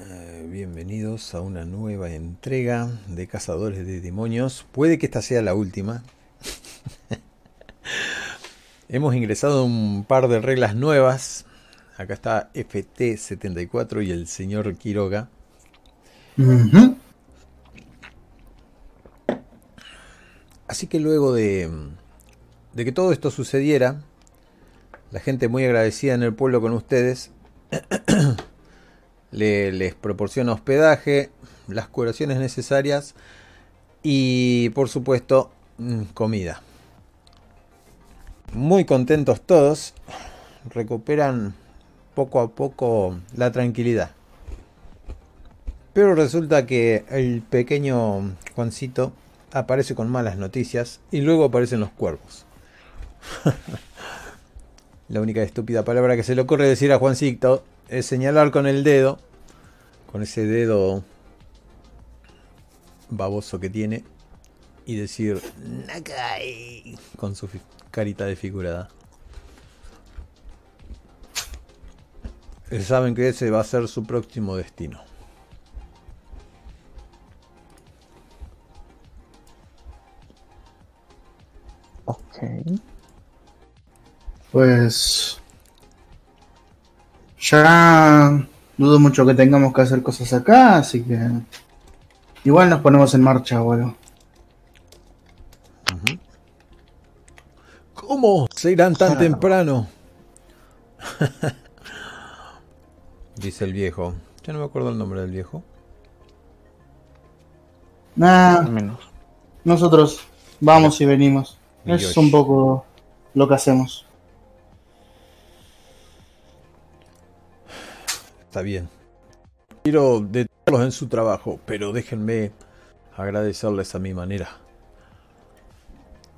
Eh, bienvenidos a una nueva entrega de Cazadores de Demonios. Puede que esta sea la última. Hemos ingresado un par de reglas nuevas. Acá está FT74 y el señor Quiroga. Así que luego de, de que todo esto sucediera, la gente muy agradecida en el pueblo con ustedes, le, les proporciona hospedaje, las curaciones necesarias y por supuesto mm, comida. Muy contentos todos, recuperan poco a poco la tranquilidad. Pero resulta que el pequeño Juancito aparece con malas noticias y luego aparecen los cuervos. La única estúpida palabra que se le ocurre decir a Juancito es señalar con el dedo, con ese dedo baboso que tiene, y decir Nakai con su carita desfigurada. Saben que ese va a ser su próximo destino. Ok. Pues. Ya dudo mucho que tengamos que hacer cosas acá, así que. Igual nos ponemos en marcha, abuelo. ¿Cómo se irán tan temprano? Dice el viejo. Ya no me acuerdo el nombre del viejo. Nah, Menos. nosotros vamos y venimos. Es un poco lo que hacemos. Está bien. Quiero detenerlos en su trabajo, pero déjenme agradecerles a mi manera.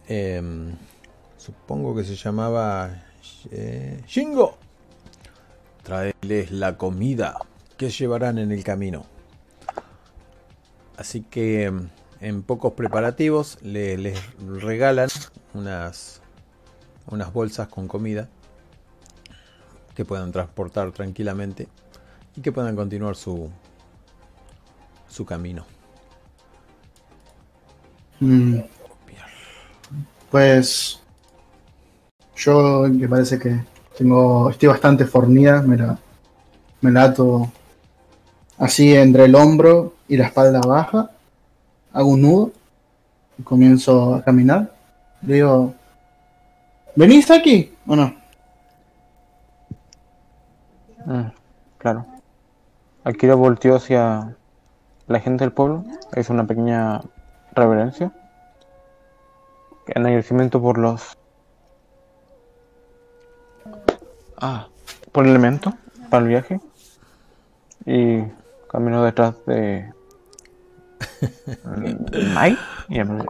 Em, supongo que se llamaba eh, Shingo. Traerles la comida que llevarán en el camino. Así que em, en pocos preparativos le- les regalan unas, unas bolsas con comida que puedan transportar tranquilamente y que puedan continuar su, su camino. Mm, Pues. Yo, que parece que tengo. Estoy bastante fornida, me la. Me la ato así entre el hombro y la espalda baja. Hago un nudo. Y comienzo a caminar. Le digo. ¿Venís aquí o no? Mm, claro. Akira volteó hacia la gente del pueblo. Hizo una pequeña reverencia. En agradecimiento por los. Ah, por el elemento para el viaje. Y caminó detrás de. Y me-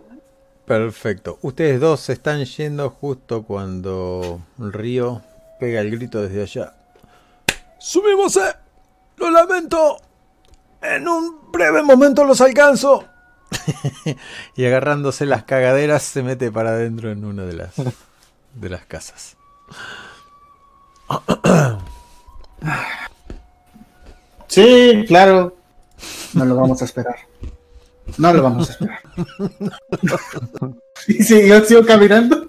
Perfecto. Ustedes dos se están yendo justo cuando Río pega el grito desde allá. ¡Subimos! eh! ¡Lo lamento! En un breve momento los alcanzo. y agarrándose las cagaderas se mete para adentro en una de las de las casas. Sí, claro. No lo vamos a esperar. No lo vamos a esperar. y yo sigo caminando.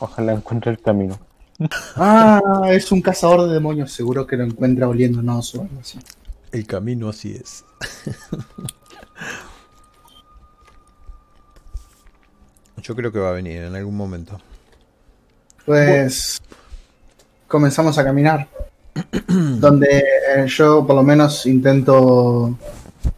Ojalá encuentre el camino. Ah, es un cazador de demonios. Seguro que lo encuentra oliéndonos o algo así. El camino así es. Yo creo que va a venir en algún momento. Pues comenzamos a caminar. donde yo por lo menos intento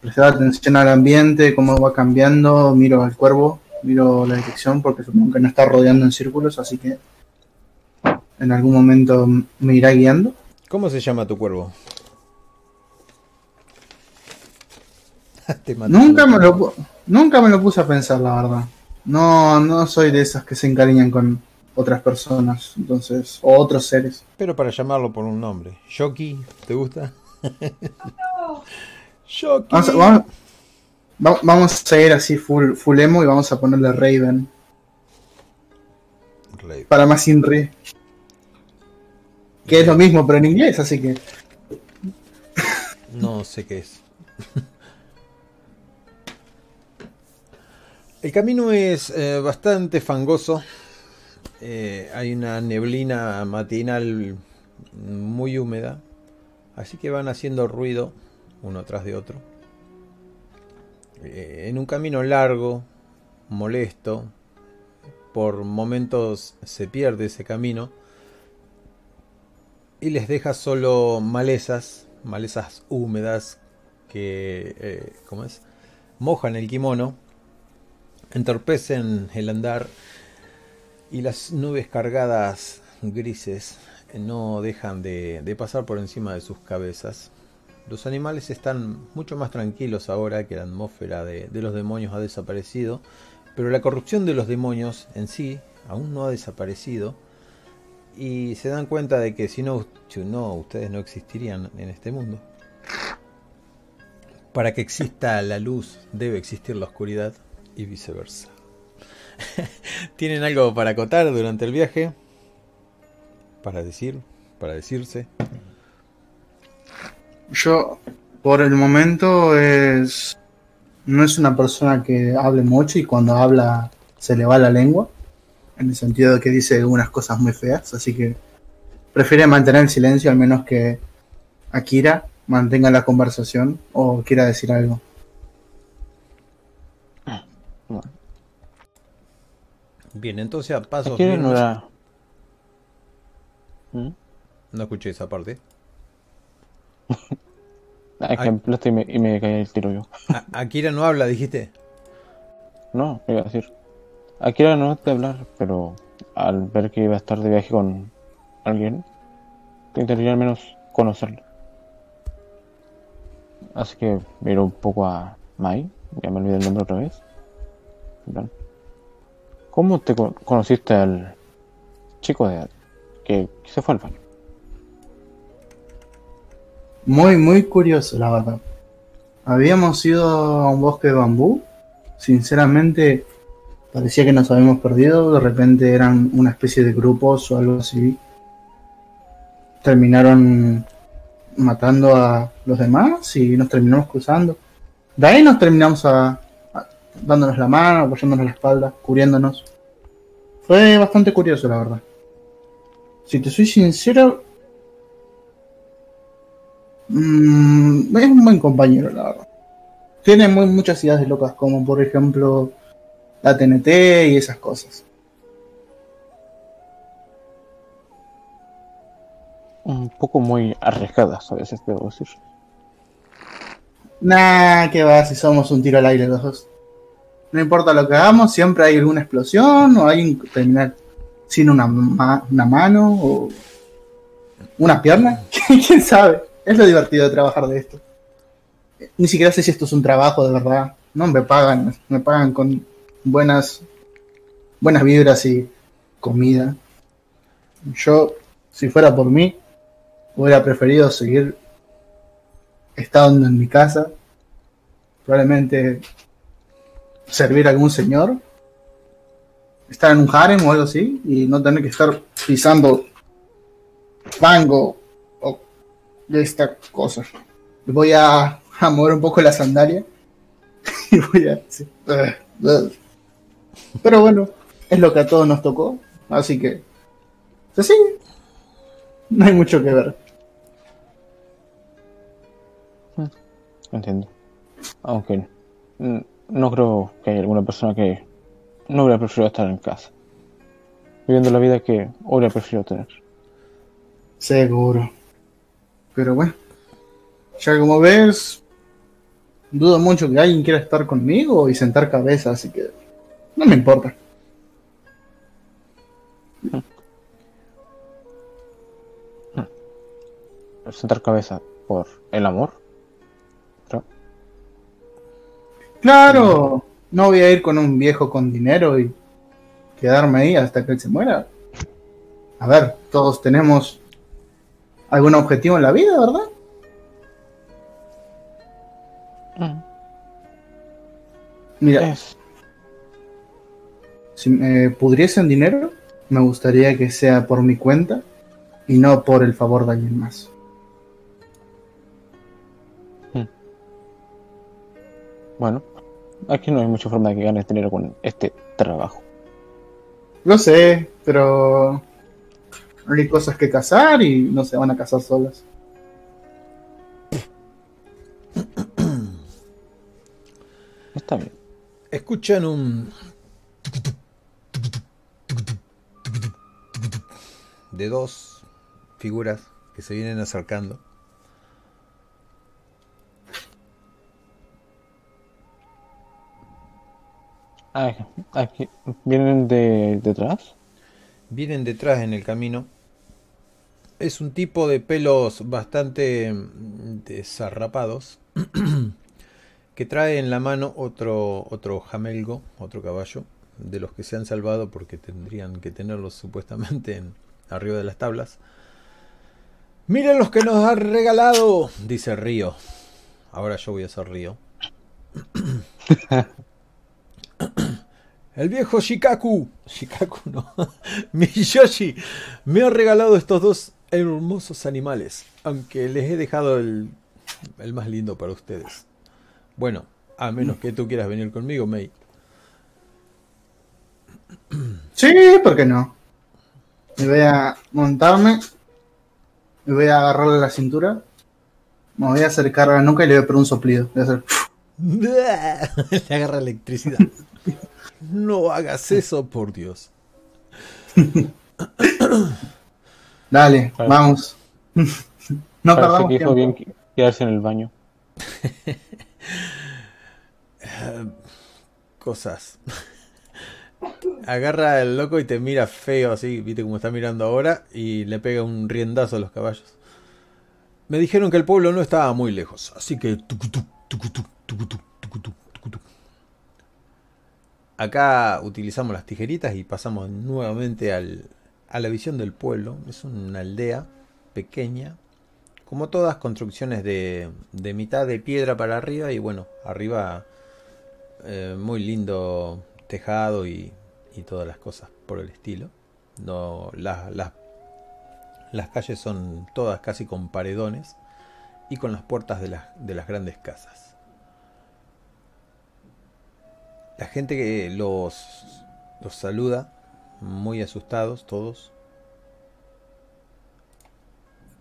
prestar atención al ambiente, cómo va cambiando, miro al cuervo, miro la dirección porque supongo que no está rodeando en círculos, así que en algún momento me irá guiando. ¿Cómo se llama tu cuervo? Nunca me lo nunca me lo puse a pensar, la verdad. No, no soy de esas que se encariñan con otras personas, entonces, o otros seres. Pero para llamarlo por un nombre. Shoki, ¿te gusta? Shoki. Vamos a, vamos- va- vamos a ir así full, full emo y vamos a ponerle Raven Rey. para más Inri. Que es lo mismo, pero en inglés, así que. No sé qué es. El camino es eh, bastante fangoso. Eh, hay una neblina matinal muy húmeda. Así que van haciendo ruido uno tras de otro. Eh, en un camino largo, molesto. Por momentos se pierde ese camino. Y les deja solo malezas, malezas húmedas que, ¿cómo es? Mojan el kimono entorpecen el andar y las nubes cargadas grises no dejan de, pasar por encima de sus cabezas. Los animales están mucho más tranquilos ahora que la atmósfera de, los demonios ha desaparecido, pero la corrupción de los demonios en sí aún no ha desaparecido y se dan cuenta de que si no, no ustedes no existirían en este mundo. Para que exista la luz debe existir la oscuridad y viceversa. ¿Tienen algo para acotar durante el viaje? Para decir, para decirse. Yo, por el momento, es. No es una persona que hable mucho y cuando habla se le va la lengua. En el sentido de que dice unas cosas muy feas. Así que prefiere mantener el silencio, al menos que Akira mantenga la conversación o quiera decir algo. Bien, entonces a pasos no, ¿Mm? no escuché esa parte. Ah, es y me, y me caí el tiro yo. Akira no habla, dijiste. No, iba a decir. Akira no de hablar, pero al ver que iba a estar de viaje con alguien, intentaría al menos conocerlo. Así que miro un poco a Mai, ya me olvidé el nombre otra vez. ¿Cómo te conociste al chico de que se fue al baño? Muy, muy curioso, la verdad. Habíamos ido a un bosque de bambú. Sinceramente, parecía que nos habíamos perdido. De repente eran una especie de grupos o algo así. Terminaron matando a los demás y nos terminamos cruzando. De ahí nos terminamos a, dándonos la mano, apoyándonos la espalda, cubriéndonos. Fue bastante curioso, la verdad. Si te soy sincero, mmm, es un buen compañero, la verdad. Tiene muchas ideas locas, como por ejemplo la TNT y esas cosas. Un poco muy arriesgadas a veces, debo decir. Nah, que va, si somos un tiro al aire los dos. No importa lo que hagamos, siempre hay alguna explosión o hay un terminar sin una, una mano o una pierna. ¿Quién sabe? Es lo divertido de trabajar de esto. Ni siquiera sé si esto es un trabajo de verdad. No me pagan, me pagan con buenas buenas vibras y comida. Yo, si fuera por mí, hubiera preferido seguir estando en mi casa. Probablemente servir a algún señor, estar en un harem o algo así, y no tener que estar pisando fango o esta cosa. Voy a, a mover un poco la sandalia y voy a... Pero bueno, es lo que a todos nos tocó, así que... sí, no hay mucho que ver. Entiendo. Aunque no creo que haya alguna persona que no hubiera preferido estar en casa. Viviendo la vida que hubiera preferido tener. Seguro. Pero bueno. Ya como ves, dudo mucho que alguien quiera estar conmigo y sentar cabeza, así que no me importa. Sentar cabeza por el amor. Claro, no voy a ir con un viejo con dinero y quedarme ahí hasta que él se muera. A ver, todos tenemos algún objetivo en la vida, ¿verdad? Mm. Mira, si me pudriesen dinero, me gustaría que sea por mi cuenta y no por el favor de alguien más. Bueno, aquí no hay mucha forma de que ganes dinero con este trabajo. Lo sé, pero hay cosas que cazar y no se van a cazar solas. Está bien. Escuchan un... de dos figuras que se vienen acercando. Ah, aquí, ¿Vienen de detrás? Vienen detrás en el camino. Es un tipo de pelos bastante mm, desarrapados que trae en la mano otro otro jamelgo, otro caballo de los que se han salvado porque tendrían que tenerlos supuestamente en, arriba de las tablas. Miren los que nos ha regalado, dice Río. Ahora yo voy a ser Río. El viejo Shikaku, Shikaku no, Miyoshi, me ha regalado estos dos hermosos animales, aunque les he dejado el, el más lindo para ustedes. Bueno, a menos que tú quieras venir conmigo, Mei. Sí, ¿por qué no? Me voy a montarme, me voy a agarrarle la cintura, me voy a acercar a la nuca y le voy a poner un soplido. Voy a hacer... Le agarra electricidad. No hagas eso, por Dios. Dale, Vale. vamos. No Parece perdamos que hizo bien que- quedarse en el baño. Cosas. Agarra al loco y te mira feo así, viste como está mirando ahora, y le pega un riendazo a los caballos. Me dijeron que el pueblo no estaba muy lejos, así que... Acá utilizamos las tijeritas y pasamos nuevamente al, a la visión del pueblo. Es una aldea pequeña, como todas construcciones de, de mitad de piedra para arriba y bueno, arriba eh, muy lindo tejado y, y todas las cosas por el estilo. No, las, las, las calles son todas casi con paredones y con las puertas de las, de las grandes casas. La gente que los, los saluda, muy asustados todos.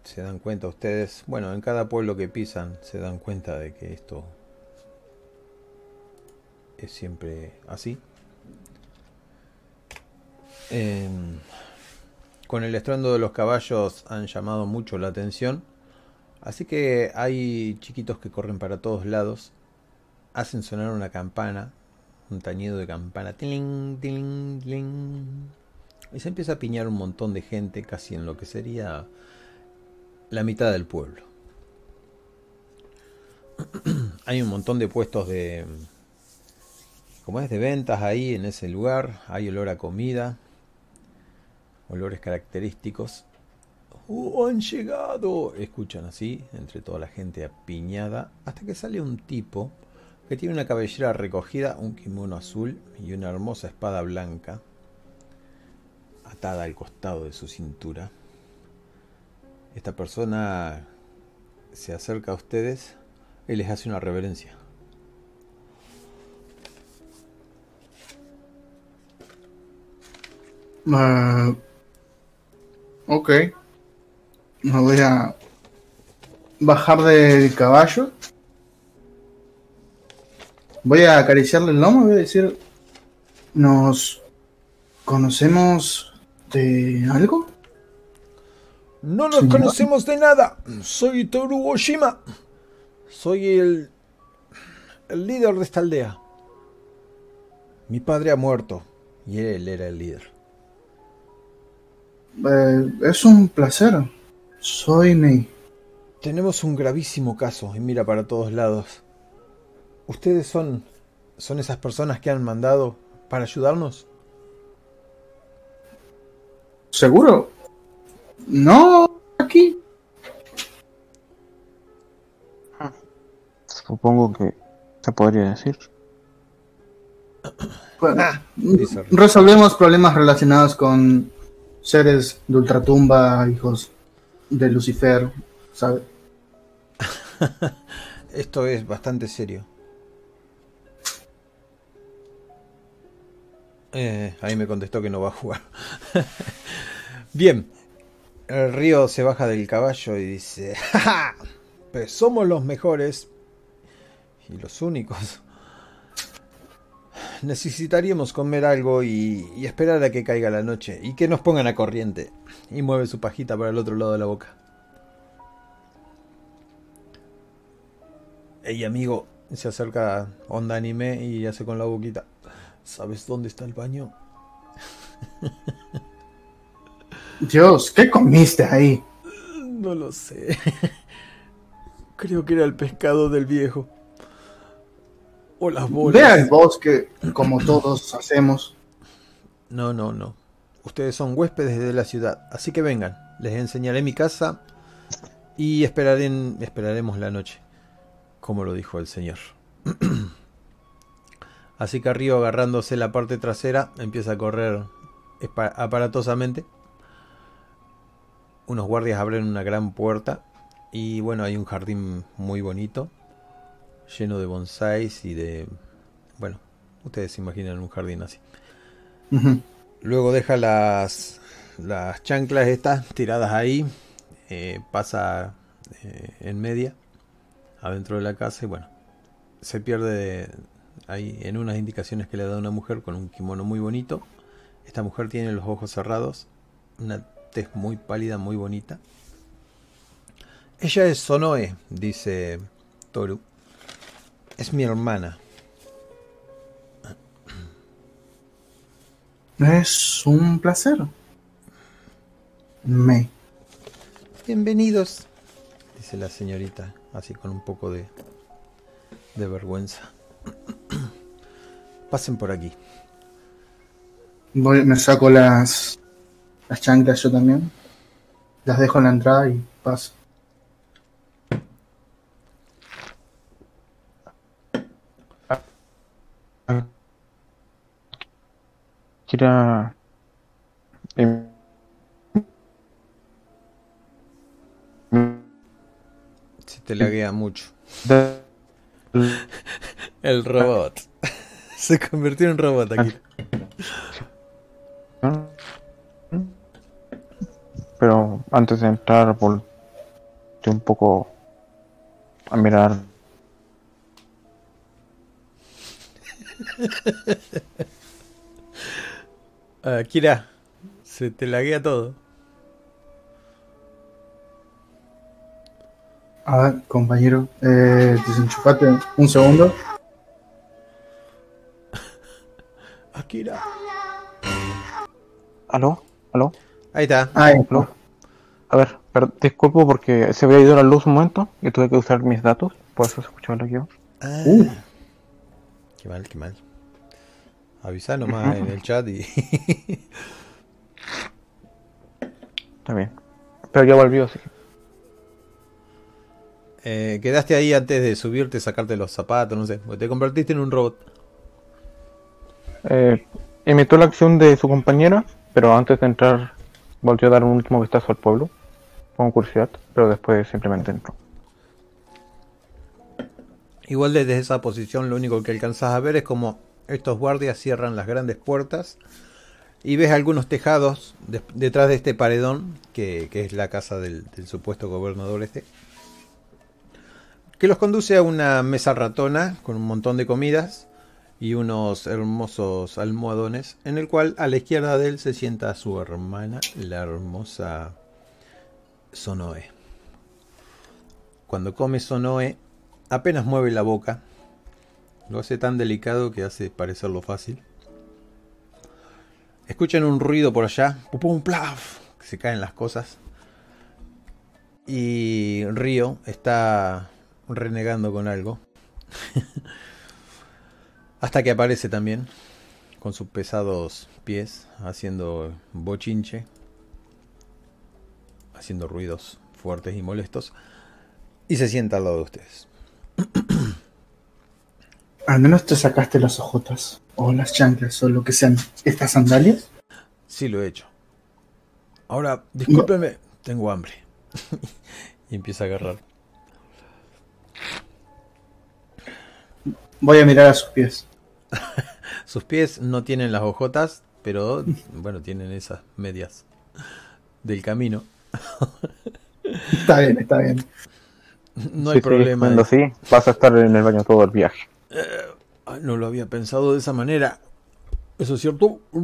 Se dan cuenta ustedes, bueno, en cada pueblo que pisan se dan cuenta de que esto es siempre así. Em, con el estruendo de los caballos han llamado mucho la atención. Así que hay chiquitos que corren para todos lados. Hacen sonar una campana. Un tañido de campana. Tiling, tiling, tiling. Y se empieza a piñar un montón de gente. Casi en lo que sería la mitad del pueblo. hay un montón de puestos de... Como es de ventas ahí en ese lugar. Hay olor a comida. Olores característicos. ¡Oh, han llegado! Escuchan así, entre toda la gente apiñada, hasta que sale un tipo que tiene una cabellera recogida, un kimono azul y una hermosa espada blanca atada al costado de su cintura. Esta persona se acerca a ustedes y les hace una reverencia. Ah, ok. Me voy a bajar del caballo. Voy a acariciarle el lomo y voy a decir, ¿nos conocemos de algo? No nos Señor. conocemos de nada. Soy Toru Oshima. Soy el, el líder de esta aldea. Mi padre ha muerto y él era el líder. Eh, es un placer. Soy Mei. Tenemos un gravísimo caso y mira para todos lados. ¿Ustedes son son esas personas que han mandado para ayudarnos? ¿Seguro? No, aquí. Supongo que se podría decir. Bueno, Rick. resolvemos problemas relacionados con seres de ultratumba, hijos de Lucifer, ¿sabes? Esto es bastante serio. Eh, ahí me contestó que no va a jugar. Bien. El río se baja del caballo y dice, ¡Ja, ja! Pues somos los mejores y los únicos. Necesitaríamos comer algo y, y, esperar a que caiga la noche y que nos pongan a corriente. Y mueve su pajita para el otro lado de la boca. Ey, amigo, se acerca onda anime y hace con la boquita. ¿Sabes dónde está el baño? Dios, ¿qué comiste ahí? No lo sé. Creo que era el pescado del viejo. O las bolas. Ve al bosque, como todos hacemos. No, no, no. Ustedes son huéspedes de la ciudad, así que vengan. Les enseñaré mi casa y esperaré, esperaremos la noche, como lo dijo el señor. así que Río, agarrándose la parte trasera, empieza a correr aparatosamente. Unos guardias abren una gran puerta y bueno, hay un jardín muy bonito, lleno de bonsáis y de... Bueno, ustedes se imaginan un jardín así. Uh -huh. Luego deja las, las chanclas estas tiradas ahí, eh, pasa eh, en media, adentro de la casa y bueno, se pierde ahí en unas indicaciones que le da una mujer con un kimono muy bonito. Esta mujer tiene los ojos cerrados, una tez muy pálida, muy bonita. Ella es Sonoe, dice Toru. Es mi hermana. Es un placer. Me. Bienvenidos, dice la señorita, así con un poco de, de vergüenza. Pasen por aquí. Voy, me saco las, las chanclas yo también. Las dejo en la entrada y paso. Em, Se te laguea mucho. El robot. Se convirtió en robot aquí. Pero antes de entrar, volteé un poco a mirar. Ah, Kira, se te laguea todo. A ver, compañero, eh, desenchufate un segundo. Akira. ¿Aló? ¿Aló? Ahí está. Ahí, ¿Aló? A ver, pero disculpo porque se había ido la luz un momento y tuve que usar mis datos, por eso se escuchaba el guion. Ah, Uh. Qué mal, qué mal. Avisa nomás en el chat y. Está bien. Pero ya volvió, así que. Eh, quedaste ahí antes de subirte, sacarte los zapatos, no sé. Te convertiste en un robot. Eh, imitó la acción de su compañera, pero antes de entrar volvió a dar un último vistazo al pueblo, con curiosidad, pero después simplemente entró. Igual desde esa posición lo único que alcanzas a ver es como estos guardias cierran las grandes puertas y ves algunos tejados de- detrás de este paredón que, que es la casa del, del supuesto gobernador este que los conduce a una mesa ratona con un montón de comidas y unos hermosos almohadones en el cual a la izquierda de él se sienta su hermana la hermosa Sonoe cuando come Sonoe apenas mueve la boca. Lo hace tan delicado que hace parecerlo fácil. Escuchan un ruido por allá. Pum, plaf, que se caen las cosas. Y Río está renegando con algo. Hasta que aparece también. Con sus pesados pies. Haciendo bochinche. Haciendo ruidos fuertes y molestos. Y se sienta al lado de ustedes. Al menos te sacaste las ojotas. O las chanclas, o lo que sean. ¿Estas sandalias? Sí, lo he hecho. Ahora, discúlpeme, tengo hambre. y empieza a agarrar. Voy a mirar a sus pies. Sus pies no tienen las hojotas, pero bueno, tienen esas medias del camino. Está bien, está bien. No hay Sí, sí, problema. cuando sí, vas a estar en el baño todo el viaje. Ay, no lo había pensado de esa manera. ¿Eso es cierto?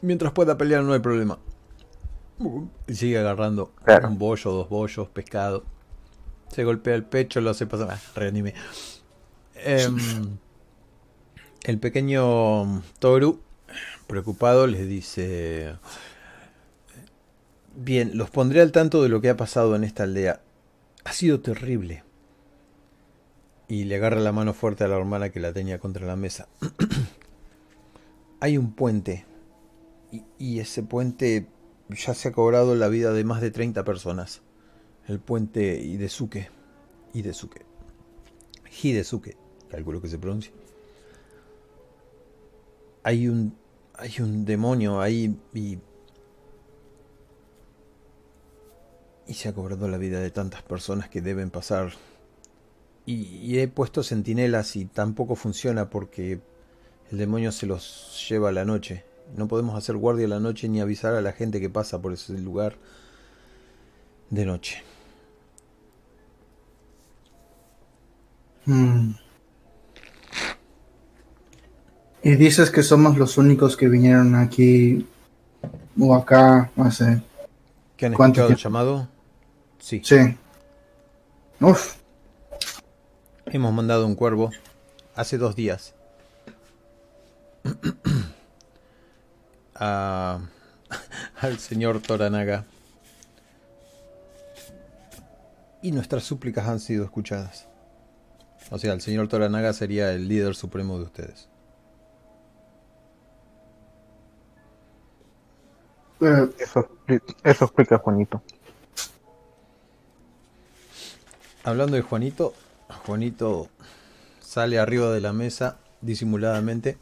Mientras pueda pelear no hay problema. Y sigue agarrando Claro. un bollo, dos bollos, pescado. Se golpea el pecho, lo hace pasar. Ah, reanimé. Em, el pequeño Toru, preocupado, les dice... Bien, los pondré al tanto de lo que ha pasado en esta aldea. Ha sido terrible. Y le agarra la mano fuerte a la hermana que la tenía contra la mesa. Hay un puente. Y, ese puente ya se ha cobrado la vida de más de 30 personas. El puente Hidesuke. Hidesuke. Hidesuke. Calculo que se pronuncia. Hay un. Hay un demonio ahí y. Y se ha cobrado la vida de tantas personas que deben pasar. Y, y he puesto centinelas y tampoco funciona porque el demonio se los lleva a la noche. No podemos hacer guardia a la noche ni avisar a la gente que pasa por ese lugar de noche. Mm. Y dices que somos los únicos que vinieron aquí o acá hace. ¿Qué han ¿Cuánto escuchado el llamado? Sí. Sí. Uf. Hemos mandado un cuervo hace dos días a- al señor Toranaga. Y nuestras súplicas han sido escuchadas. O sea, el señor Toranaga sería el líder supremo de ustedes. Eh, Eso, eso explica Juanito. Hablando de Juanito, Juanito sale arriba de la mesa disimuladamente.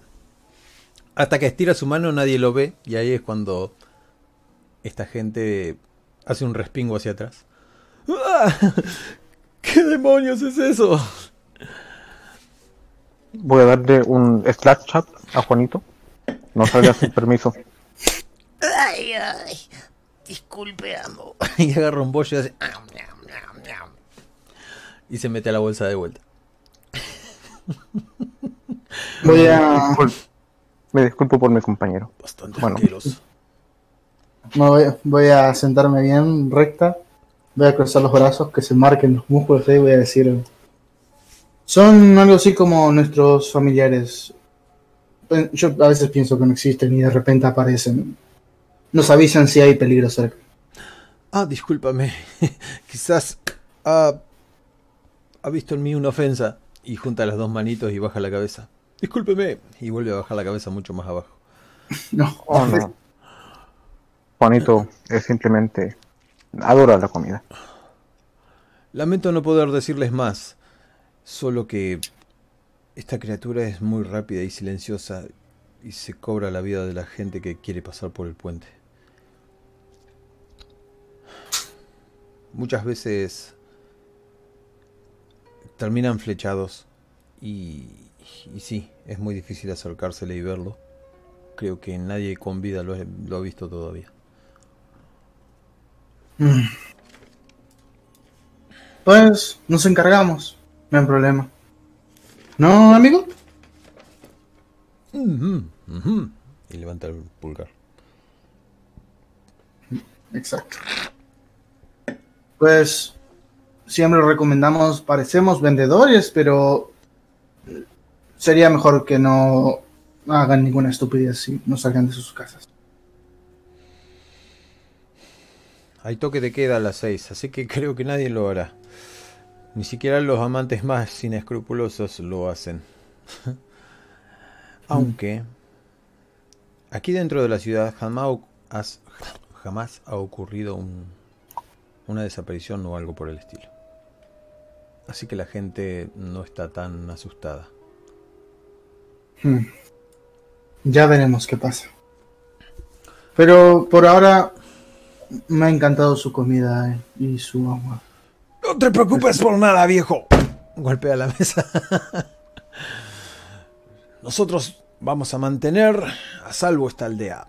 Hasta que estira su mano nadie lo ve y ahí es cuando esta gente hace un respingo hacia atrás. ¡Ah! ¿Qué demonios es eso? Voy a darle un Slack chat a Juanito. No salga sin permiso. Ay, ay. Disculpe, amo. Y agarra un bollo y hace... Y se mete a la bolsa de vuelta. voy a. Me disculpo por mi compañero. Bastante Bueno. me voy, voy a sentarme bien recta. Voy a cruzar los brazos, que se marquen los músculos ahí. Voy a decir. Son algo así como nuestros familiares. Eh, Yo a veces pienso que no existen y de repente aparecen. Nos avisan si hay peligro cerca. Ah, discúlpame. Quizás ha, ha visto en mí una ofensa. Y junta las dos manitos y baja la cabeza. Discúlpeme. Y vuelve a bajar la cabeza mucho más abajo. No, Oh, no. Juanito es simplemente adora la comida. Lamento no poder decirles más. Solo que esta criatura es muy rápida y silenciosa. Y se cobra la vida de la gente que quiere pasar por el puente. Muchas veces terminan flechados. Y, y sí, es muy difícil acercársele y verlo. Creo que nadie con vida lo, lo ha visto todavía. Mm. Pues nos encargamos. No hay problema. ¿No, amigo? Y levanta el pulgar. Exacto. Pues siempre recomendamos, parecemos vendedores, pero sería mejor que no hagan ninguna estupidez y no salgan de sus casas. Hay toque de queda a las 6, así que creo que nadie lo hará. Ni siquiera los amantes más inescrupulosos lo hacen. Aunque aquí dentro de la ciudad jamás ha ocurrido un- una desaparición o algo por el estilo. Así que la gente no está tan asustada. Hmm. Ya veremos qué pasa. Pero por ahora me ha encantado su comida eh, y su agua. No te preocupes por nada, viejo. golpea la mesa. Nosotros vamos a mantener a salvo esta aldea.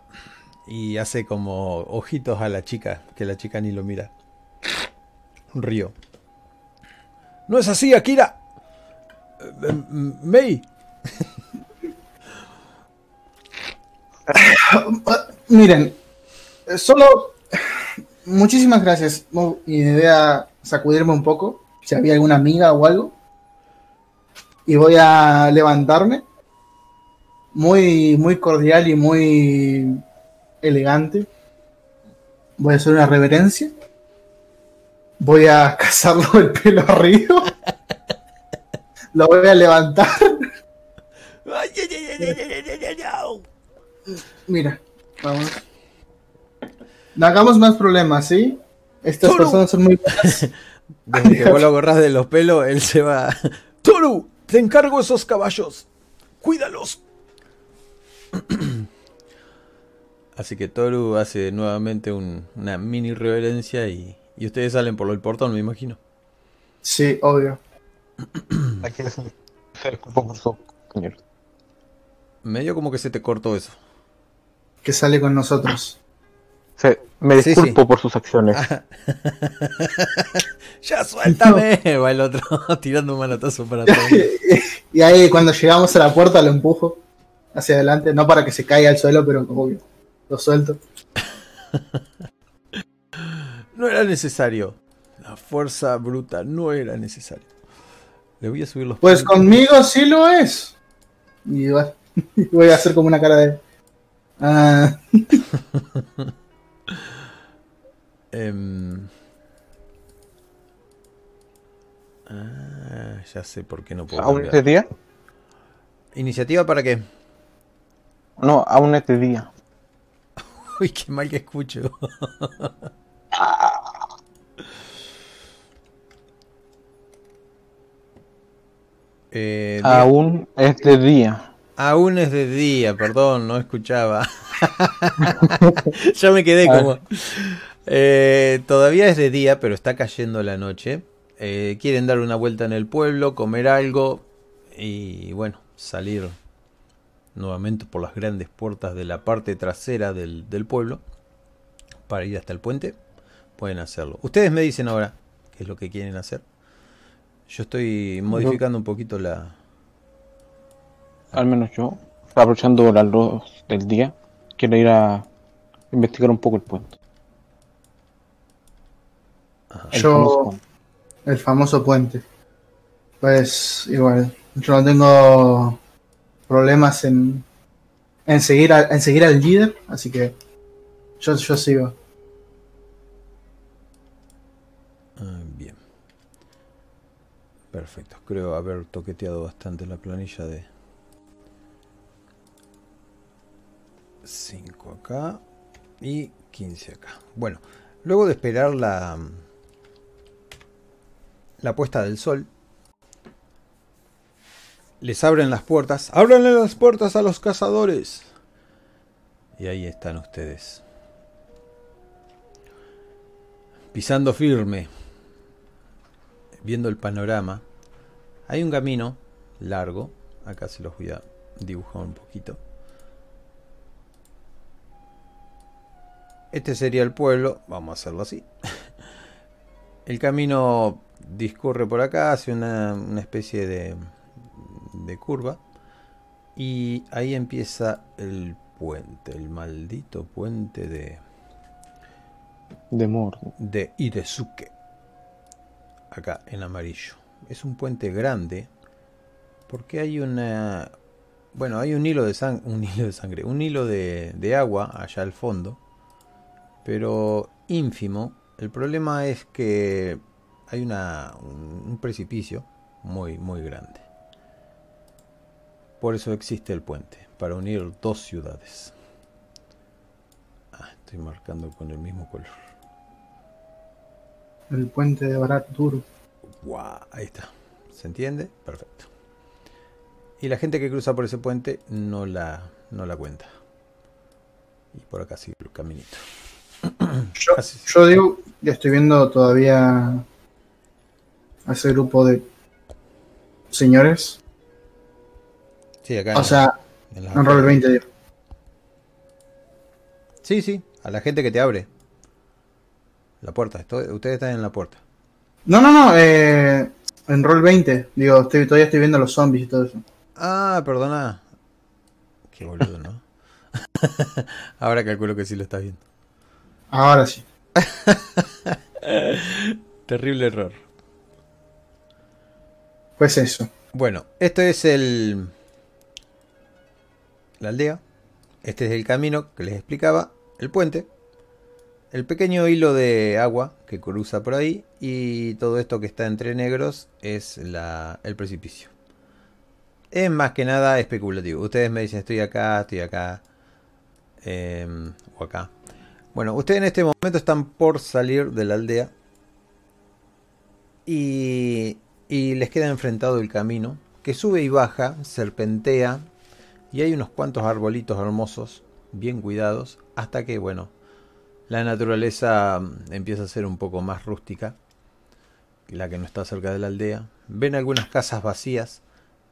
Y hace como ojitos a la chica, que la chica ni lo mira. Un río. No es así, Akira. Eh, eh, Mei. Miren, eh, solo muchísimas gracias. Mo- Y voy a sacudirme un poco, si había alguna amiga o algo. Y voy a levantarme. Muy, muy cordial y muy elegante. Voy a hacer una reverencia voy a cazarlo el pelo arriba, lo voy a levantar. Mira, vamos. No hagamos más problemas, ¿sí? Estas personas son muy buenas. Desde que vos lo agarrás de los pelos, él se va. ¡Toru! Te encargo esos caballos. Cuídalos. Así que Toru hace nuevamente un, una mini reverencia y, y ustedes salen por el portón, me imagino. Sí, obvio. Aquí se se disculpa por su compañero. Medio como que se te cortó eso. Que sale con nosotros. Se- me Sí, disculpo sí. por sus acciones. ¡Ya suéltame! Va el otro tirando un manotazo para atrás. y ahí cuando llegamos a la puerta lo empujo hacia adelante, no para que se caiga al suelo, pero obvio. Lo suelto. No era necesario. La fuerza bruta no era necesario. Le voy a subir los Pues puntos. conmigo sí lo es. Y va- voy a hacer como una cara de. Ah, Em, Ah, ya sé por qué no puedo. ¿Aún este día? ¿Iniciativa para qué? No, aún este día. Uy, qué mal que escucho. Eh, diga- Aún este día. Aún es de día, perdón, no escuchaba. ya me quedé Ah. como. Eh, todavía es de día, pero está cayendo la noche. Eh, quieren dar una vuelta en el pueblo, comer algo y bueno, salir nuevamente por las grandes puertas de la parte trasera del, del pueblo para ir hasta el puente. Pueden hacerlo. Ustedes me dicen ahora qué es lo que quieren hacer. Yo estoy modificando un poquito la, Al menos yo, aprovechando las luz del día, quiero ir a investigar un poco el puente. El Yo- famoso puente. el famoso puente. Pues igual, yo no tengo problemas en, en, seguir, a- en seguir al líder, así que yo, yo sigo. Ah, bien. Perfecto. Creo haber toqueteado bastante la planilla de 5 acá y 15 acá. Bueno, luego de esperar la la puesta del sol, les abren las puertas. ¡Ábranle las puertas a los cazadores! Y ahí están ustedes. Pisando firme, viendo el panorama. Hay un camino largo. Acá se los voy a dibujar un poquito. Este sería el pueblo. Vamos a hacerlo así. El camino discurre por acá, hace una, una especie de, de curva. Y ahí empieza el puente, el maldito puente de, De Mord. de Idesuke. Acá en amarillo. Es un puente grande. Porque hay una. Bueno, hay un hilo de sangre. Un hilo de sangre. Un hilo de, de agua allá al fondo. Pero ínfimo. El problema es que hay una, un, precipicio muy, muy grande. Por eso existe el puente. Para unir dos ciudades. Ah, estoy marcando con el mismo color. El puente de Barat Duro. Ahí está. ¿Se entiende? Perfecto. Y la gente que cruza por ese puente no la, no la cuenta. Y por acá sigue el caminito. Yo, yo digo que estoy viendo todavía a ese grupo de señores. Sí, acá. O sea, en las en Roll 20, digo. Sí, sí, a la gente que te abre. La puerta, estoy- ustedes están en la puerta. No, no, no, eh, en Roll 20. Digo, estoy, todavía estoy viendo los zombies y todo eso. Ah, perdona. Qué boludo, ¿no? Ahora calculo que sí lo estás viendo. Ahora sí. Terrible error. Pues eso. Bueno, esto es el. La aldea. Este es el camino que les explicaba. El puente. El pequeño hilo de agua que cruza por ahí. Y todo esto que está entre negros es la, el precipicio. Es más que nada especulativo. Ustedes me dicen estoy acá, estoy acá. em, o acá. Bueno, ustedes en este momento están por salir de la aldea. Y, y les queda enfrentado el camino, que sube y baja, serpentea, y hay unos cuantos arbolitos hermosos, bien cuidados, hasta que, bueno, la naturaleza mm, empieza a ser un poco más rústica, la que no está cerca de la aldea. Ven algunas casas vacías,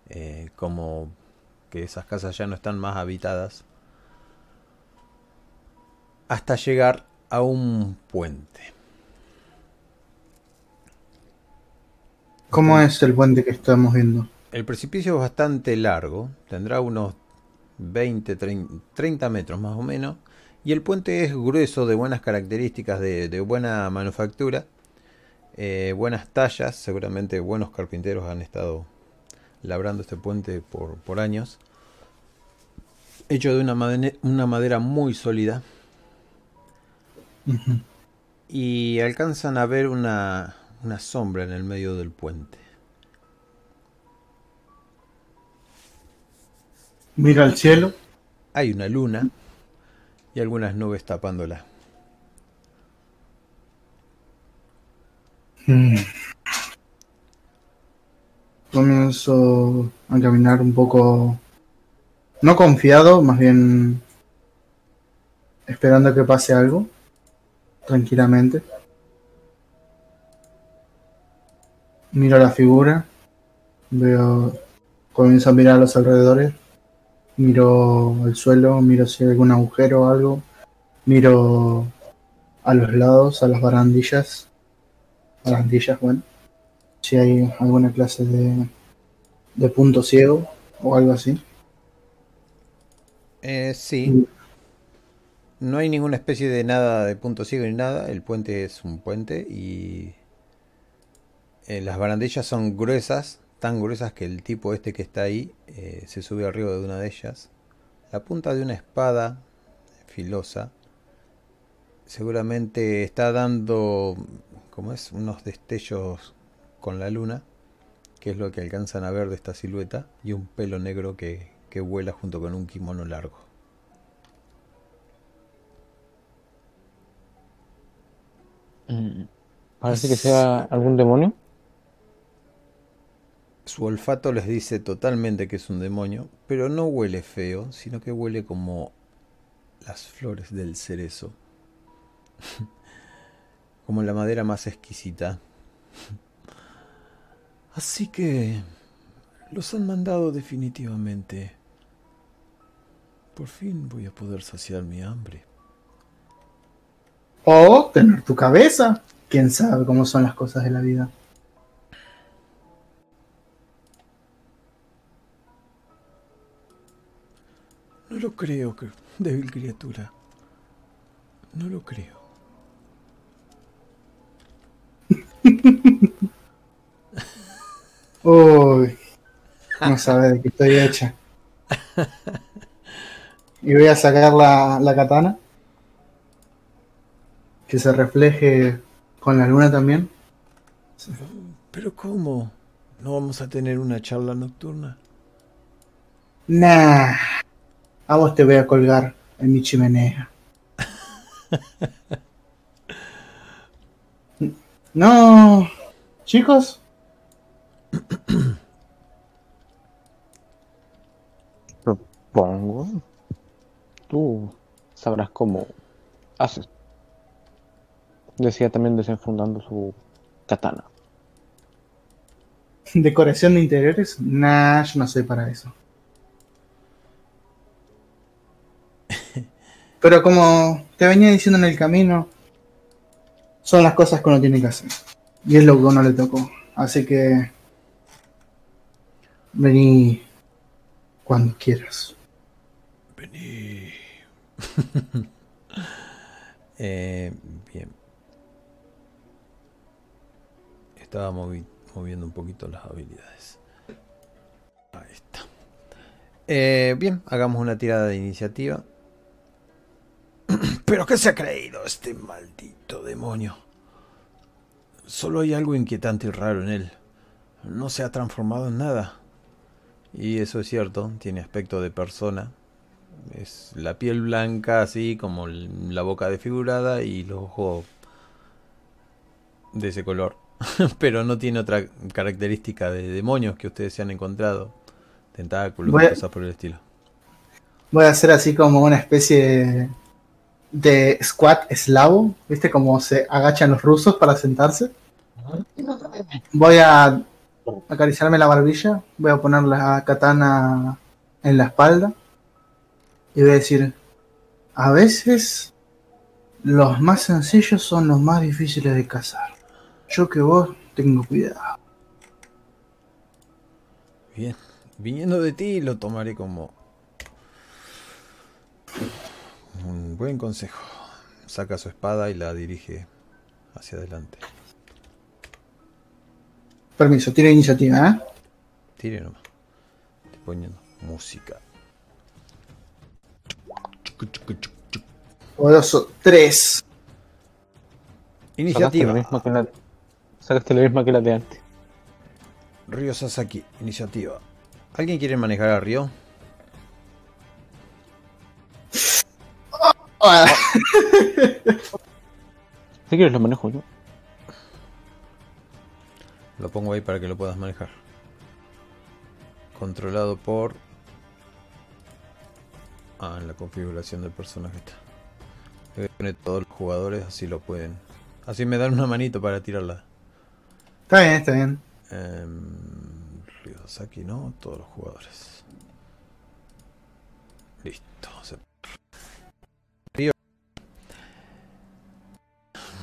eh, como que esas casas ya no están más habitadas, hasta llegar a un puente. ¿Cómo es el puente que estamos viendo? El precipicio es bastante largo, tendrá unos 20, 30, 30 metros más o menos, y el puente es grueso, de buenas características, de, de buena manufactura, eh, buenas tallas, seguramente buenos carpinteros han estado labrando este puente por, por años, hecho de una, madera muy sólida, y alcanzan a ver una, una sombra en el medio del puente. Mira al cielo. Hay una luna y algunas nubes tapándola. Mm. Comienzo a caminar un poco, no confiado, más bien esperando que pase algo, tranquilamente. Miro la figura, veo, comienzo a mirar a los alrededores, miro el suelo, miro si hay algún agujero o algo, miro a los lados, a las barandillas, barandillas, bueno, si hay alguna clase de, de punto ciego o algo así. Eh, sí. No hay ninguna especie de nada de punto ciego ni nada. El puente es un puente y eh, las barandillas son gruesas, tan gruesas que el tipo este que está ahí eh, se sube arriba de una de ellas. La punta de una espada filosa seguramente está dando, como es, unos destellos con la luna, que es lo que alcanzan a ver de esta silueta, y un pelo negro que, que vuela junto con un kimono largo. Mm, Parece que sea algún demonio. Su olfato les dice totalmente que es un demonio, pero no huele feo, sino que huele como las flores del cerezo. como la madera más exquisita. Así que los han mandado definitivamente. Por fin voy a poder saciar mi hambre. O tener tu cabeza. Quién sabe cómo son las cosas de la vida. No lo creo, que débil criatura. No lo creo. Uy, no sabe de qué estoy hecha. Y voy a sacar la, la katana. Que se refleje con la luna también. Pero ¿cómo? ¿No vamos a tener una charla nocturna? Nah. A vos te voy a colgar en mi chimenea. No. Chicos, Supongo. Tú sabrás cómo haces. Decía también desenfundando su katana. decoración de interiores, nah, yo no soy para eso. Pero como te venía diciendo en el camino, son las cosas que uno tiene que hacer. Y es lo que uno le tocó. Así que vení cuando quieras. Vení. Eh, bien. Estaba movi- moviendo un poquito las habilidades. Ahí está. Eh, bien, hagamos una tirada de iniciativa. ¿Pero qué se ha creído este maldito demonio? Solo hay algo inquietante y raro en él. No se ha transformado en nada. Y eso es cierto, tiene aspecto de persona. Es la piel blanca así como la boca desfigurada y los ojos de ese color. Pero no tiene otra característica de demonios que ustedes se han encontrado. Tentáculos, a- cosas por el estilo. Voy a hacer así como una especie de squat eslavo, ¿viste? Como se agachan los rusos para sentarse. Voy a acariciarme la barbilla, voy a poner la katana en la espalda y voy a decir, a veces los más sencillos son los más difíciles de cazar. Yo que vos tengo cuidado. Bien, viniendo de ti lo tomaré como un buen consejo. Saca su espada y la dirige hacia adelante. Permiso, tiene iniciativa, ¿eh? Tire nomás. Estoy poniendo música. Poderoso 3. Sacaste la Iniciativa. que la, sacaste la misma que la de antes. Ryo Sasaki, iniciativa. ¿Alguien quiere manejar a Ryo? Ah, Si quieres lo manejo yo. Lo pongo ahí para que lo puedas manejar. Controlado por... Ah, en la configuración del personaje está. Le voy a poner todos los jugadores, así lo pueden. Así me dan una manito para tirarla. Está bien, está bien. Em, Ryosaki, no, todos los jugadores. Listo. se-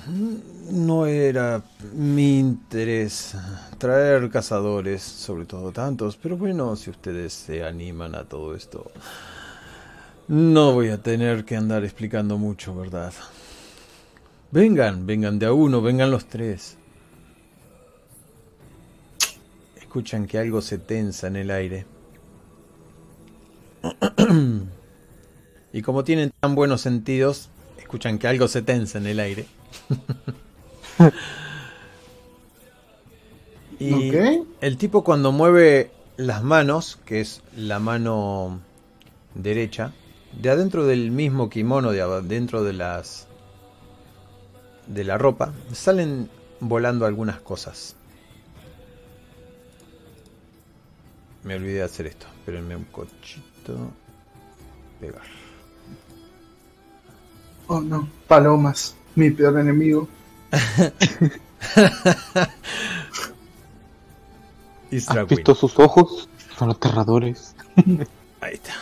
No era mi interés traer cazadores, sobre todo tantos, pero bueno, si ustedes se animan a todo esto, no voy a tener que andar explicando mucho, ¿verdad? Vengan, vengan de a uno, vengan los tres. Escuchan que algo se tensa en el aire. y como tienen tan buenos sentidos, escuchan que algo se tensa en el aire. y el tipo cuando mueve las manos, que es la mano derecha, de adentro del mismo kimono, de adentro de las de la ropa, salen volando algunas cosas. Me olvidé de hacer esto. Espérenme un cochito. Pegar. Oh no, palomas, mi peor enemigo. ¿Has visto sus ojos? Son aterradores. Ahí está.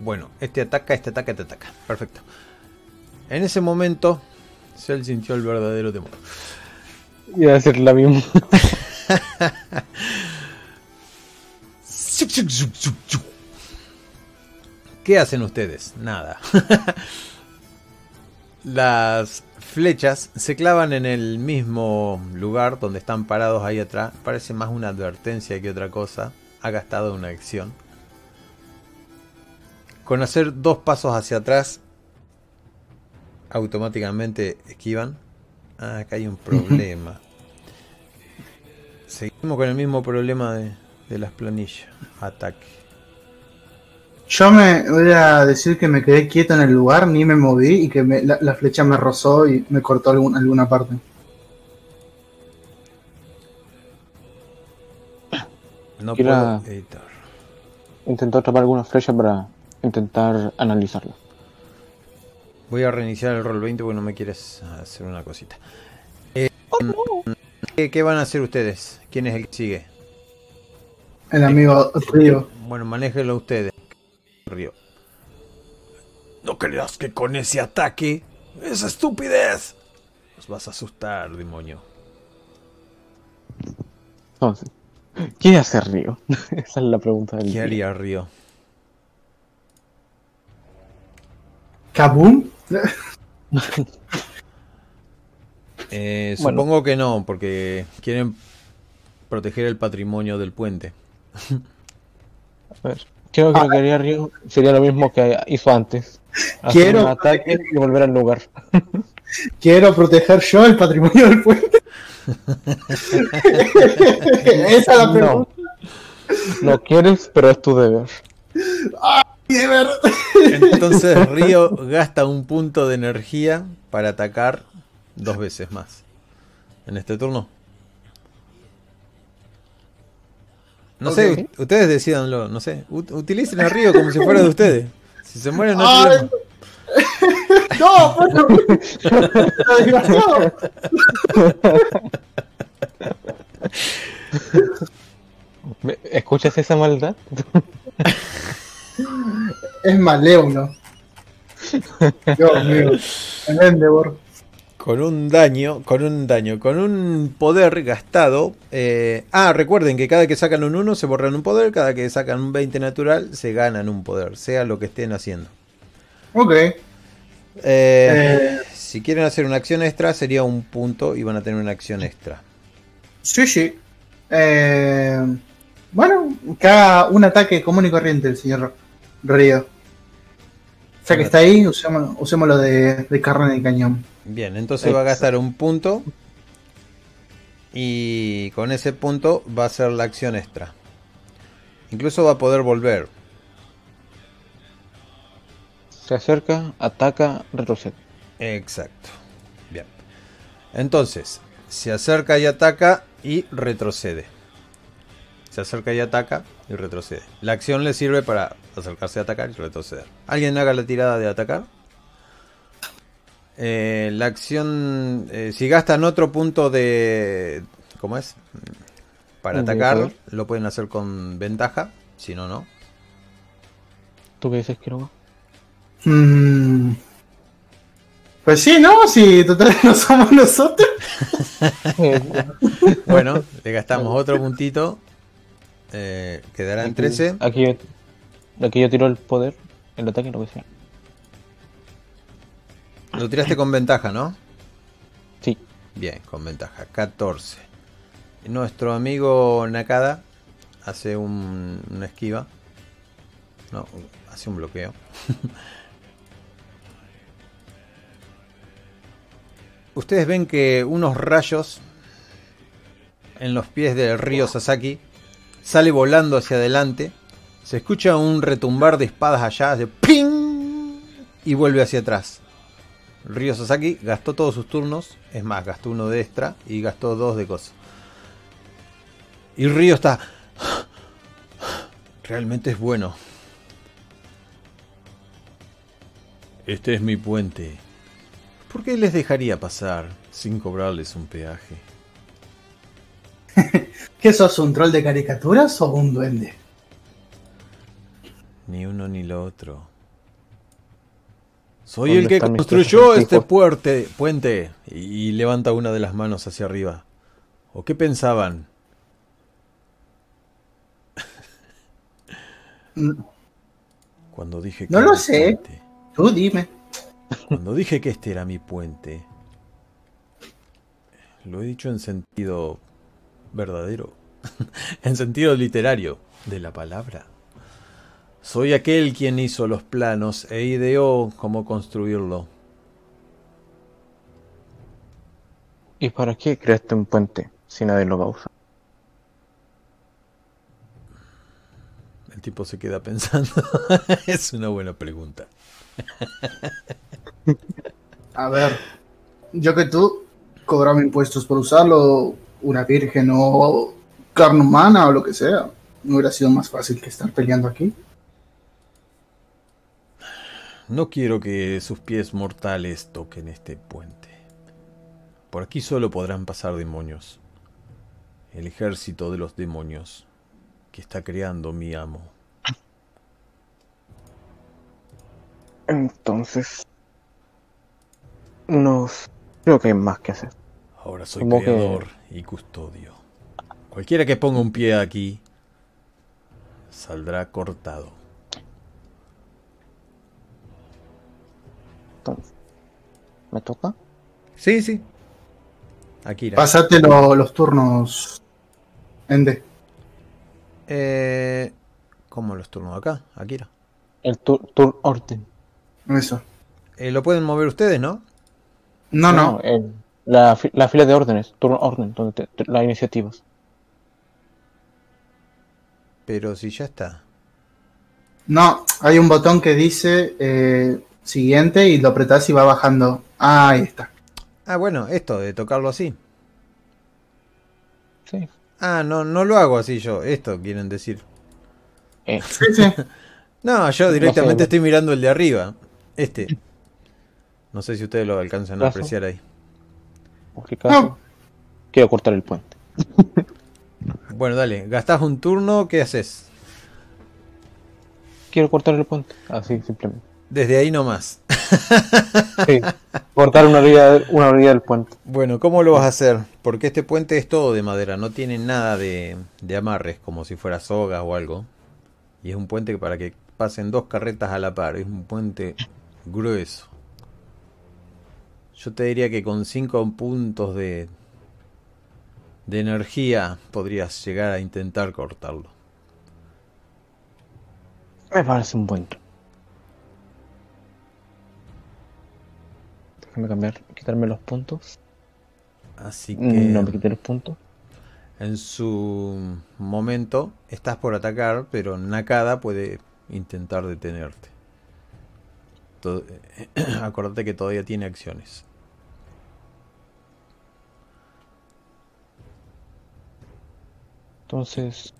Bueno, este ataca, este ataca, este ataca. Perfecto. En ese momento, Cell sintió el verdadero temor. Iba a hacer la misma. ¿Qué hacen ustedes? Nada. Las flechas se clavan en el mismo lugar donde están parados ahí atrás. Parece más una advertencia que otra cosa. Ha gastado una acción. Con hacer dos pasos hacia atrás, automáticamente esquivan. Ah, acá hay un problema. Seguimos con el mismo problema de, de las planillas. Ataque. Yo me voy a decir que me quedé quieto en el lugar, ni me moví y que me- la, la flecha me rozó y me cortó algún- alguna parte. No puedo editar. Intentó atrapar alguna flecha para intentar analizarla. Voy a reiniciar el roll 20 porque no me quieres hacer una cosita. Eh, ¿qué, qué van a hacer ustedes? ¿Quién es el que sigue? el amigo Río. Bueno, manéjenlo ustedes. Río. No creas que con ese ataque es estupidez. Os vas a asustar, demonio. Entonces, ¿qué hace Río? Esa es la pregunta del ¿Qué día. haría Río? ¿Kaboom? Eh, Bueno. Supongo que no, porque quieren proteger el patrimonio del puente. A ver, creo que lo que haría Río sería lo mismo que hizo antes. Hacer Quiero- un ataque y volver al lugar. Quiero proteger yo el patrimonio del puente. Esa es la No. pregunta. No quieres, pero es tu deber. Entonces Río gasta un punto de energía para atacar dos veces más. En este turno. No sé, Ok. u- ustedes decidanlo, no sé. Ut- utilicen a Río como si fuera de ustedes. Si se mueren, no Ay, problema. No, bueno. Desgraciado. ¿Me- ¿Escuchas esa maldad? Es malévolo. Dios mío. El Endeavor. Con un daño, con un daño, con un poder gastado. eh, ah, recuerden que cada que sacan un 1 se borran un poder, cada que sacan un 20 natural se ganan un poder, sea lo que estén haciendo. Ok. Eh, Eh. Si quieren hacer una acción extra, sería un punto y van a tener una acción extra. Sí, sí. Eh, bueno, que haga un ataque común y corriente el señor Río. Ya que está ahí, usemos, usémoslo de, de carne de cañón. Bien, entonces va a gastar un punto. Y con ese punto va a hacer la acción extra. Incluso va a poder volver. Se acerca, ataca, retrocede. Exacto. Bien. Entonces, se acerca y ataca y retrocede. Se acerca y ataca y retrocede. La acción le sirve para acercarse a atacar y retroceder. ¿Alguien haga la tirada de atacar? Eh, la acción, eh, si gastan otro punto de... ¿Cómo es? Para atacar, lo pueden hacer con ventaja. Si no, no. ¿Tú qué dices, Quiroga? Mm. Pues sí, ¿no? Si total no somos nosotros. Bueno, le gastamos otro puntito. Eh, quedará en 13. Aquí yo, aquí yo tiro el poder, el ataque, lo que sea. Lo tiraste con ventaja, ¿no? Sí. Bien, con ventaja. 14. Nuestro amigo Nakada hace un, una esquiva. No, hace un bloqueo. Ustedes ven que unos rayos en los pies del río Sasaki sale volando hacia adelante. Se escucha un retumbar de espadas allá, de ¡ping! y vuelve hacia atrás. Ryo Sasaki gastó todos sus turnos, es más, gastó uno de extra y gastó dos de cosas. Y Ryo está. Realmente es bueno. Este es mi puente. ¿Por qué les dejaría pasar sin cobrarles un peaje? ¿Qué sos, un troll de caricaturas o un duende? Ni uno ni lo otro. Soy ¿Dónde el que construyó este puerte, puente. Y levanta una de las manos hacia arriba. ¿O qué pensaban? Cuando dije que No lo sé. puente. Tú dime. Cuando dije que este era mi puente. Lo he dicho en sentido verdadero. en sentido literario de la palabra. Soy aquel quien hizo los planos e ideó cómo construirlo. ¿Y para qué creaste un puente si nadie lo va a usar? El tipo se queda pensando. es una buena pregunta. A ver, yo que tú cobraba impuestos por usarlo, una virgen o carne humana o lo que sea. No hubiera sido más fácil que estar peleando aquí. No quiero que sus pies mortales toquen este puente. Por aquí solo podrán pasar demonios. El ejército de los demonios. que está creando mi amo. Entonces. Nos. Creo que hay más que hacer. Ahora soy Como que- creador y custodio. Cualquiera que ponga un pie aquí saldrá cortado. ¿Me toca? Sí, sí. Akira. Pasate lo- los turnos. Ende. Eh, ¿Cómo los turnos acá? Akira. El tur, tur orden. Eso. Eh, lo pueden mover ustedes, ¿no? No, no. el- la, fi- la fila de órdenes. Turno orden. Donde te- te- las iniciativas. Pero si ya está. No, hay un botón que dice eh, siguiente y lo apretás y va bajando. Ah, ahí está. Ah, bueno, esto de tocarlo así. Sí. Ah, no, no lo hago así yo. Esto quieren decir. Eh, Sí, sí. No, yo directamente sé. estoy mirando el de arriba. Este. No sé si ustedes lo alcanzan a apreciar ahí. Qué caso, No. Quiero cortar el puente. Bueno, dale. Gastás un turno, ¿qué haces? Quiero cortar el puente. Así, simplemente. Desde ahí nomás. Sí. cortar una orilla, una orilla del puente. Bueno, ¿cómo lo vas a hacer? Porque este puente es todo de madera, no tiene nada de, de amarres, como si fuera sogas o algo. Y es un puente que para que pasen dos carretas a la par, es un puente grueso. Yo te diría que con cinco puntos de, de energía podrías llegar a intentar cortarlo. Me parece un buen. Déjame cambiar, quitarme los puntos. Así que No me quité los puntos. en su momento estás por atacar, pero Nakada puede intentar detenerte. To- Acordate que todavía tiene acciones. Entonces,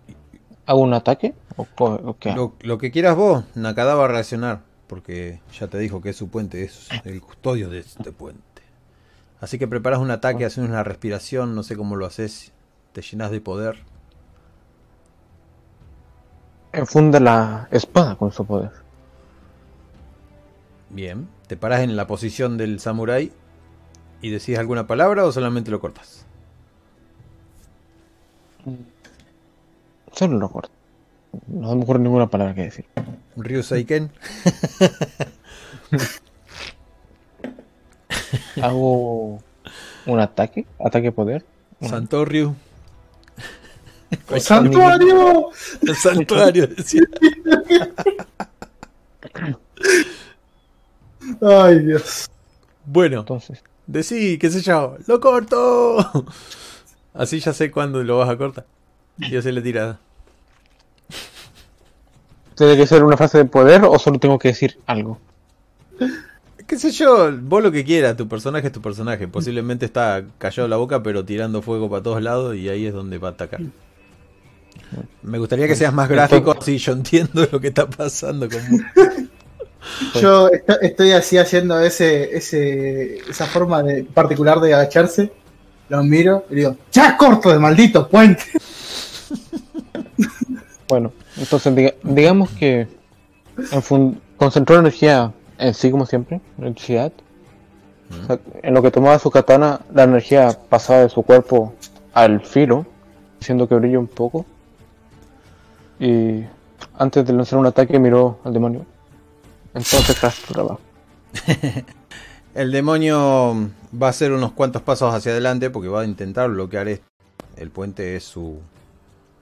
¿hago un ataque? ¿O, qué? Lo, lo que quieras vos, Nakada va a reaccionar, porque ya te dijo que es su puente, es el custodio de este puente. Así que preparas un ataque, haces una respiración, no sé cómo lo haces, te llenas de poder. Enfunda la espada con su poder. Bien, te paras en la posición del samurái y decís alguna palabra o solamente lo cortas. Solo lo corto. No me ocurre ninguna palabra que decir. Ryu Seiken. Hago un ataque, ataque poder. Santo Ryu. ¡Santuario! El santuario, decía. Ay, Dios. Bueno, Entonces, decí, qué sé yo, ¡lo corto! Así ya sé cuándo lo vas a cortar. Y hace la tirada. ¿Tiene que ser una frase de poder o solo tengo que decir algo? Qué sé yo, vos lo que quieras, tu personaje es tu personaje. Posiblemente está callado la boca, pero tirando fuego para todos lados y ahí es donde va a atacar. Me gustaría que seas más gráfico, así yo entiendo lo que está pasando con vos. Yo est- estoy así haciendo ese, ese, esa forma de, particular de agacharse. Lo miro y digo, ¡Ya corto de maldito puente! Bueno, entonces diga- digamos que enfun- concentró energía en sí como siempre, sea, en lo que tomaba su katana, la energía pasaba de su cuerpo al filo, haciendo que brille un poco. Y antes de lanzar un ataque miró al demonio. Entonces tras tu trabajo. El demonio va a hacer unos cuantos pasos hacia adelante porque va a intentar bloquear esto. El puente es su,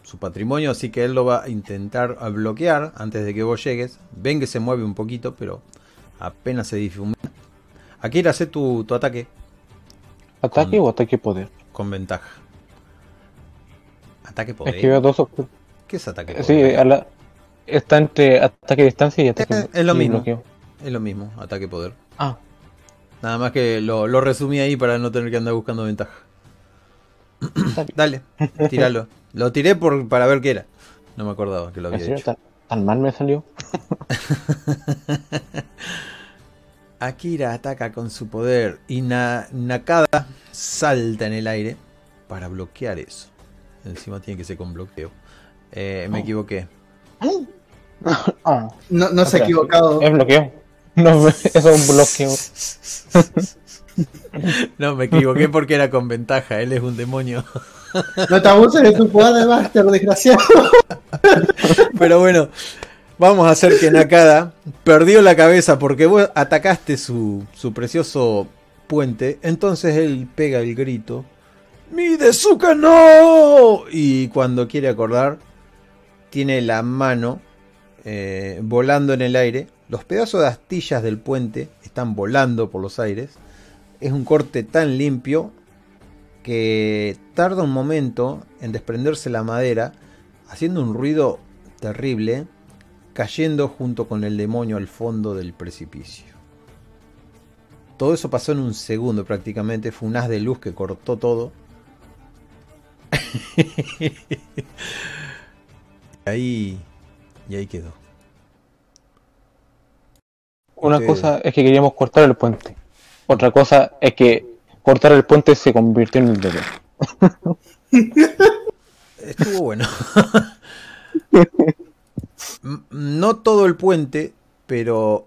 su patrimonio, así que él lo va a intentar bloquear antes de que vos llegues. Ven que se mueve un poquito, pero apenas se difumina. Akira, hace tu, tu ataque ¿Ataque Con- o ataque poder? con ventaja. Ataque poder. Es que veo dos. ¿Qué es ataque Sí, a la- está entre ataque distancia y ataque Eh, es lo mismo. bloqueo. Es lo mismo, ataque poder. Ah, Nada más que lo, lo resumí ahí para no tener que andar buscando ventaja. Dale, tíralo. Lo tiré por, para ver qué era. No me acordaba que lo ¿En había hecho. ¿Tan, tan mal me salió? Akira ataca con su poder y Na- Nakada salta en el aire para bloquear eso. Encima tiene que ser con bloqueo. Eh, me equivoqué. Ah, No, no se ha equivocado. es bloqueo. No, eso es un bloqueo. No, me equivoqué porque era con ventaja. Él es un demonio. No te abuses de tu poder de Master, desgraciado. Pero bueno, vamos a hacer que Nakada perdió la cabeza porque vos atacaste su, su precioso puente. Entonces él pega el grito: ¡Mi Dezuka no! Y cuando quiere acordar, tiene la mano eh, volando en el aire. Los pedazos de astillas del puente están volando por los aires. Es un corte tan limpio que tarda un momento en desprenderse la madera, haciendo un ruido terrible, cayendo junto con el demonio al fondo del precipicio. Todo eso pasó en un segundo prácticamente, fue un haz de luz que cortó todo. y ahí y ahí quedó. Una Ustedes- cosa es que queríamos cortar el puente. Otra cosa es que cortar el puente se convirtió en un deber. Estuvo bueno. No todo el puente, pero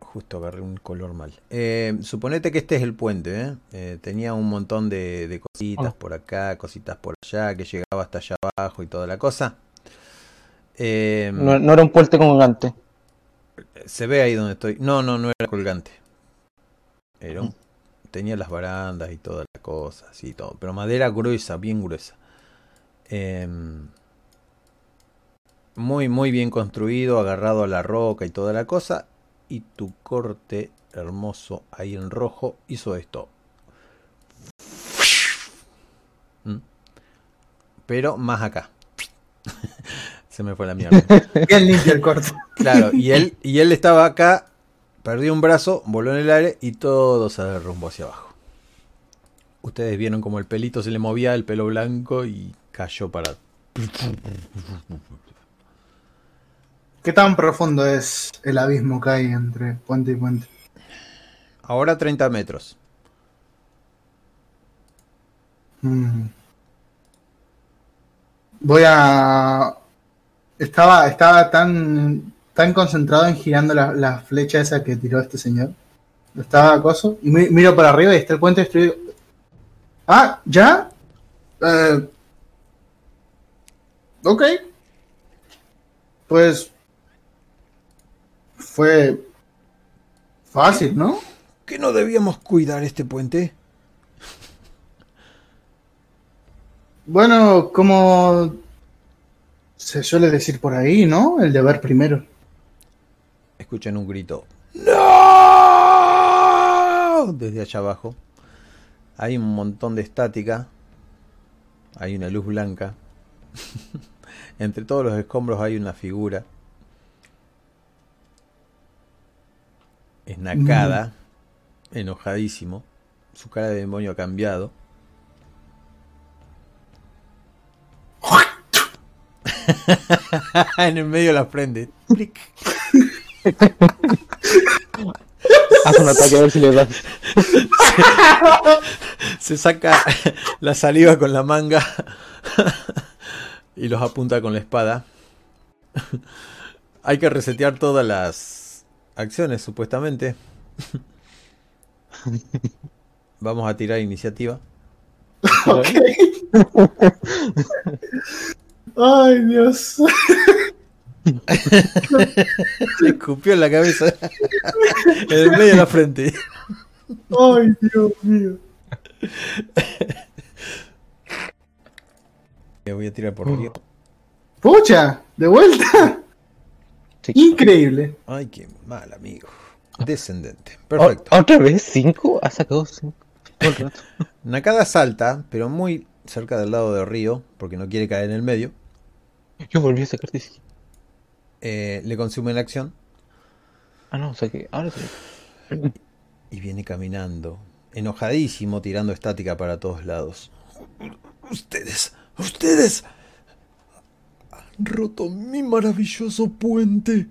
justo agarré un color mal. Eh, suponete que este es el puente, ¿eh? Eh, tenía un montón de, de cositas por acá, cositas por allá, que llegaba hasta allá abajo y toda la cosa. Eh, No, no era un puente colgante. se ve ahí donde estoy. No, no, no era colgante. Era un- tenía las barandas y toda la cosa, así todo. Pero madera gruesa, bien gruesa. Em, muy, muy bien construido, agarrado a la roca y toda la cosa. Y tu corte hermoso ahí en rojo hizo esto. ¿Mm? Pero más acá. Se me fue la mierda. Bien limpio el corte. Claro, y él, y él estaba acá, perdió un brazo, voló en el aire y todo se derrumbó hacia abajo. Ustedes vieron como el pelito se le movía, el pelo blanco y cayó para... ¿Qué tan profundo es el abismo que hay entre puente y puente? Ahora 30 metros. Mm. Voy a. Estaba, estaba tan, tan concentrado en girando la, la flecha esa que tiró este señor. Estaba acoso. Y mi- miro para arriba y está el puente destruido. Ah, ¿ya? Eh, ok. Pues. Fue. Fácil, ¿no? ¿Que no debíamos cuidar este puente? Bueno, como se suele decir por ahí, ¿no? El deber primero. Escuchan un grito. ¡No! Desde allá abajo. Hay un montón de estática. Hay una luz blanca. Entre todos los escombros hay una figura. Es Nakada. Enojadísimo. Su cara de demonio ha cambiado. en el medio de la frente. Haz un ataque a ver si le das. Se saca la saliva con la manga y los apunta con la espada. Hay que resetear todas las acciones, supuestamente. Vamos a tirar iniciativa. Ok. Ay, Dios. Le escupió en la cabeza. en el medio de la frente. Ay, Dios mío. Le voy a tirar por río. Pucha, de vuelta. Sí. Increíble. Ay, qué mal, amigo. Descendente. O- Perfecto. ¿Otra vez? ¿Cinco? Ha sacado cinco. Nakada salta, pero muy cerca del lado del río, porque no quiere caer en el medio. Yo volví a sacar 17. Eh, le consume la acción Ah, no, saqué. Ahora sí. y viene caminando, enojadísimo, tirando estática para todos lados. Ustedes, ustedes han roto mi maravilloso puente.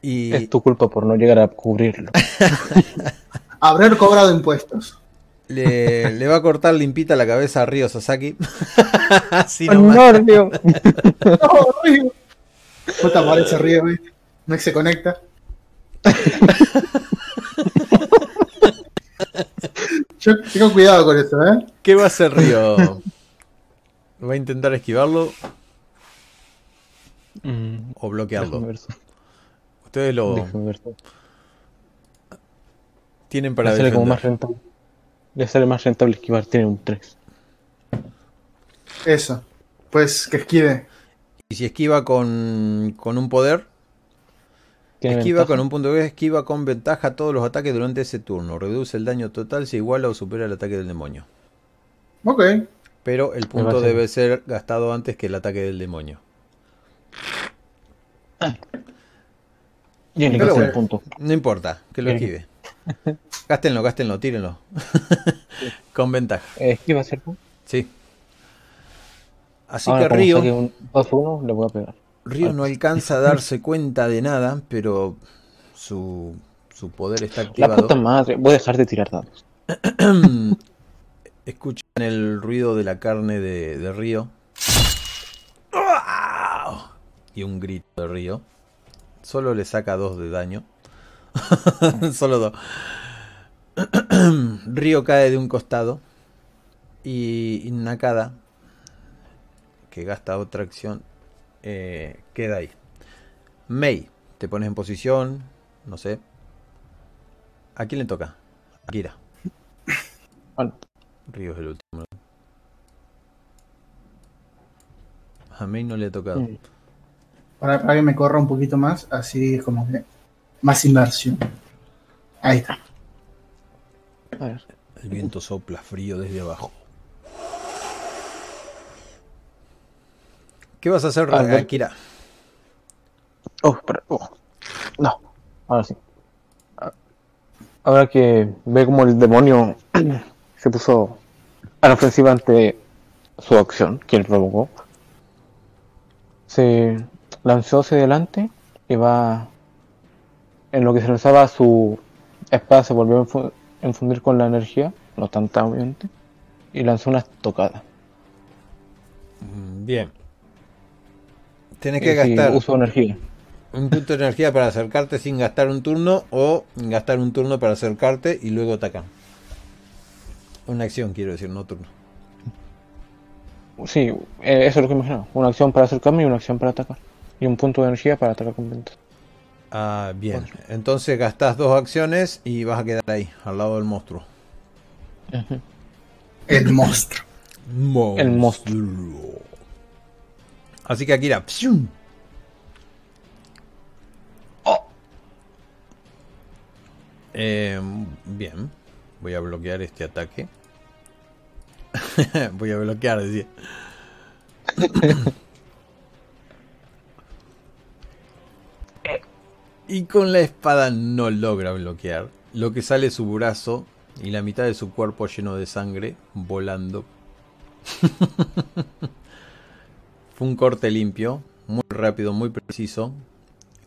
Y Es tu culpa por no llegar a cubrirlo. Haber cobrado impuestos. Le, le va a cortar limpita la cabeza a Ryo Sasaki. Así ¡Oh, nomás. no, Río! ¡No, Río! Puta madre ese río, ¿viste? No es que se conecta. Yo tengo cuidado con eso, ¿eh? ¿Qué va a hacer Ryo? ¿Va a intentar esquivarlo Mm, o bloquearlo? Ustedes lo tienen para sale como más defender. rentable. Le sale más rentable esquivar, tiene un 3. Eso. Pues que esquive. Y si esquiva con, con un poder, esquiva ventaja. con un punto de esquiva con ventaja todos los ataques durante ese turno. Reduce el daño total si iguala o supera el ataque del demonio. Ok. Pero el punto debe ser gastado antes que el ataque del demonio. Y en el punto. No importa, que lo Bien. esquive. Gástenlo, gástenlo, tírenlo. con ventaja, Eh, esquiva, ¿cierto? sí. Así Ahora, que Río, saque un 2-1, le voy a pegar. Río no alcanza a darse cuenta de nada, pero su, su poder está La activado. puta madre, voy a dejar de tirar dados. Escuchan el ruido de la carne de, de Río. Y un grito de Río. Solo le saca dos de daño. Solo dos. Río cae de un costado. Y, Nakada, que gasta otra acción, eh, queda ahí. Mei, te pones en posición. No sé. ¿A quién le toca? A Kira. Bueno, Río es el último. A Mei no le ha tocado. Para, para que me corra un poquito más, así es como que más inversión. Ahí está. a ver. El viento sopla frío desde abajo. ¿Qué vas a hacer, A ver. Akira? Oh, espera. oh. No, ahora sí. A- Ahora que ve como el demonio se puso a la ofensiva ante su acción, que él provocó, se lanzó hacia adelante y va. En lo que se lanzaba su espada se volvió a enfundir con la energía, no tanta obviamente, y lanzó una estocada. Mm, Bien. Tienes que gastar uso energía. un punto de energía para acercarte sin gastar un turno o gastar un turno para acercarte y luego atacar. Una acción, quiero decir, no turno. Sí, eh, eso es lo que imaginaba. Una acción para acercarme y una acción para atacar. Y un punto de energía para atacar con ventaja. Ah, bien. Entonces gastas dos acciones y vas a quedar ahí, al lado del monstruo. El monstruo. El monstruo. Así que Akira. ¡psium! Eh, bien. Voy a bloquear este ataque. Voy a bloquear, decía. y con la espada no logra bloquear. Lo que sale su brazo y la mitad de su cuerpo lleno de sangre volando. Fue un corte limpio, muy rápido, muy preciso.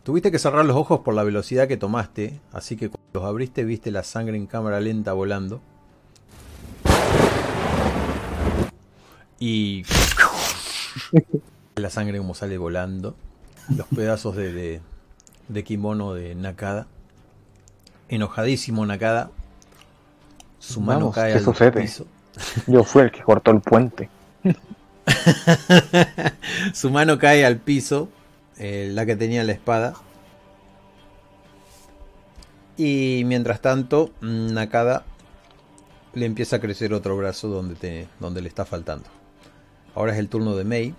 Tuviste que cerrar los ojos por la velocidad que tomaste, así que cuando los abriste viste la sangre en cámara lenta volando. Y la sangre como sale volando. Los pedazos de, de, de kimono de Nakada. Enojadísimo Nakada. Su mano Vamos, cae ¿qué al sucede? piso. Yo fui el que cortó el puente. Su mano cae al piso, eh, la que tenía la espada. Y mientras tanto, Nakada le empieza a crecer otro brazo donde, te- donde le está faltando. Ahora es el turno de Mei.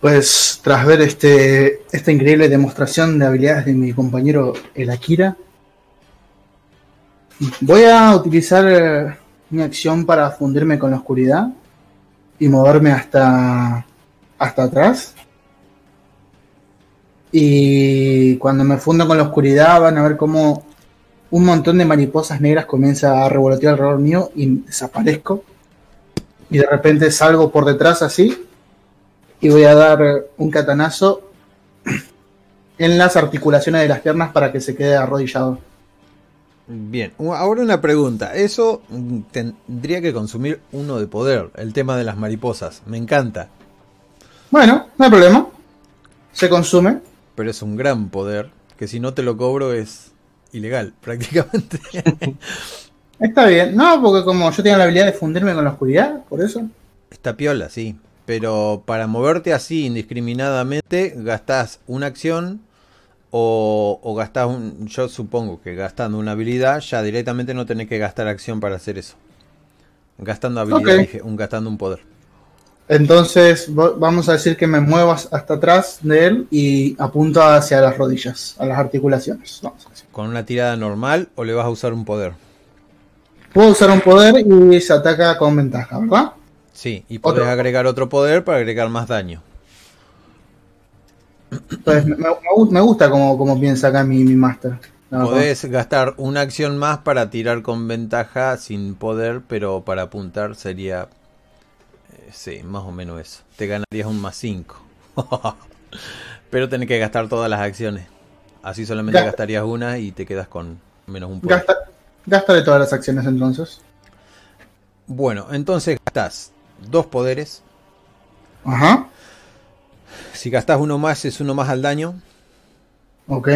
Pues tras ver este, esta increíble demostración de habilidades de mi compañero el Akira, voy a utilizar eh, mi acción para fundirme con la oscuridad y moverme hasta, hasta atrás. Y cuando me fundo con la oscuridad van a ver cómo un montón de mariposas negras comienza a revolotear alrededor mío y desaparezco. Y de repente salgo por detrás así y voy a dar un catanazo en las articulaciones de las piernas para que se quede arrodillado. Bien, ahora una pregunta. Eso mm, tendría que consumir uno de poder, el tema de las mariposas. Me encanta, Bueno, no hay problema. Se consume. pero es un gran poder que si no te lo cobro es ilegal, prácticamente. Está bien. No, porque como yo tengo la habilidad de fundirme con la oscuridad, por eso. Está piola, sí. Pero para moverte así indiscriminadamente, gastás una acción o, o gastás un. Yo supongo que gastando una habilidad, ya directamente no tenés que gastar acción para hacer eso. Gastando habilidad, dije, un, gastando un poder. Entonces vamos a decir que me muevas hasta atrás de él y apunto hacia las rodillas, a las articulaciones. Vamos a decir. ¿Con una tirada normal o le vas a usar un poder? Puedo usar un poder y se ataca con ventaja, ¿verdad? Sí, y podés Otro. agregar otro poder para agregar más daño. Pues me, me gu- me gusta como, como piensa acá mi, mi máster. Podés gastar una acción más para tirar con ventaja sin poder, pero para apuntar sería. eh, sí, más o menos eso. Te ganarías un más 5. pero tenés que gastar todas las acciones. Así solamente Ga- gastarías una y te quedas con menos un poder. Gasta, gástale todas las acciones entonces. Bueno, entonces gastás dos poderes. Ajá. Si gastás uno más, es uno más al daño. Ok.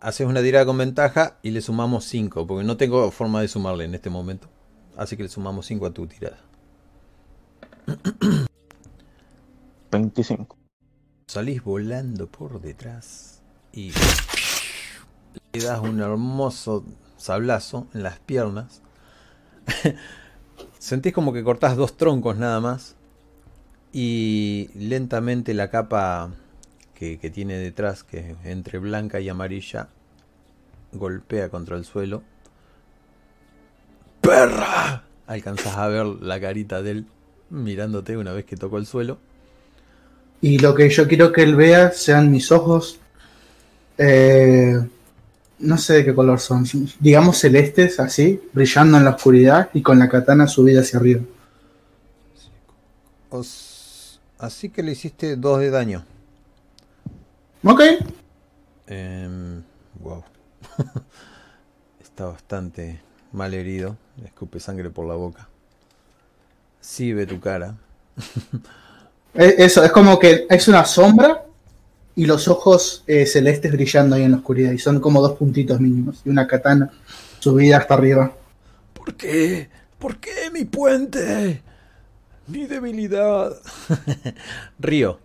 Haces una tirada con ventaja y le sumamos 5, porque no tengo forma de sumarle en este momento. Así que le sumamos 5 a tu tirada. 25. Salís volando por detrás y le das un hermoso sablazo en las piernas. Sentís como que cortás dos troncos nada más y lentamente la capa que, tiene detrás, que entre blanca y amarilla, golpea contra el suelo. ¡Perra! Alcanzás a ver la carita de él mirándote una vez que tocó el suelo. Y lo que yo quiero que él vea sean mis ojos. eh, no sé de qué color son. Digamos celestes, así, brillando en la oscuridad y con la katana subida hacia arriba. Os- Así que le hiciste 2 de daño. Ok. Em, wow. Está bastante mal herido. Escupe sangre por la boca. Sí ve tu cara. Eh, Eso, es como que es una sombra y los ojos eh, celestes brillando ahí en la oscuridad. Y son como dos puntitos mínimos. Y una katana subida hasta arriba. ¿Por qué? ¿Por qué mi puente? Mi debilidad. Río.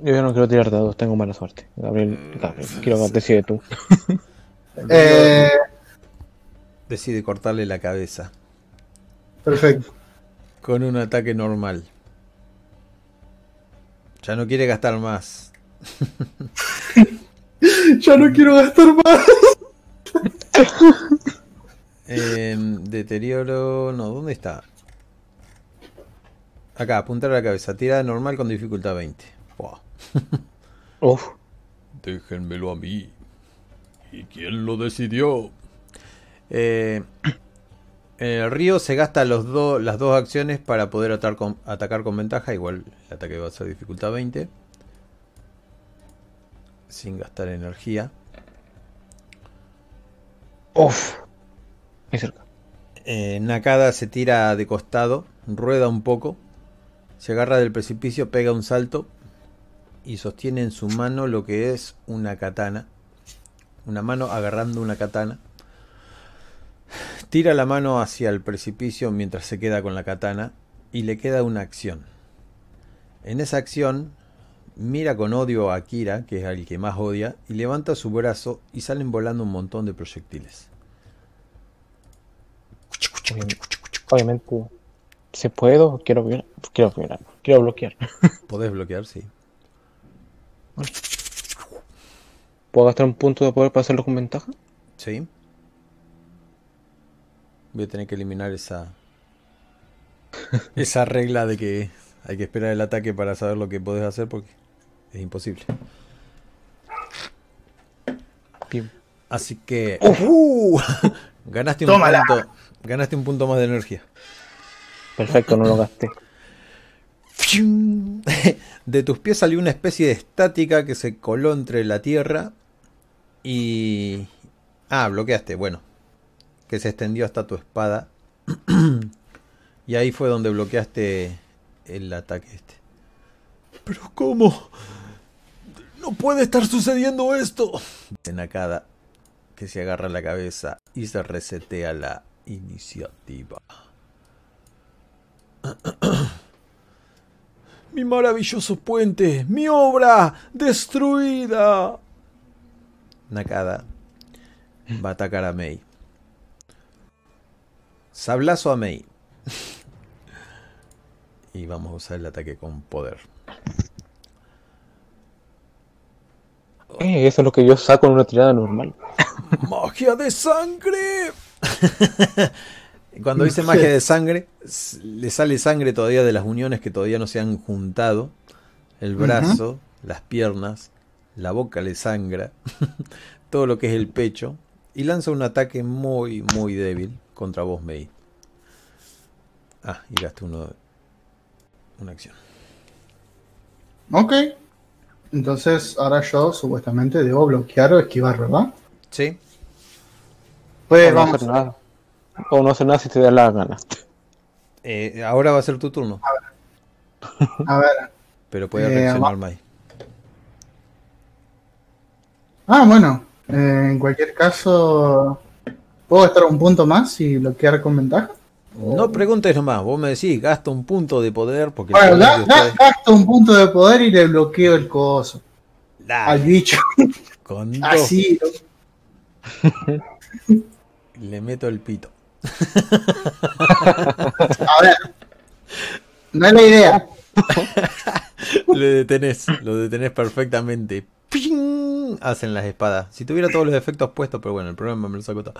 Yo ya no quiero tirar dados, tengo mala suerte. Gabriel, Gabriel, quiero que decide tú. Eh, Decide cortarle la cabeza. perfecto. Con un ataque normal. Ya no quiere gastar más. Ya no quiero gastar más. Em, deterioro. No, ¿dónde está? Acá, apuntar a la cabeza. Tirada normal con dificultad 20. Buah. Uf, Déjenmelo a mí. ¿Y quién lo decidió? Eh, el río se gasta los do- las dos acciones para poder atar con- atacar con ventaja. Igual el ataque va a ser dificultad 20. Sin gastar energía. uf. Muy cerca. Eh, Nakada se tira de costado, rueda un poco, se agarra del precipicio, pega un salto y sostiene en su mano lo que es una katana. Una mano agarrando una katana. Tira la mano hacia el precipicio mientras se queda con la katana y le queda una acción. En esa acción mira con odio a Akira, que es el que más odia, y levanta su brazo y salen volando un montón de proyectiles. Obviamente, si puedo, quiero violar, quiero violar, quiero bloquear. Podés bloquear, sí. ¿Puedo gastar un punto de poder para hacerlo con ventaja? Sí. Voy a tener que eliminar esa. esa regla de que hay que esperar el ataque para saber lo que podés hacer porque es imposible. Bien. Así que. ¡Uh! ganaste un Tómala. punto. Ganaste un punto más de energía. Perfecto, no lo gasté. De tus pies salió una especie de estática que se coló entre la tierra Y... Ah, bloqueaste, bueno. Que se extendió hasta tu espada. y ahí fue donde bloqueaste el ataque este. Pero ¿cómo? No puede estar sucediendo esto. De Nakada, que se agarra la cabeza y se resetea la iniciativa. Mi maravilloso puente, mi obra destruida. Nakada va a atacar a Mei. Sablazo a Mei. y vamos a usar el ataque con poder. Eh, eso es lo que yo saco en una tirada normal. ¡Magia de sangre! Cuando dice magia de sangre, le sale sangre todavía de las uniones que todavía no se han juntado. El brazo, las piernas, la boca le sangra, todo lo que es el pecho. Y lanza un ataque muy, muy débil contra vos, Mei. Ah, y gasté uno, una acción. Ok. Entonces, ahora yo supuestamente debo bloquear o esquivar, ¿verdad? ¿Sí? Pues o no vamos. hacer nada. O no hacer nada si te da la gana. Eh, ahora va a ser tu turno, A ver. pero puede Eh, reaccionar Mai. Ah, bueno. eh, en cualquier caso, ¿puedo estar un punto más y bloquear con ventaja? No preguntes nomás, vos me decís, gasta un punto de poder porque Bueno, ustedes- gasto un punto de poder y le bloqueo el coso. Dale, Al bicho. con dos Así. le meto el pito. A ver. No es la idea. Le detenés, lo detenés perfectamente. ¡Ping! Hacen las espadas. Si tuviera todos los efectos puestos, pero bueno, el problema me lo saco todo.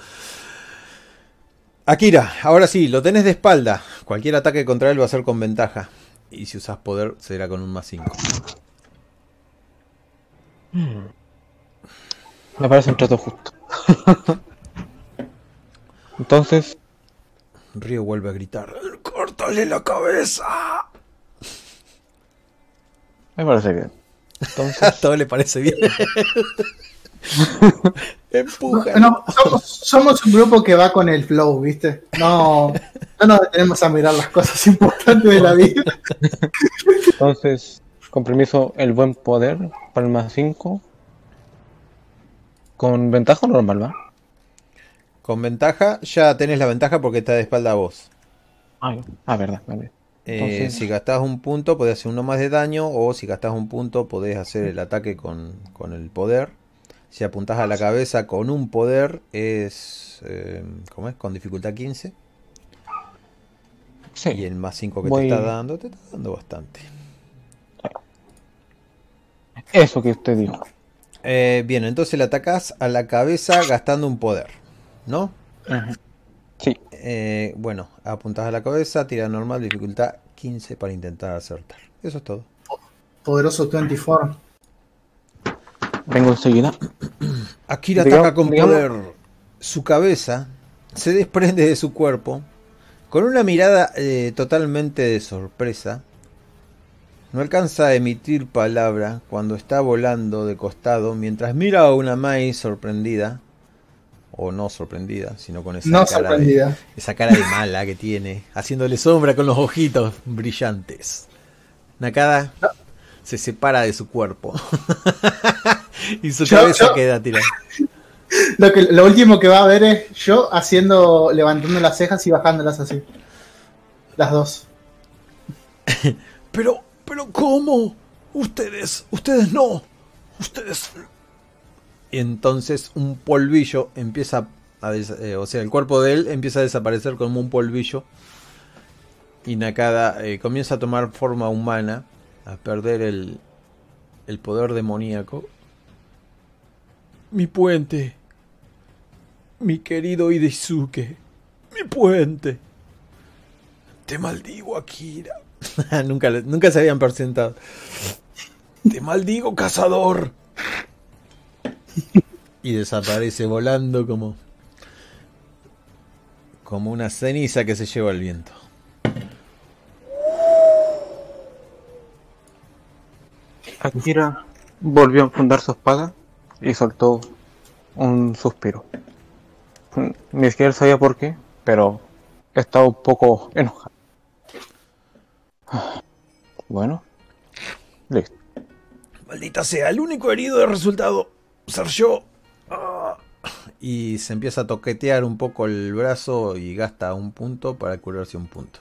Akira, ahora sí, lo tenés de espalda. Cualquier ataque contra él va a ser con ventaja. Y si usas poder, será con un más 5. Me parece un trato justo. Entonces, Río vuelve a gritar: ¡Córtale la cabeza! me parece bien. A Entonces, todo le parece bien. Empuja. No, somos, somos un grupo que va con el flow, ¿viste? No, no nos detenemos a mirar las cosas importantes de la vida. entonces, con permiso, el buen poder para el más 5. Con ventaja o normal, ¿va? Con ventaja, ya tenés la ventaja porque está de espalda a vos. Ah, ah, verdad, vale. Eh, Entonces- si gastás un punto, podés hacer uno más de daño. O si gastás un punto, podés hacer el ataque con, con el poder. Si apuntás a la cabeza con un poder, es. eh, ¿Cómo es? Con dificultad 15. Sí. Y el más 5 que Voy- te está dando, te está dando bastante. Eso que usted dijo. Eh, bien, entonces le atacás a la cabeza gastando un poder. ¿No? Ujú. Eh, bueno, apuntás a la cabeza, tira normal, dificultad 15 para intentar acertar. Eso es todo. Poderoso 24. vengo enseguida. Akira ataca con digamos- poder. Su cabeza se desprende de su cuerpo con una mirada eh, totalmente de sorpresa. No alcanza a emitir palabra cuando está volando de costado mientras mira a una Mai sorprendida. O no sorprendida, sino con esa, No cara, de, sorprendida. esa cara de mala que tiene, haciéndole sombra con los ojitos brillantes. Nakada se separa de su cuerpo. y su Yo- cabeza yo- queda tirada. Lo, que, lo último que va a ver es yo haciendo, levantando las cejas y bajándolas así. Las dos. Pero, pero ¿cómo? Ustedes, ustedes no. Ustedes. Y entonces un polvillo empieza a eh, o sea, el cuerpo de él empieza a desaparecer como un polvillo. Y Nakada eh, comienza a tomar forma humana, a perder el, el poder demoníaco. Mi puente. Mi querido Idizuke. Mi puente. Te maldigo, Akira. nunca, nunca se habían presentado. Te maldigo, cazador. Y desaparece volando como. como una ceniza que se lleva el viento. Akira volvió a enfundar su espada y soltó un suspiro. Ni siquiera sabía por qué, pero estaba un poco enojado. Bueno, listo. Maldita sea, el único herido de resultado ser yo. Ah. Y se empieza a toquetear un poco el brazo y gasta un punto para curarse un punto.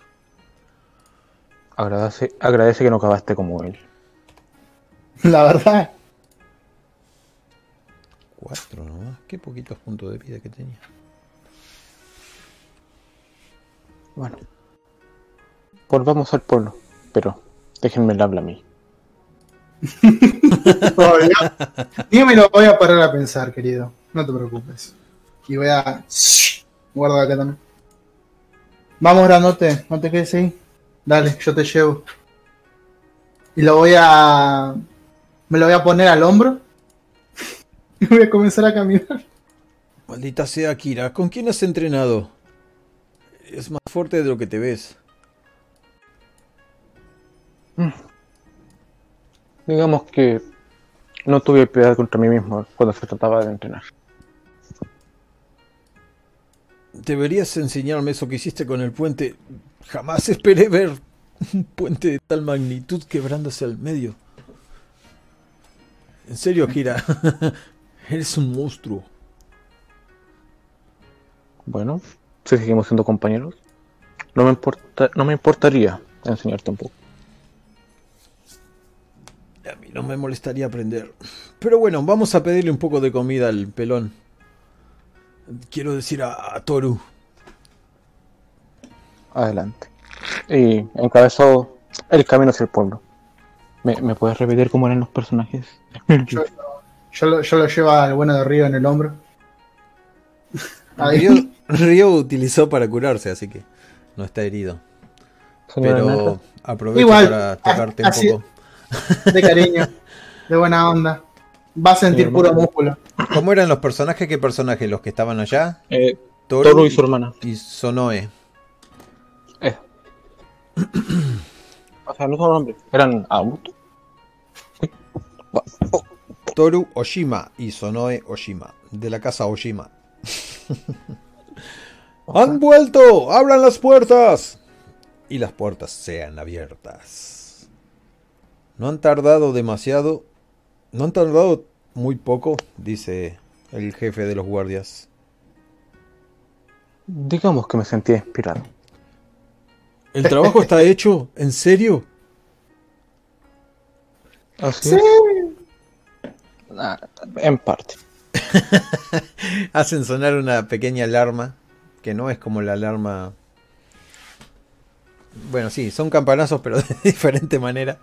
Agradece, agradece que no acabaste como él. La verdad. Cuatro nomás. Qué poquitos puntos de vida que tenía. Bueno. Volvamos al pueblo, pero déjenme el habla a mí. Ni me lo voy a parar a pensar, querido. No te preocupes. Y voy a. Guarda acá también. Vamos, grandote. No te quedes ahí. Dale, yo te llevo. Y lo voy a. Me lo voy a poner al hombro. Y voy a comenzar a caminar. Maldita sea, Kira. ¿Con quién has entrenado? Es más fuerte de lo que te ves. Digamos que no tuve piedad contra mí mismo cuando se trataba de entrenar. Deberías enseñarme eso que hiciste con el puente. Jamás esperé ver un puente de tal magnitud quebrándose al medio. En serio, Kira. Eres un monstruo. Bueno, si seguimos siendo compañeros, no me importa, no me importaría enseñarte un poco. A mí no me molestaría aprender. Pero bueno, vamos a pedirle un poco de comida al pelón. Quiero decir a, a Toru. Adelante. Y encabezó el camino hacia el pueblo. ¿Me, me puedes repetir cómo eran los personajes? Yo, yo lo, yo lo llevo al bueno de Río en el hombro. Ryo, Ryo utilizó para curarse, así que no está herido. Pero aprovecho Igual, para tocarte así- un poco. De cariño. De buena onda. Va a sentir Sí, puro músculo. ¿Cómo eran los personajes? ¿Qué personajes? ¿Los que estaban allá? Eh, Toru, Toru y su hermana. y Sonoe. Eh. o sea, no son hombres, eran adultos. Toru Oshima y Sonoe Oshima. De la casa Oshima. ¡Han vuelto! ¡Abran las puertas! Y las puertas sean abiertas. No han tardado demasiado. No han tardado muy poco, dice el jefe de los guardias. Digamos que me sentía inspirado. ¿El trabajo está hecho? ¿En serio? Así Sí. es. Ah, en parte. Hacen sonar una pequeña alarma, que no es como la alarma... Bueno, sí, son campanazos, pero de diferente manera.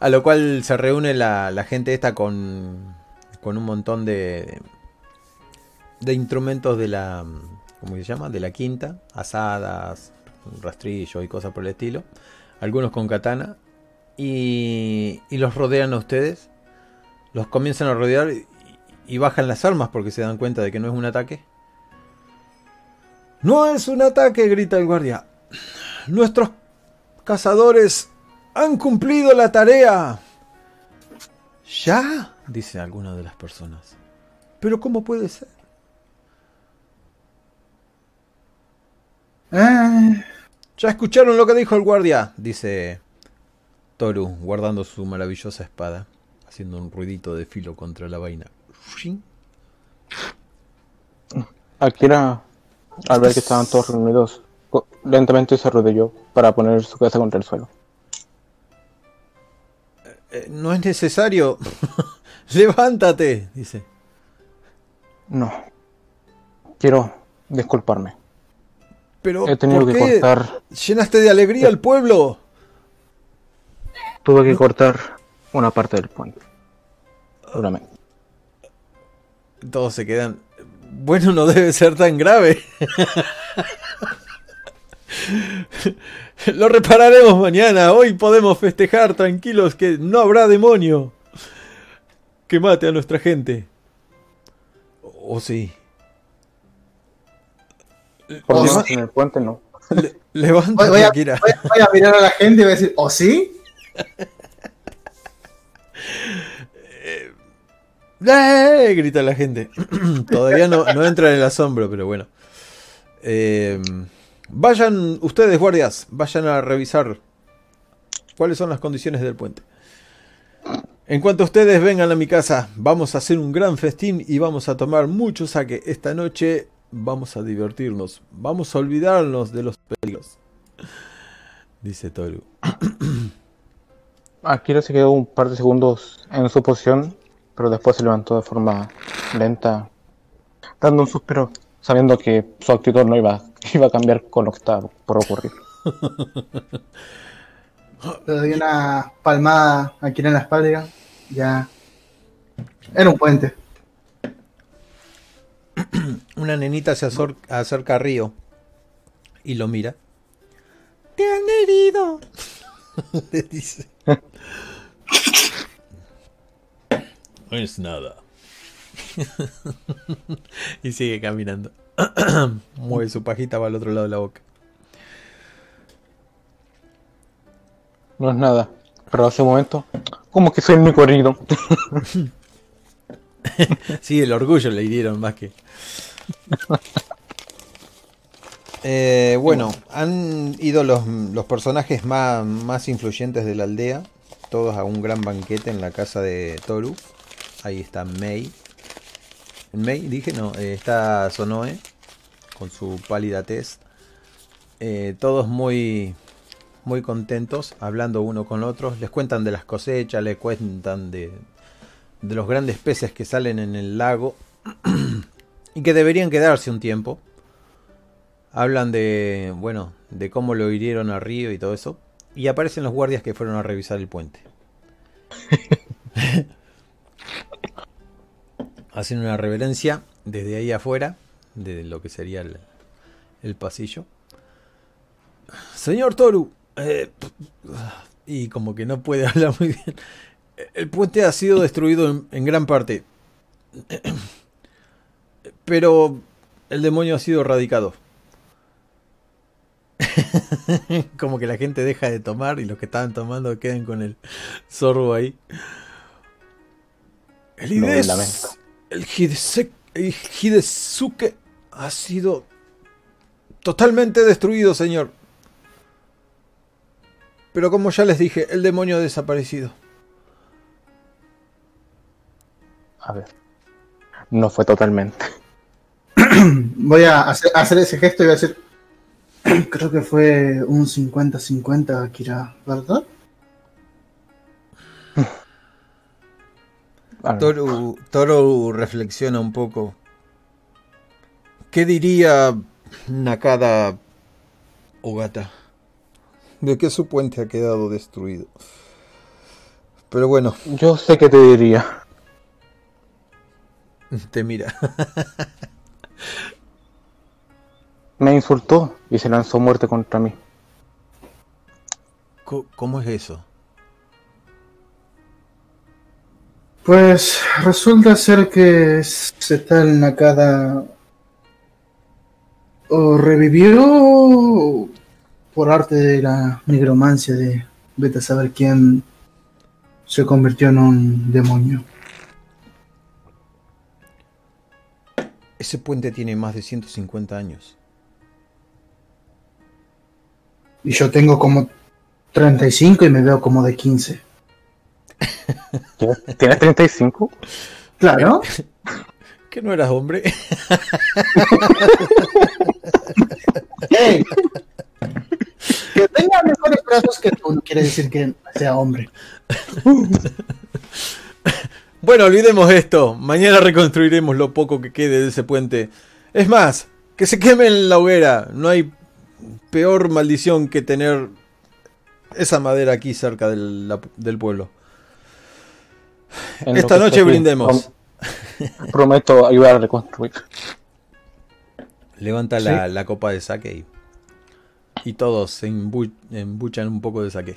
A lo cual se reúne la, gente esta con, con un montón de, de instrumentos de la... ¿Cómo se llama? De la quinta. Asadas, rastrillo y cosas por el estilo. Algunos con katana. Y, y los rodean a ustedes. Los comienzan a rodear y, y bajan las armas porque se dan cuenta de que no es un ataque. No es un ataque, grita el guardia. Nuestros cazadores han cumplido la tarea. ¿Ya? Dice alguna de las personas. Pero ¿cómo puede ser? Eh, Ya escucharon lo que dijo el guardia, dice Toru, guardando su maravillosa espada, haciendo un ruidito de filo contra la vaina. Akira, al ver que estaban todos reunidos, lentamente se arrodilló para poner su cabeza contra el suelo. Eh, no es necesario. Levántate, dice. No. Quiero disculparme. Pero He tenido ¿por que qué cortar. llenaste de alegría al pueblo? Tuve que cortar una parte del puente. Seguramente. Todos se quedan. Bueno, no debe ser tan grave. Lo repararemos mañana. Hoy podemos festejar tranquilos que no habrá demonio que mate a nuestra gente. ¿O sí? Por lo Oh, menos sí. en el puente no. Le- voy, a, voy- voy a mirar a la gente y voy a decir, ¿o ¿Oh, sí? ¡Eh! grita la gente. Todavía no, no entra en el asombro, pero bueno. Eh, vayan, ustedes guardias, vayan a revisar cuáles son las condiciones del puente. En cuanto ustedes vengan a mi casa, vamos a hacer un gran festín y vamos a tomar mucho saque. Esta noche vamos a divertirnos, vamos a olvidarnos de los peligros. Dice Toru. Akira se quedó un par de segundos en su posición, pero después se levantó de forma lenta, dando un suspiro, sabiendo que su actitud no iba, iba a cambiar con lo que estaba por ocurrir. Le doy una palmada aquí en la espalda. Ya. Era un puente. Una nenita se acerca a Río y lo mira. ¡Te han herido! Le dice. No es nada. y sigue caminando. Mueve su pajita para el otro lado de la boca. No es nada, pero hace un momento, como que soy mi corrido. Sí, el orgullo le hirieron más que. Eh, bueno, han ido los, los personajes más, más influyentes de la aldea, todos a un gran banquete en la casa de Toru. Ahí está Mei. Mei, dije, no, eh, está Sonoe con su pálida tez. Eh, todos muy, muy contentos, hablando uno con otros. Les cuentan de las cosechas, les cuentan de, de los grandes peces que salen en el lago y que deberían quedarse un tiempo. Hablan de, bueno, de cómo lo hirieron a Río y todo eso. Y aparecen los guardias que fueron a revisar el puente. Hacen una reverencia desde ahí afuera, de lo que sería el, el pasillo. Señor Toru, eh, y como que no puede hablar muy bien. El puente ha sido destruido en, en gran parte. Pero el demonio ha sido erradicado. Como que la gente deja de tomar y los que estaban tomando quedan con el sorbo ahí. El lamento. El Hidesuke ha sido totalmente destruido, señor. Pero como ya les dije, el demonio ha desaparecido. A ver, no fue totalmente. Voy a hacer, hacer ese gesto y voy a decir. Creo que fue un 50-50, Akira, ¿verdad? Toru, Toru reflexiona un poco. ¿Qué diría Nakada Ogata? De que su puente ha quedado destruido. Pero bueno, Yo sé que te diría. te mira. Me insultó y se lanzó muerte contra mí. ¿Cómo es eso? Pues resulta ser que se tal Nakada o revivió por arte de la nigromancia de vete a saber quién se convirtió en un demonio. Ese puente tiene más de 150 años. Y yo tengo como 35 y me veo como de 15. ¿Tienes- ¿Tienes 35? Claro. ¿Que no eras hombre? ¡Ey! Que tenga mejores brazos que tú no quiere decir que sea hombre. Bueno, olvidemos esto. Mañana reconstruiremos lo poco que quede de ese puente. Es más, que se queme en la hoguera. No hay peor maldición que tener esa madera aquí cerca del, la- del pueblo. Esta noche brindemos. prom- Prometo ayudar a reconstruir. Levanta la, la copa de saque y, y todos se embu- embuchan un poco de saque.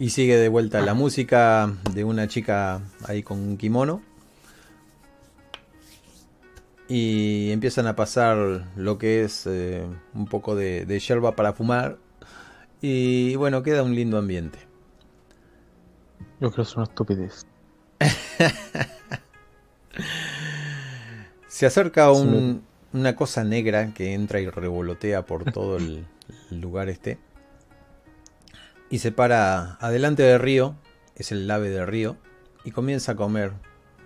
y sigue de vuelta la música de una chica ahí con un kimono. Y empiezan a pasar lo que es eh, un poco de, de yerba para fumar. Y bueno, queda un lindo ambiente. Yo creo que es una estupidez. Se acerca un, una cosa negra que entra y revolotea por todo el, el lugar este. Y se para adelante del río, es el ave del río, y comienza a comer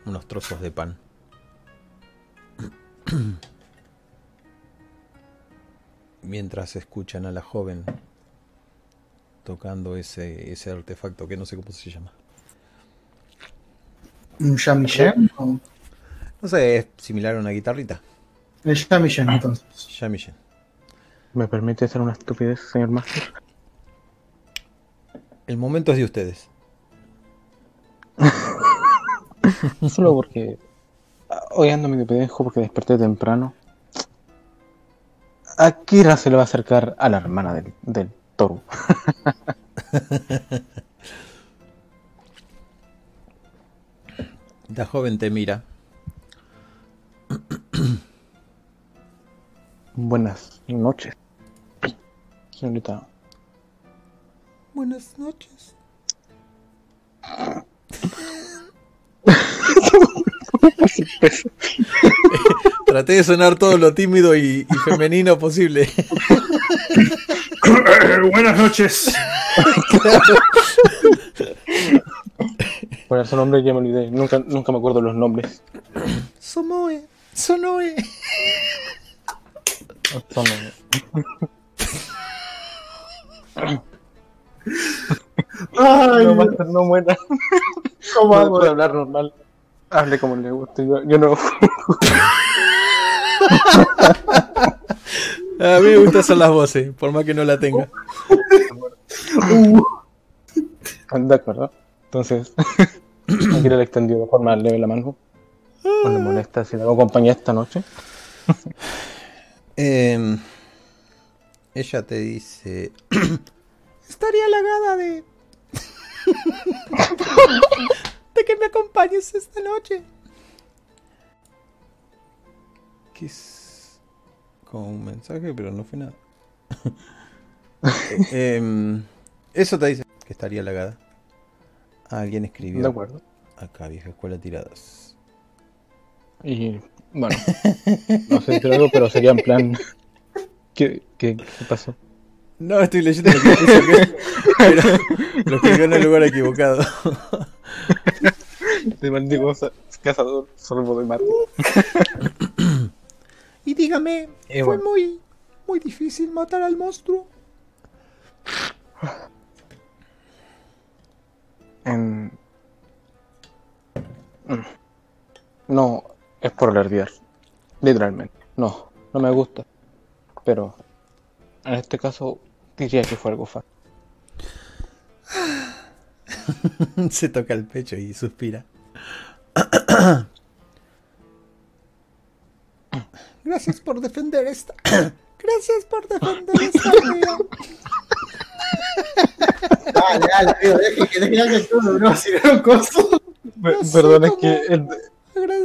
unos trozos de pan. Mientras escuchan a la joven tocando ese, ese artefacto que no sé cómo se llama. ¿Un Shamisen? o- No sé, es similar a una guitarrita. El Shamisen, entonces. Shamisen. ¿Me permite hacer una estupidez, señor Master? El momento es de ustedes. Solo porque hoy ando medio pendejo porque desperté temprano. A Kira se le va a acercar a la hermana del, del toro. La joven te mira. Buenas noches. Señorita. Buenas noches. Traté de sonar todo lo tímido y, y femenino posible. Buenas noches. ¿Cuál es su nombre? Ya me olvidé. Nunca, nunca me acuerdo los nombres. Somoe. Sonoe. Son- Ay, No, Master, no muera. ¿cómo No hago? puede hablar normal. Hable como le guste. Yo, yo no. A mí me gusta hacer las voces, por más que no la tenga. Uh, De acuerdo. Entonces, Akira le extendió de forma leve la mano. No le molesta si le hago compañía esta noche. Em, ella te dice... Estaría halagada de... de que me acompañes esta noche. ¿Qué es? Como un mensaje, pero no fue nada. Eh, em, eso te dice que estaría halagada. Alguien escribió De acuerdo. acá, vieja escuela tiradas. Y bueno, no sé si algo, pero sería en plan. ¿Qué, qué, qué pasó? No, estoy leyendo lo que puso pero lo escribió en el lugar equivocado. Te maldigo, sa- cazador, sorbo de Marte. Y dígame, Eh, ¿fue bueno. muy, muy difícil matar al monstruo? En... No, es por alardear. Literalmente. No, no me gusta. Pero en este caso diría que fue algo fácil. Se toca el pecho y suspira. Gracias por defender esta. Gracias por defender esta. dale, dale, amigo, deje que deje que todo, bro, si no coso. Perdón, es que el-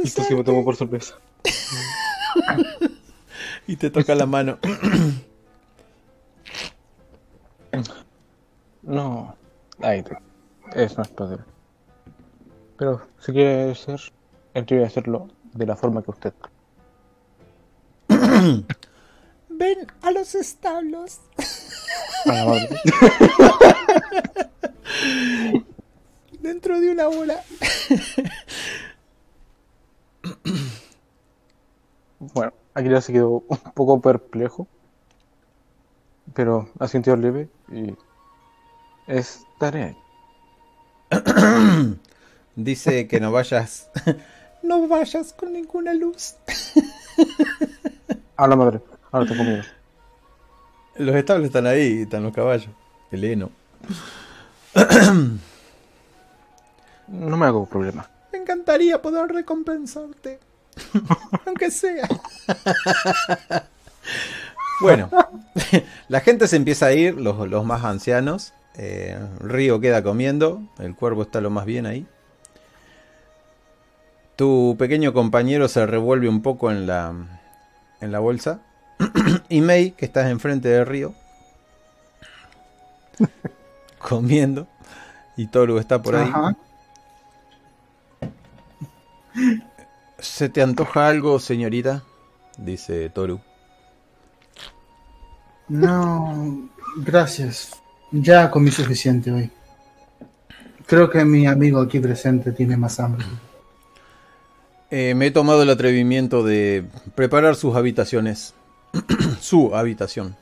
esto sí me tomó por sorpresa. Y te toca la mano. No, ahí te... es más poder. Pero si quiere ser, él quiere hacerlo de la forma que usted. Ven a los establos. A la madre. Dentro de una hora. Bueno, aquí ya se quedó un poco perplejo, pero asintió leve y estaré ahí. Dice que no vayas. No vayas con ninguna luz. A la madre, ahora tengo miedo. Los establos están ahí, están los caballos. El heno. No me hago problema. Me encantaría poder recompensarte. Aunque sea. bueno, la gente se empieza a ir, los, los más ancianos. Eh, Río queda comiendo, el cuervo está lo más bien ahí. Tu pequeño compañero se revuelve un poco en la, en la bolsa. Y May, que estás enfrente de Río, comiendo. Y Toru está por ahí. Ajá. ¿Se te antoja algo, señorita? Dice Toru. No, gracias. Ya comí suficiente hoy. Creo que mi amigo aquí presente tiene más hambre. Eh, me he tomado el atrevimiento de preparar sus habitaciones. Su habitación.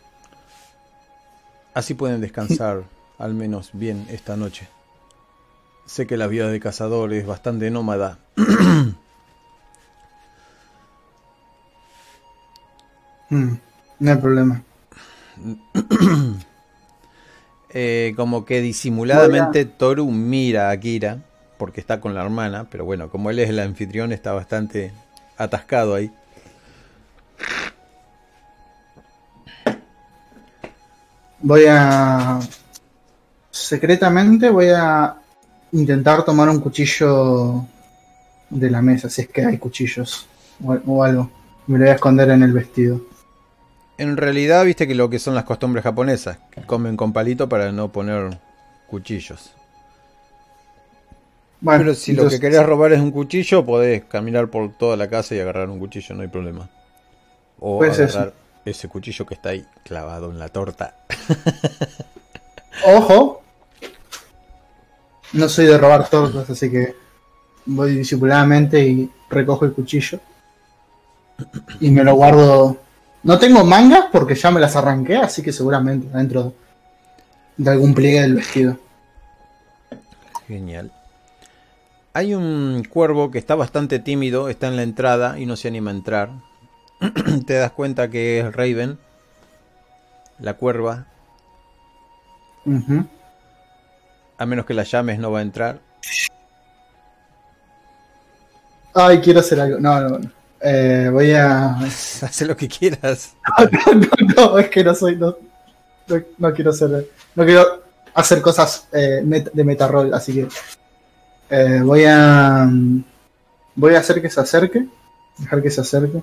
Así pueden descansar al menos bien esta noche. Sé que la vida de cazador es bastante nómada. Mm, no hay problema. Eh, como que disimuladamente Toru mira a Kira porque está con la hermana, pero bueno, como él es el anfitrión está bastante atascado ahí. Voy a... Secretamente voy a intentar tomar un cuchillo de la mesa, si es que hay cuchillos o, o algo. Me lo voy a esconder en el vestido. En realidad, viste que lo que son las costumbres japonesas, que comen con palito para no poner cuchillos. Bueno, Pero si lo que querés robar es un cuchillo, podés caminar por toda la casa y agarrar un cuchillo, no hay problema. O Pues agarrar ese cuchillo que está ahí clavado en la torta. Ojo. No soy de robar tortas, así que voy disimuladamente y recojo el cuchillo. Y me lo guardo. No tengo mangas porque ya me las arranqué, así que seguramente dentro de algún pliegue del vestido. Genial. Hay un cuervo que está bastante tímido, está en la entrada y no se anima a entrar. Te das cuenta que es Raven, la cuerva. A menos que la llames no va a entrar. Ay, quiero hacer algo. No, no, no. Eh, voy a. Haz lo que quieras. no, no, es que no soy. No, no, no quiero hacer. No quiero hacer cosas eh, de metarrol, así que. eh, voy a. Voy a hacer que se acerque. Dejar que se acerque.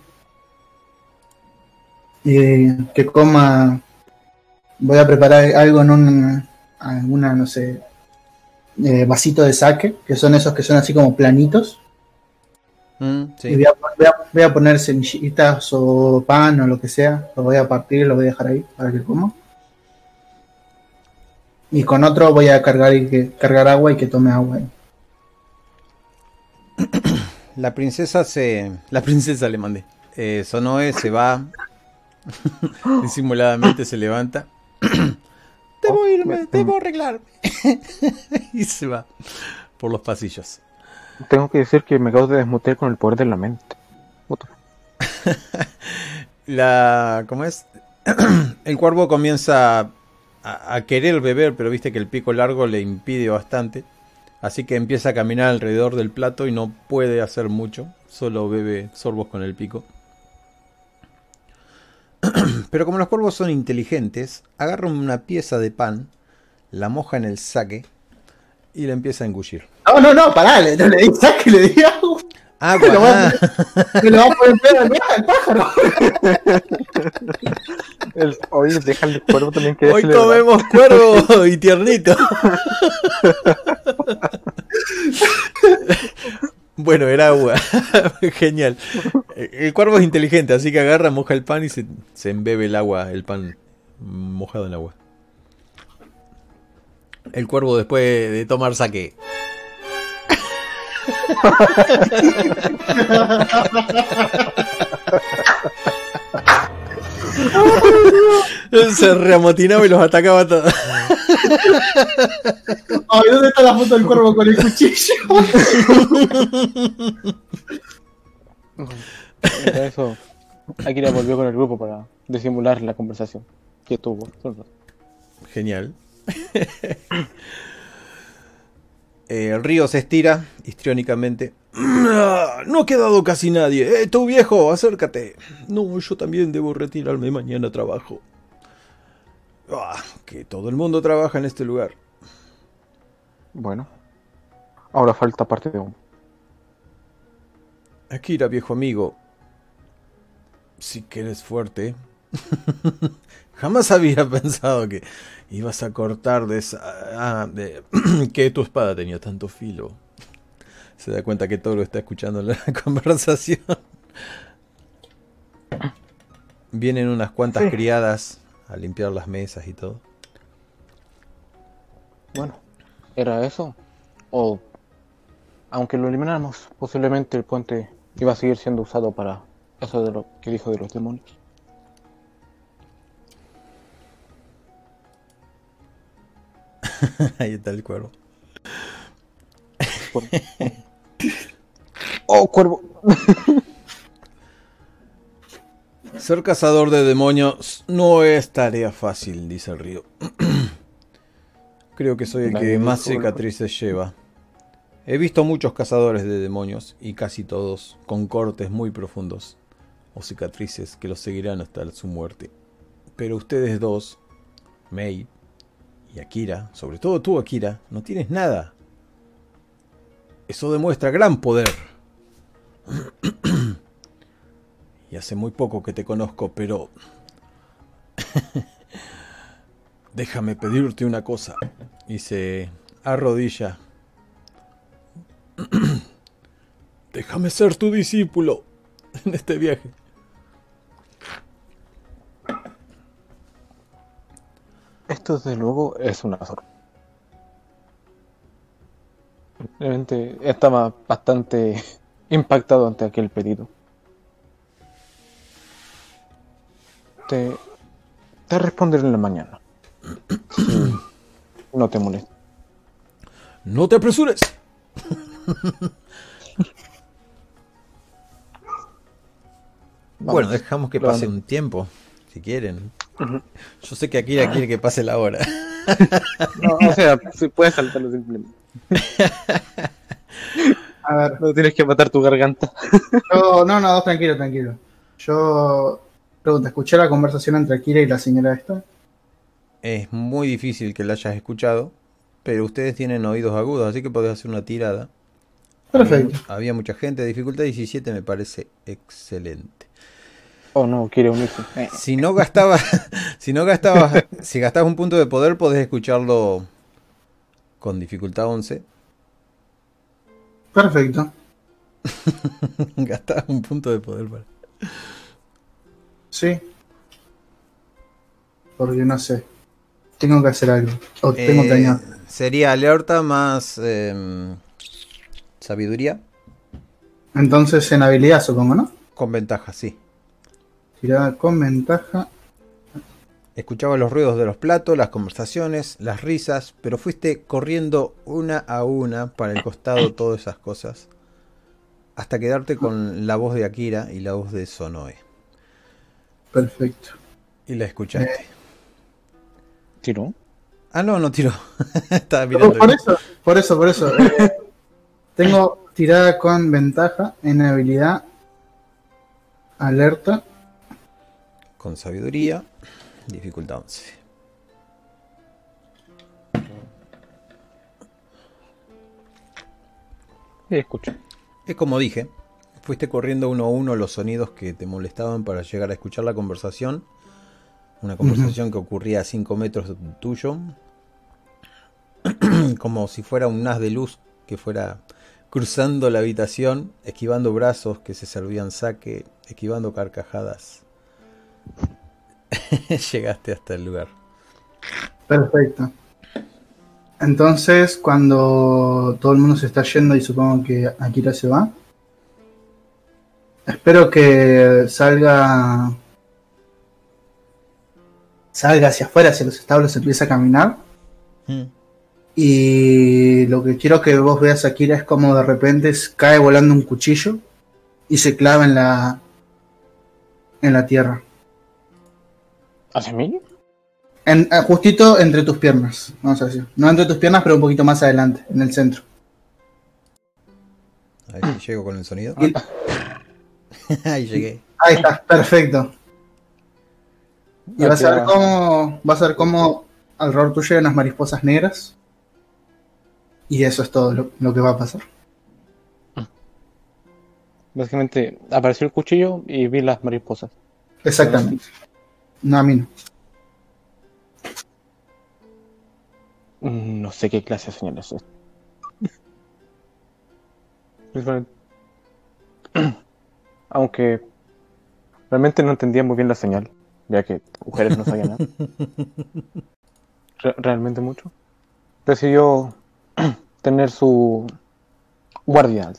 Y que coma. Voy a preparar algo en un. Alguna, no sé. eh, vasito de saque, que son esos que son así como planitos. Mm, Y sí. voy a, voy a- voy a poner semillitas o pan o lo que sea. Lo voy a partir y lo voy a dejar ahí para que coma. Y con otro voy a cargar, y que, cargar agua y que tome agua. La princesa se. La princesa le mandé. Eh, Sonoe se va. Disimuladamente se levanta. debo irme, debo arreglarme. y se va por los pasillos. Tengo que decir que me acabo de desmutear con el poder de la mente. La. ¿Cómo es? el cuervo comienza a, a querer beber, pero viste que el pico largo le impide bastante. Así que empieza a caminar alrededor del plato y no puede hacer mucho. Solo bebe sorbos con el pico. Pero como los cuervos son inteligentes, agarra una pieza de pan, la moja en el saque y la empieza a engullir. No, no, no, pará, le, no le di saque, le di agua. Agua. Lo va a ah. Me lo va a poner pedo al el pájaro. El, oye, déjale el cuervo también que Hoy comemos cuervo y tiernito. Bueno, era agua. Genial. El cuervo es inteligente, así que agarra, moja el pan y se, se embebe el agua, el pan mojado en agua. El cuervo después de tomar saque. Se reamotinaba y los atacaba a todos. Ay, ¿dónde está la foto del cuervo con el cuchillo? Eso, Akira volvió con el grupo para disimular la conversación que tuvo. Genial. Eh, el río se estira histriónicamente. No ha quedado casi nadie. ¡Eh, tú viejo! Acércate. No, yo también debo retirarme mañana a trabajo. Ah, que todo el mundo trabaja en este lugar. Bueno, ahora falta parte de uno. Akira, viejo amigo. Sí que eres fuerte. Jamás había pensado que ibas a cortar de esa... ah, de- que tu espada tenía tanto filo. Se da cuenta que todo lo está escuchando en la conversación. Vienen unas cuantas Sí. criadas a limpiar las mesas y todo. Bueno, ¿era eso? O, aunque lo elimináramos, posiblemente el puente iba a seguir siendo usado para eso de lo que dijo de los demonios. Ahí está el cuervo. ¡Oh, cuervo! Ser cazador de demonios no es tarea fácil, dice el río. Creo que soy el que más cicatrices lleva. He visto muchos cazadores de demonios y casi todos con cortes muy profundos o cicatrices que los seguirán hasta su muerte. Pero ustedes dos, Mei y Akira, sobre todo tú Akira, no tienes nada. Eso demuestra gran poder. Y hace muy poco que te conozco, pero... Déjame pedirte una cosa. Y se arrodilla. Déjame ser tu discípulo en este viaje. Esto desde luego es una sorpresa. Realmente estaba bastante impactado ante aquel pedido. Te, te responderé en la mañana. No te molesta. No te apresures. Bueno, dejamos que pase un tiempo, si quieren. Yo sé que Akira quiere que pase la hora. No, o sea, si puedes saltarlo simplemente. A ver, No tienes que matar tu garganta. yo, no, no, tranquilo, tranquilo. Yo, pregunta, ¿escuché la conversación entre Akira y la señora esta? Es muy difícil que la hayas escuchado, pero ustedes tienen oídos agudos, así que podés hacer una tirada. Perfecto. Había, había mucha gente, dificultad 17 me parece excelente. Oh, no, quiere unirse. Eh, Si no gastabas, si no gastabas, si gastabas un punto de poder, podés escucharlo con dificultad 11. Perfecto. gastabas un punto de poder para. Sí. Porque no sé. Tengo que hacer algo. O tengo que Eh, añadir. sería alerta más em, sabiduría Entonces en habilidad supongo, ¿no? con ventaja, sí. Tirada con ventaja. Escuchaba los ruidos de los platos, las conversaciones, las risas, pero fuiste corriendo una a una para el costado todas esas cosas, hasta quedarte con la voz de Akira y la voz de Sonoe. Perfecto. Y la escuchaste. ¿Tiró? Ah, no, no tiró. Estaba mirando. por eso, por eso, por eso. Eh, tengo tirada con ventaja en habilidad. Alerta. Con sabiduría, dificultad 11. Sí, escucho. Es como dije, fuiste corriendo uno a uno los sonidos que te molestaban para llegar a escuchar la conversación. Una conversación que ocurría a 5 metros tuyo. como si fuera un haz de luz que fuera cruzando la habitación, esquivando brazos que se servían saque, esquivando carcajadas. Llegaste hasta el lugar. Perfecto. Entonces, cuando todo el mundo se está yendo y supongo que Akira se va, espero que salga salga hacia afuera, hacia los establos, empiece a caminar. Mm. Y lo que quiero que vos veas, Akira, es como de repente cae volando un cuchillo y se clava en la en la tierra. ¿Hacia mí? En, eh, justito entre tus piernas, vamos a decir. No entre tus piernas, pero un poquito más adelante, en el centro. A ver si llego con el sonido. Y- Ahí llegué. Ahí está, perfecto. Y vas a ver cómo, vas a ver cómo alrededor tuyo hay unas mariposas negras. Y eso es todo lo, lo que va a pasar. Básicamente apareció el cuchillo y vi las mariposas. Exactamente. No, a mí no. Mm, No sé qué clase de señal es Aunque realmente no entendía muy bien la señal, ya que mujeres no sabían nada. Re- realmente mucho. Decidió tener su guardia.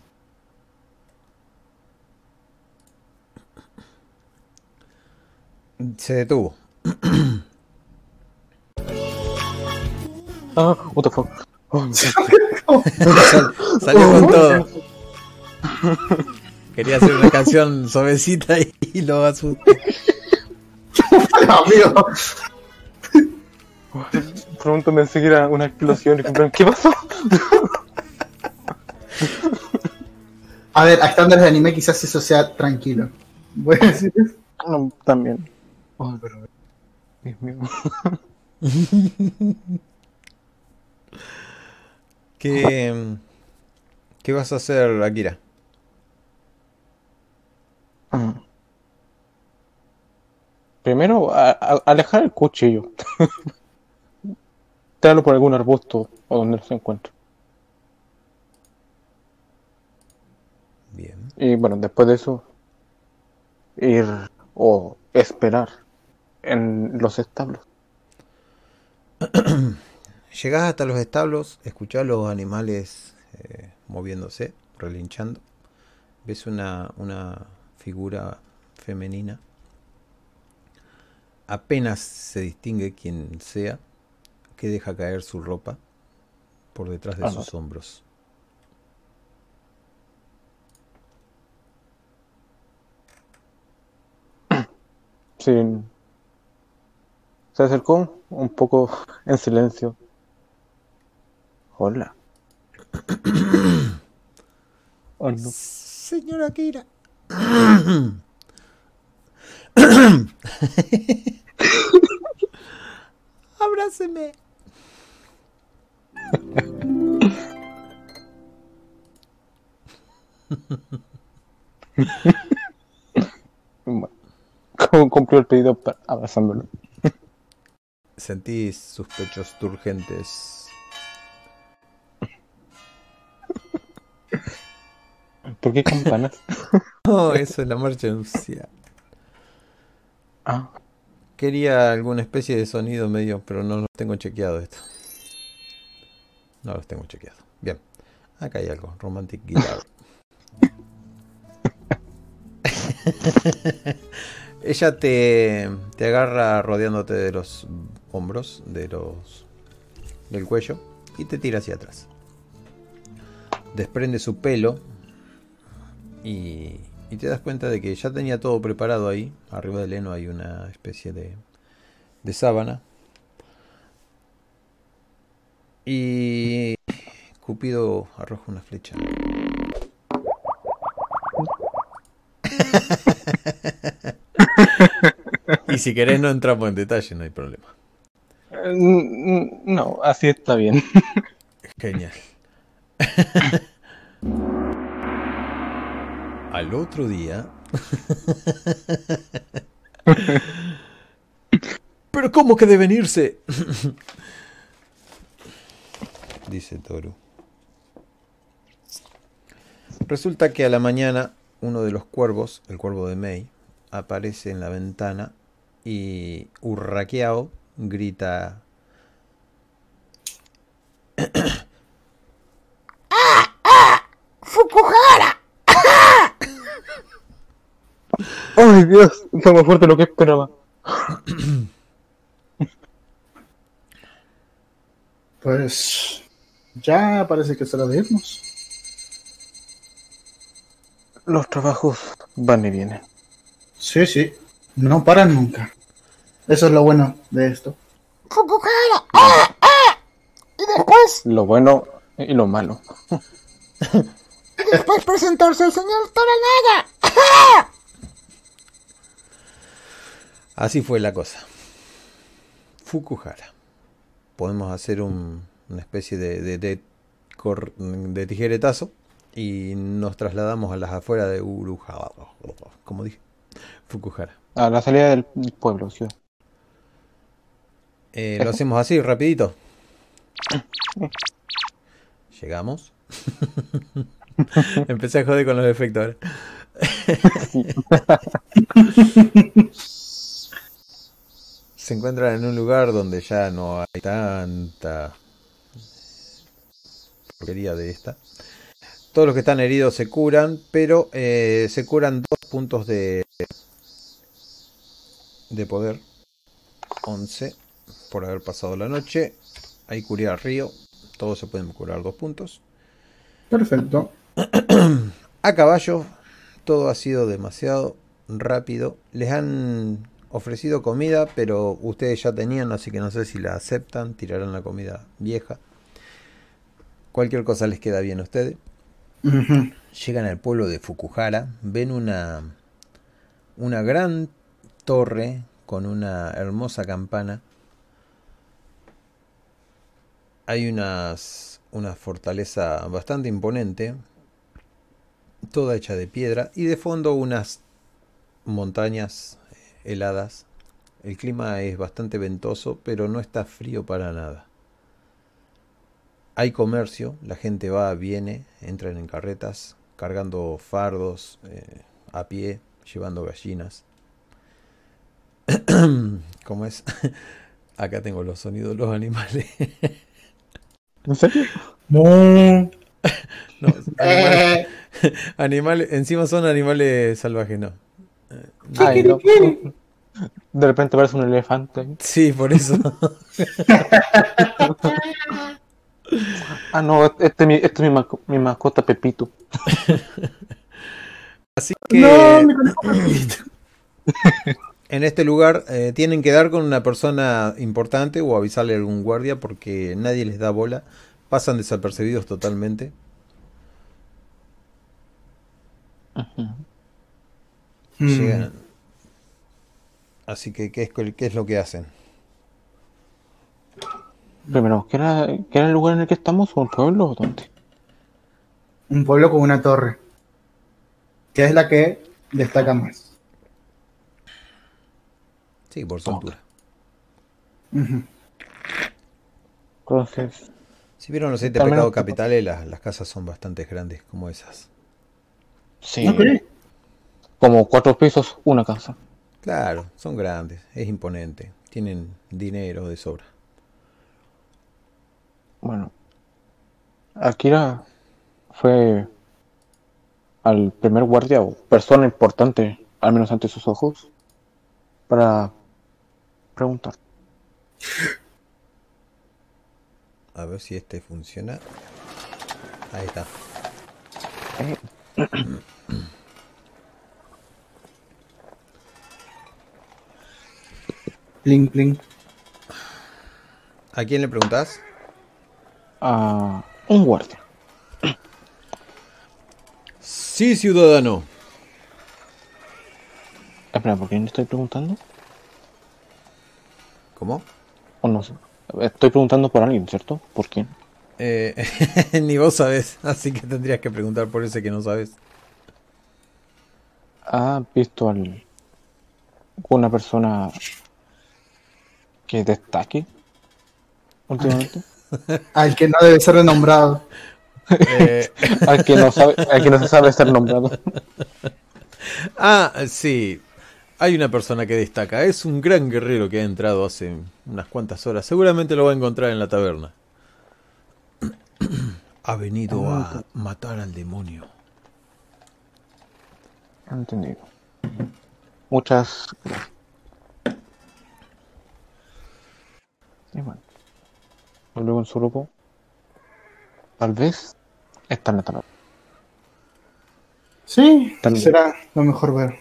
Se detuvo. Ah, what the fuck. Oh, Sal- salió con todo. Quería hacer una canción suavecita y, y lo asusté. Amigo, pronto me enseguida una explosión y comprar ¿qué pasó? a ver, a estándares de anime quizás eso sea tranquilo. Voy a decir eso. No, también. Oh, pero Dios mío. ¿Qué, ¿Qué vas a hacer, Akira? Primero, a- a- alejar el cuchillo. Traerlo por algún arbusto o donde se encuentre. Bien. Y bueno, después de eso, ir o esperar en los establos. Llegás hasta los establos, escuchás los animales eh, moviéndose, relinchando. Ves una, una figura femenina. Apenas se distingue quién sea, que deja caer su ropa por detrás de sus hombros. Sí. Se acercó un poco en silencio. Hola. Oh, no. Señora Akira. Abráceme. Como cumplió el pedido abrazándolo. Sentís sus pechos turgentes. ¿Por qué campanas? No, eso es la marcha nupcial. Ah, Quería alguna especie de sonido medio, pero no los tengo chequeado esto. No los tengo chequeados. Bien. Acá hay algo. Romantic Guitar. Ella te, te agarra rodeándote de los hombros, de los del cuello y te tira hacia atrás. Desprende su pelo y, y te das cuenta de que ya tenía todo preparado ahí. Arriba del heno hay una especie de, de sábana. Y Cupido arroja una flecha. y si querés no entramos en detalle, no hay problema. eh, no, así está bien. Genial. Al otro día. Pero ¿cómo que deben irse? Dice Toru. Resulta que a la mañana uno de los cuervos, el cuervo de Mei, aparece en la ventana y Urraqueao grita ¡Ay, Dios! Fue más fuerte de lo que esperaba. Pues ya parece que hora de irnos. Los trabajos van y vienen. Sí, sí. No paran nunca. Eso es lo bueno de esto. ¡Ah! ¡Ah! Y después, Lo bueno y lo malo. y después presentarse el señor Toranaga. Así fue la cosa. Fukuhara. Podemos hacer un- una especie de, de, de cor- de tijeretazo y nos trasladamos a las afueras de Urujara. Como dije, Fukuhara. A la salida del pueblo, ciudad. Eh, lo hacemos así, rapidito. Llegamos. Empecé a joder con los efectos ahora. Se encuentran en un lugar donde ya no hay tanta porquería de esta. Todos los que están heridos se curan, pero eh, se curan dos puntos de, de poder. 11 por haber pasado la noche. Ahí curé al río. Todos se pueden curar dos puntos. Perfecto. A caballo, todo ha sido demasiado rápido. Les han ofrecido comida, pero ustedes ya tenían, así que no sé si la aceptan. Tirarán la comida vieja. Cualquier cosa les queda bien a ustedes. Llegan al pueblo de Fukuhara, ven una, una gran torre con una hermosa campana. Hay unas, una fortaleza bastante imponente, toda hecha de piedra, y de fondo unas montañas heladas. El clima es bastante ventoso, pero no está frío para nada. Hay comercio, la gente va, viene, entran en carretas, cargando fardos, eh, a pie, llevando gallinas. ¿Cómo es? Acá tengo los sonidos de los animales. ¿En serio? No, animales, Eh, animales- encima son animales salvajes, no. Ay, no. De repente aparece un elefante. Sí, por eso. Ah, no, este es mi, este es mi, masco- mi mascota Pepito. Así que no, mi en este lugar eh, tienen que dar con una persona importante o avisarle a algún guardia porque nadie les da bola. Pasan desapercibidos totalmente. Mm. Llegan. Así que, ¿qué es, qué es lo que hacen? Primero, ¿qué era, ¿qué era el lugar en el que estamos? ¿Un pueblo o dónde? Un pueblo con una torre. Que es la que destaca más. Sí, por su altura. Entonces, Si vieron los siete pecados capitales, las, las casas son bastante grandes como esas. sí, Ok. como cuatro pisos, una casa. Claro, son grandes, es imponente. Tienen dinero de sobra. Bueno, Akira fue al primer guardia o persona importante, al menos ante sus ojos, para preguntar. A ver si este funciona. Ahí está. Eh, Pling, pling. ¿A quién le preguntás? a un guardia. Sí, ciudadano. Espera, ¿por quién le estoy preguntando? ¿Cómo? O no sé. Estoy preguntando por alguien, ¿cierto? ¿Por quién? Eh, ni vos sabés, así que tendrías que preguntar por ese que no sabes. ¿Ha visto al una persona que destaque últimamente? Al que no debe ser renombrado. Eh, al que no sabe, al que no se sabe ser nombrado. ah, sí. Hay una persona que destaca. Es un gran guerrero que ha entrado hace unas cuantas horas. Seguramente lo va a encontrar en la taberna. Ha venido a matar al demonio. Entendido. Muchas gracias. Y bueno. Luego en su grupo. Tal vez está en la taberna. Sí, Tal vez. será lo mejor ver.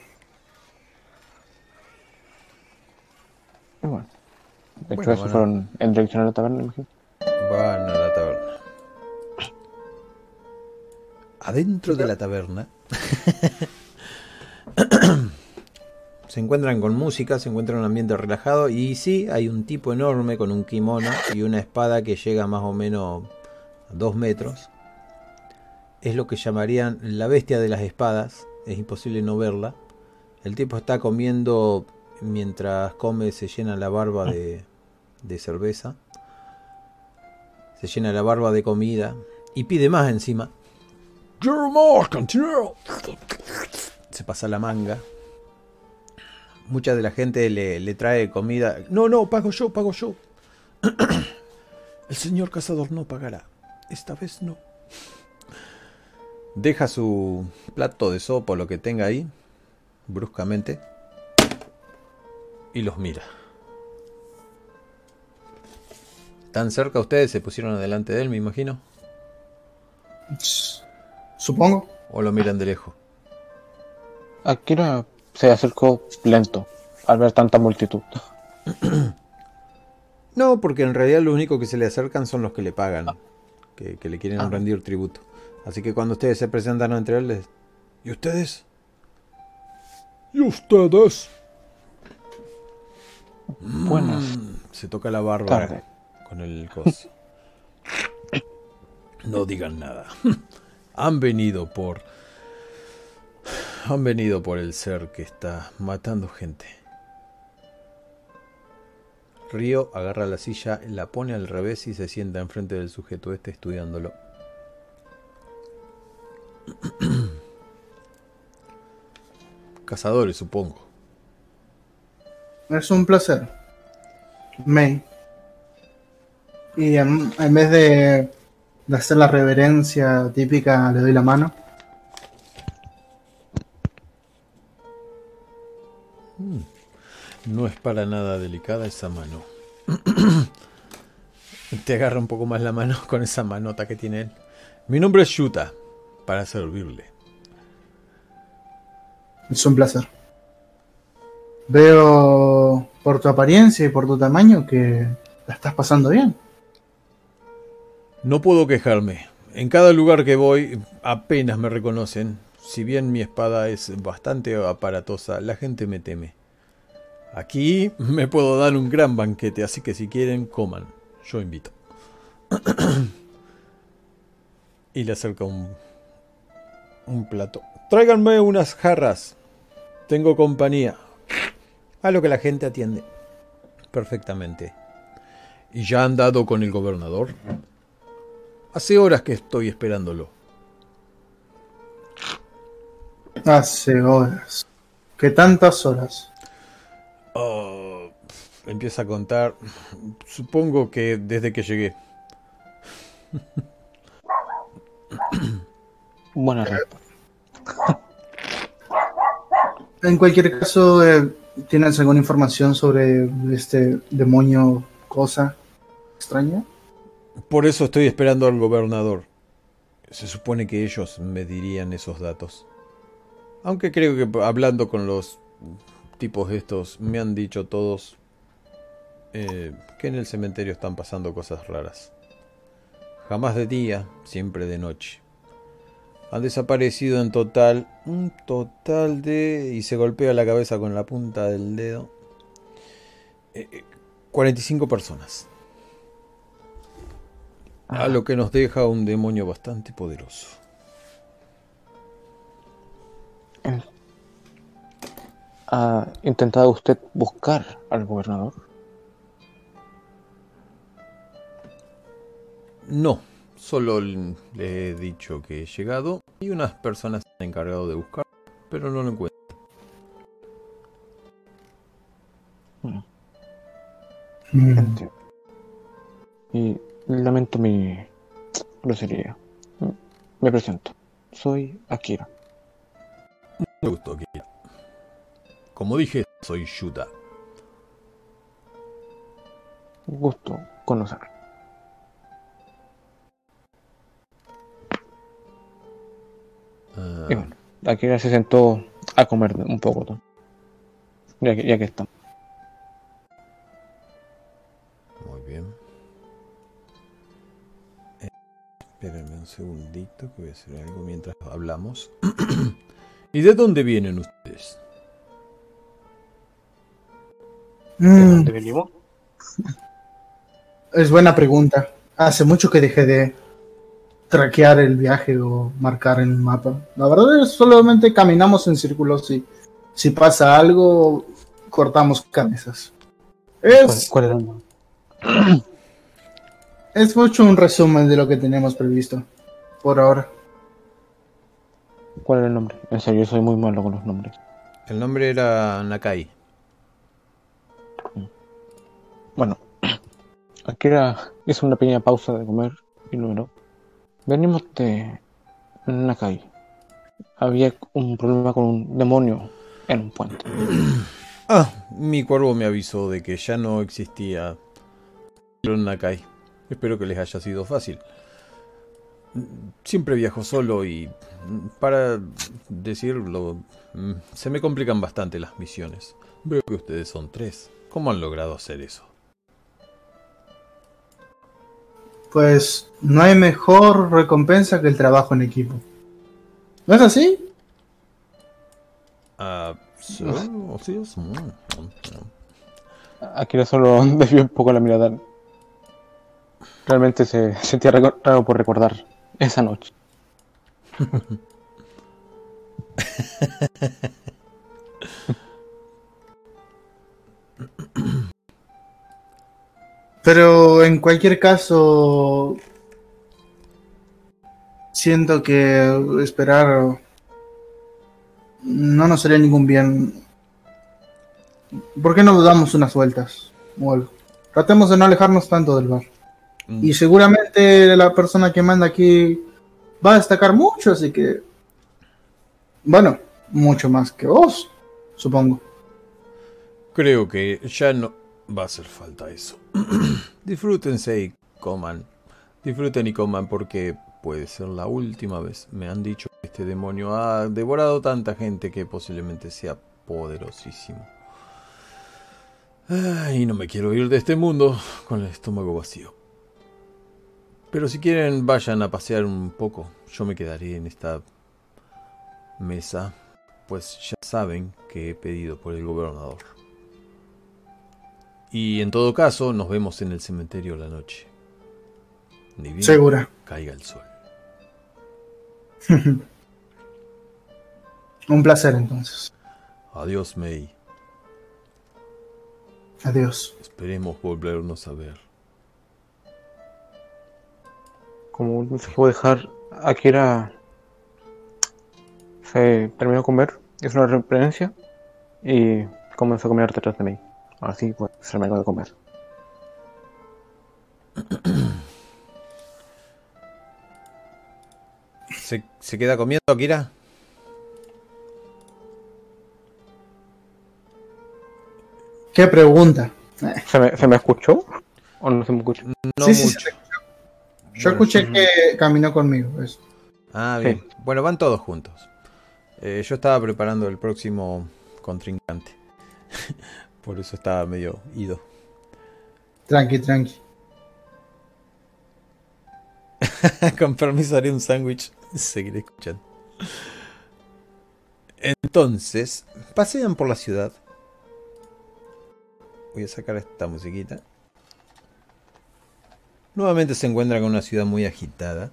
Y bueno. De hecho, Bueno, esos bueno. fueron en dirección a la taberna, imagino. Van a la taberna. Adentro de la taberna se encuentran con música, se encuentran en un ambiente relajado y sí, hay un tipo enorme con un kimono y una espada que llega más o menos a dos metros. Es lo que llamarían la bestia de las espadas, es imposible no verla. El tipo está comiendo, mientras come se llena la barba de, de cerveza se llena la barba de comida y pide más encima. Se pasa la manga. Mucha de la gente le, le trae comida. No, no, pago yo, pago yo. El señor cazador no pagará. Esta vez no. Deja su plato de sopa o lo que tenga ahí, bruscamente, y los mira. Tan cerca ustedes se pusieron adelante de él, me imagino. Supongo. O lo miran de lejos. Akira se acercó lento al ver tanta multitud. No, porque en realidad lo único que se le acercan son los que le pagan, que, que le quieren Ah. rendir tributo. Así que cuando ustedes se presentan entre él, les... ¿y ustedes? ¿Y ustedes? Buenas Mm, se toca la barba con el coso. No digan nada. Han venido por... Han venido por el ser que está matando gente. Río agarra la silla, la pone al revés y se sienta enfrente del sujeto este estudiándolo. Cazadores, supongo. Es un placer. May. Y en, vez de, de hacer la reverencia típica, le doy la mano. No es para nada delicada esa mano. Te agarra un poco más la mano con esa manota que tiene él. Mi nombre es Yuta, para servirle. Es un placer. Veo por tu apariencia y por tu tamaño que la estás pasando bien. No puedo quejarme. En cada lugar que voy apenas me reconocen. Si bien mi espada es bastante aparatosa, la gente me teme. Aquí me puedo dar un gran banquete, así que si quieren, coman. Yo invito. y le acerca un, un plato. Tráiganme unas jarras. Tengo compañía. A lo que la gente atiende. Perfectamente. ¿Y ya han dado con el gobernador? Hace horas que estoy esperándolo. Hace horas. ¿Qué tantas horas? Oh, empieza a contar. Supongo que desde que llegué. Buena respuesta. En cualquier caso, eh, ¿tienes alguna información sobre este demonio cosa extraña? Por eso estoy esperando al gobernador. Se supone que ellos me dirían esos datos. Aunque creo que hablando con los tipos estos me han dicho todos eh, que en el cementerio están pasando cosas raras. Jamás de día, siempre de noche. Han desaparecido en total, un total de... y se golpea la cabeza con la punta del dedo. eh, eh, 45 personas. A lo que nos deja un demonio bastante poderoso. ¿Ha intentado usted buscar al gobernador? No, solo le he dicho que he llegado y unas personas se han encargado de buscar, pero no lo encuentro. Mm. Entiendo. Y lamento mi grosería. Me presento. Soy Akira. Me gustó que Como dije, soy Yuta. Gusto conocer. Ah, Y bueno, Akira se sentó a comer un poco. ¿no? Ya que, ya que está. muy bien. Eh, espérenme un segundito que voy a hacer algo mientras hablamos. ¿Y de dónde vienen ustedes? Mm, venimos? es buena pregunta. Hace mucho que dejé de traquear el viaje o marcar en el mapa. La verdad es solamente caminamos en círculos y si pasa algo, cortamos cabezas. ¿Cuál, Es, cuál era el nombre? es mucho un resumen de lo que tenemos previsto por ahora. ¿Cuál era el nombre? En serio, yo soy muy malo con los nombres. El nombre era Nakai. Bueno, aquí era, hizo una pequeña pausa de comer y luego venimos de Nakai. Había un problema con un demonio en un puente. Ah, mi cuervo me avisó de que ya no existía el Nakai. Espero que les haya sido fácil. Siempre viajo solo y, para decirlo, mm, se me complican bastante las misiones. Veo que ustedes son tres. ¿Cómo han logrado hacer eso? Pues no hay mejor recompensa que el trabajo en equipo. ¿No es así? Ah, sí, sí, es- mm, Akira solo desvió un poco la mirada. Realmente se sentía raro por recordar esa noche. Pero en cualquier caso, siento que esperar no nos haría ningún bien. ¿Por qué no damos unas vueltas o algo? Tratemos de no alejarnos tanto del bar. mm. Y seguramente la persona que manda aquí va a destacar mucho, así que... Bueno, mucho más que vos, supongo. Creo que ya no va a hacer falta eso. Disfrútense y coman. Disfruten y coman porque puede ser la última vez. Me han dicho que este demonio ha devorado tanta gente que posiblemente sea poderosísimo. Ay, no me quiero ir de este mundo con el estómago vacío. Pero si quieren, vayan a pasear un poco. Yo me quedaré en esta mesa, pues ya saben que he pedido por el gobernador. Y en todo caso, nos vemos en el cementerio la noche. Ni bien Segura. caiga el sol. Un placer entonces. Adiós, May. Adiós. Esperemos volvernos a ver. Como no se puede dejar, Akira se terminó de comer, hizo una referencia y comenzó a comer detrás de mí. Así pues se terminó de comer. ¿Se, se queda comiendo, Akira? ¿Qué pregunta? ¿Se me, ¿Se me escuchó? ¿O no se me escuchó? No Sí, mucho. sí. Yo Bueno, escuché que caminó conmigo. eso. Ah, Sí. bien. Bueno, van todos juntos. Eh, yo estaba preparando el próximo contrincante. Por eso estaba medio ido. Tranqui, tranqui. Con permiso haré un sándwich. Seguiré escuchando. Entonces, pasean por la ciudad. Voy a sacar esta musiquita. Nuevamente se encuentran con una ciudad muy agitada.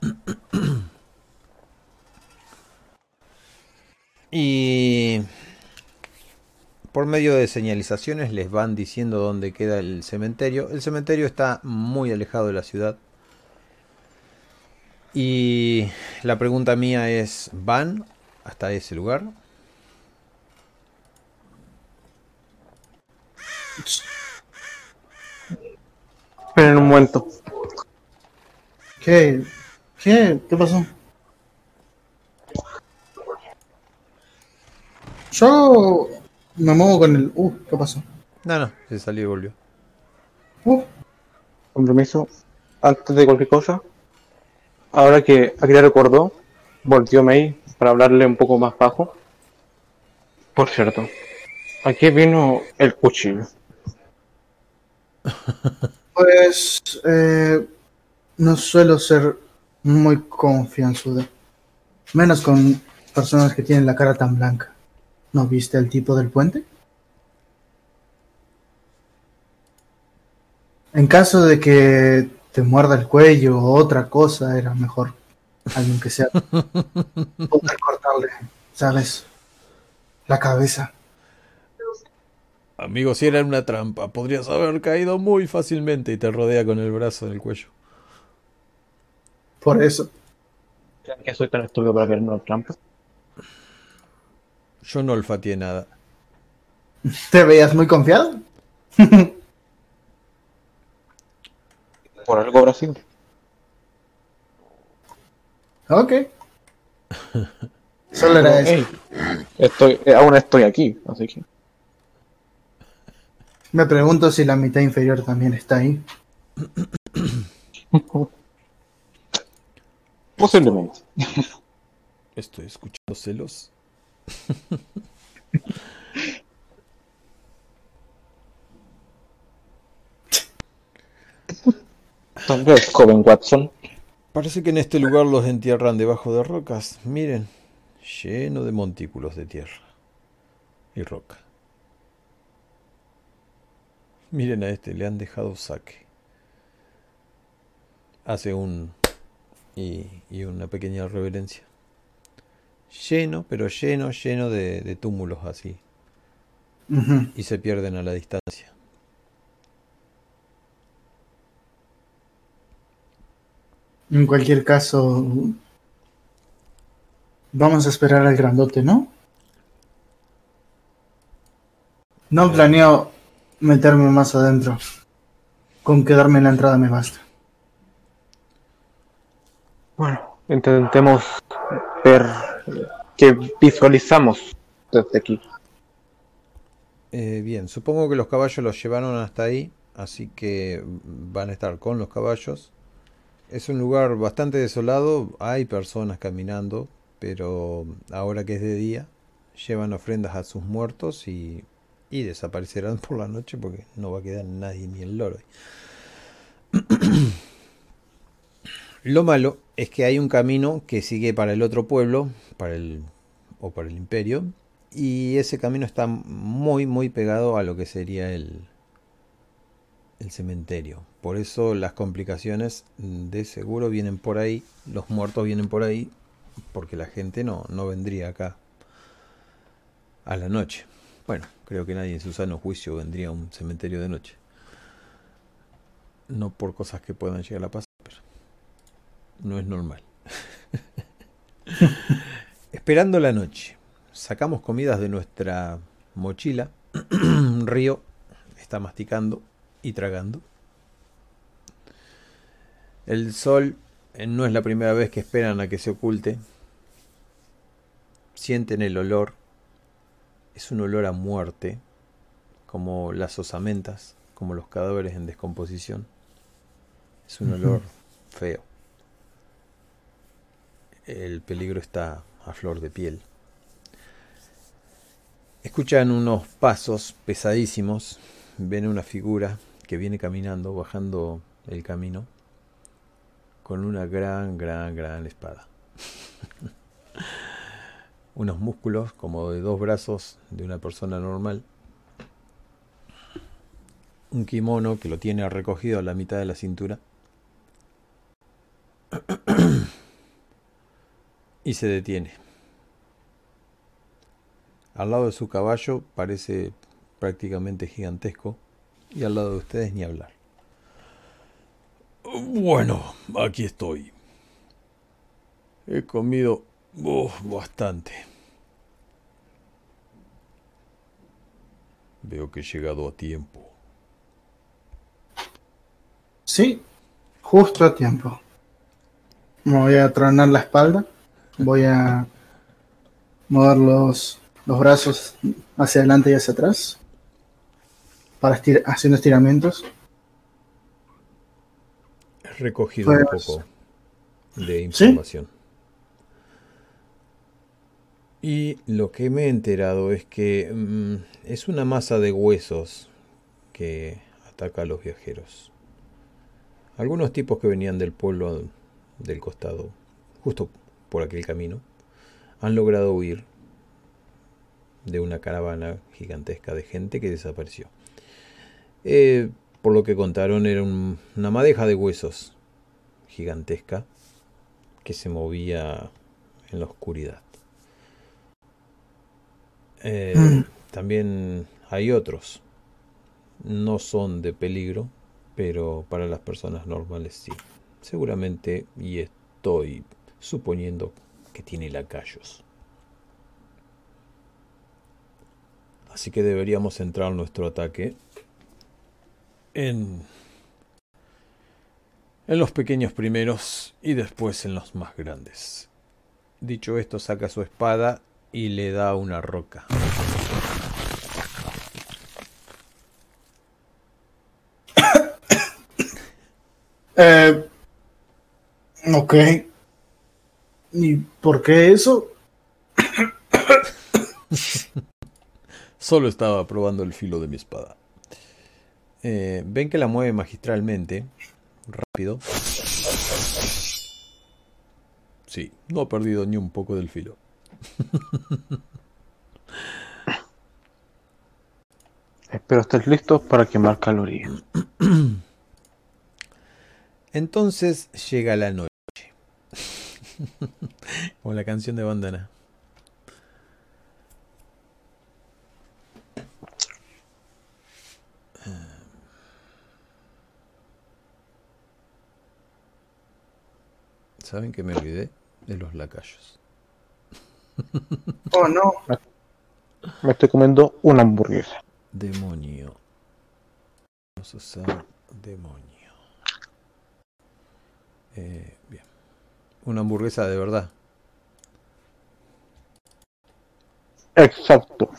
Y por medio de señalizaciones les van diciendo dónde queda el cementerio. El cementerio está muy alejado de la ciudad. Y la pregunta mía es, ¿van hasta ese lugar? Esperen un momento. ¿Qué? ¿Qué? ¿Qué pasó? Yo me muevo con el... Uh, ¿qué pasó? No, no, se salió y volvió. Uh, Compromiso. Antes de cualquier cosa, ahora que Akira recordó, volteó Mei para hablarle un poco más bajo. Por cierto, aquí vino el cuchillo. pues... eh, no suelo ser muy confianzudo. Menos con personas que tienen la cara tan blanca. ¿No viste el tipo del puente? En caso de que te muerda el cuello o otra cosa, era mejor alguien que sea poder cortarle, ¿sabes? La cabeza. Amigo, si era una trampa, podrías haber caído muy fácilmente y te rodea con el brazo en el cuello. Por eso. ¿Creen que soy tan estúpido para ver una trampa? Yo no olfateé nada. ¿Te veías muy confiado? Por algo habrá sido. Ok. Solo era eso. Estoy, eh, aún estoy aquí, así que. Me pregunto si la mitad inferior también está ahí. Posiblemente. Estoy escuchando celos. Watson. Parece que en este lugar los entierran debajo de rocas. Miren, lleno de montículos de tierra y roca. Miren a este, le han dejado saque. Hace un... y, y una pequeña reverencia. Lleno, pero lleno, lleno de, de túmulos así. Y se pierden a la distancia. En cualquier caso, vamos a esperar al grandote, ¿no? No planeo meterme más adentro. Con quedarme en la entrada me basta. Bueno, intentemos ver qué visualizamos desde aquí. Eh, bien, supongo que los caballos los llevaron hasta ahí, así que van a estar con los caballos. Es un lugar bastante desolado, hay personas caminando, pero ahora que es de día, llevan ofrendas a sus muertos y, y desaparecerán por la noche porque no va a quedar nadie ni el loro. Lo malo es que hay un camino que sigue para el otro pueblo, para el o para el imperio, y ese camino está muy muy pegado a lo que sería el el cementerio. Por eso las complicaciones de seguro vienen por ahí, los muertos vienen por ahí, porque la gente no, no vendría acá a la noche. Bueno, creo que nadie en su sano juicio vendría a un cementerio de noche. No por cosas que puedan llegar a pasar, no es normal. Esperando la noche, sacamos comidas de nuestra mochila. Río está masticando y tragando. El sol eh, no es la primera vez que esperan a que se oculte. Sienten el olor. Es un olor a muerte, como las osamentas, como los cadáveres en descomposición. Es un olor feo. El peligro está a flor de piel. Escuchan unos pasos pesadísimos. Ven una figura que viene caminando, bajando el camino, con una gran, gran, gran espada. Unos músculos como de dos brazos de una persona normal. Un kimono que lo tiene recogido a la mitad de la cintura. Y se detiene. Al lado de su caballo parece prácticamente gigantesco y al lado de ustedes ni hablar. Bueno, aquí estoy. He comido uf, bastante. Veo que he llegado a tiempo. Sí, justo a tiempo. Me voy a tronar la espalda. Voy a mover los, los brazos hacia adelante y hacia atrás. Para estir haciendo estiramientos. He recogido un Pues- poco de información. Y lo que me he enterado es que mm, es una masa de huesos que ataca a los viajeros. Algunos tipos que venían del pueblo del costado, justo por aquel camino, han logrado huir de una caravana gigantesca de gente que desapareció. Eh, por lo que contaron, era un- una madeja de huesos gigantesca que se movía en la oscuridad. Eh. También hay otros. No son de peligro, pero para las personas normales sí. Seguramente, y estoy suponiendo que tiene lacayos. Así que deberíamos centrar nuestro ataque en, en los pequeños primeros y después en los más grandes. Dicho esto, saca su espada y le da una roca. Eh, ok. ¿Y por qué eso? Solo estaba probando el filo de mi espada. Eh, Ven que la mueve magistralmente. Rápido. Sí, no ha perdido ni un poco del filo. Espero estés listo para quemar calorías. Entonces llega la noche. Como la canción de Bandana. ¿Saben que me olvidé de los lacayos? Oh, no. Me estoy comiendo una hamburguesa. Demonio. Vamos a usar demonio. Eh, bien. Una hamburguesa de verdad. Exacto.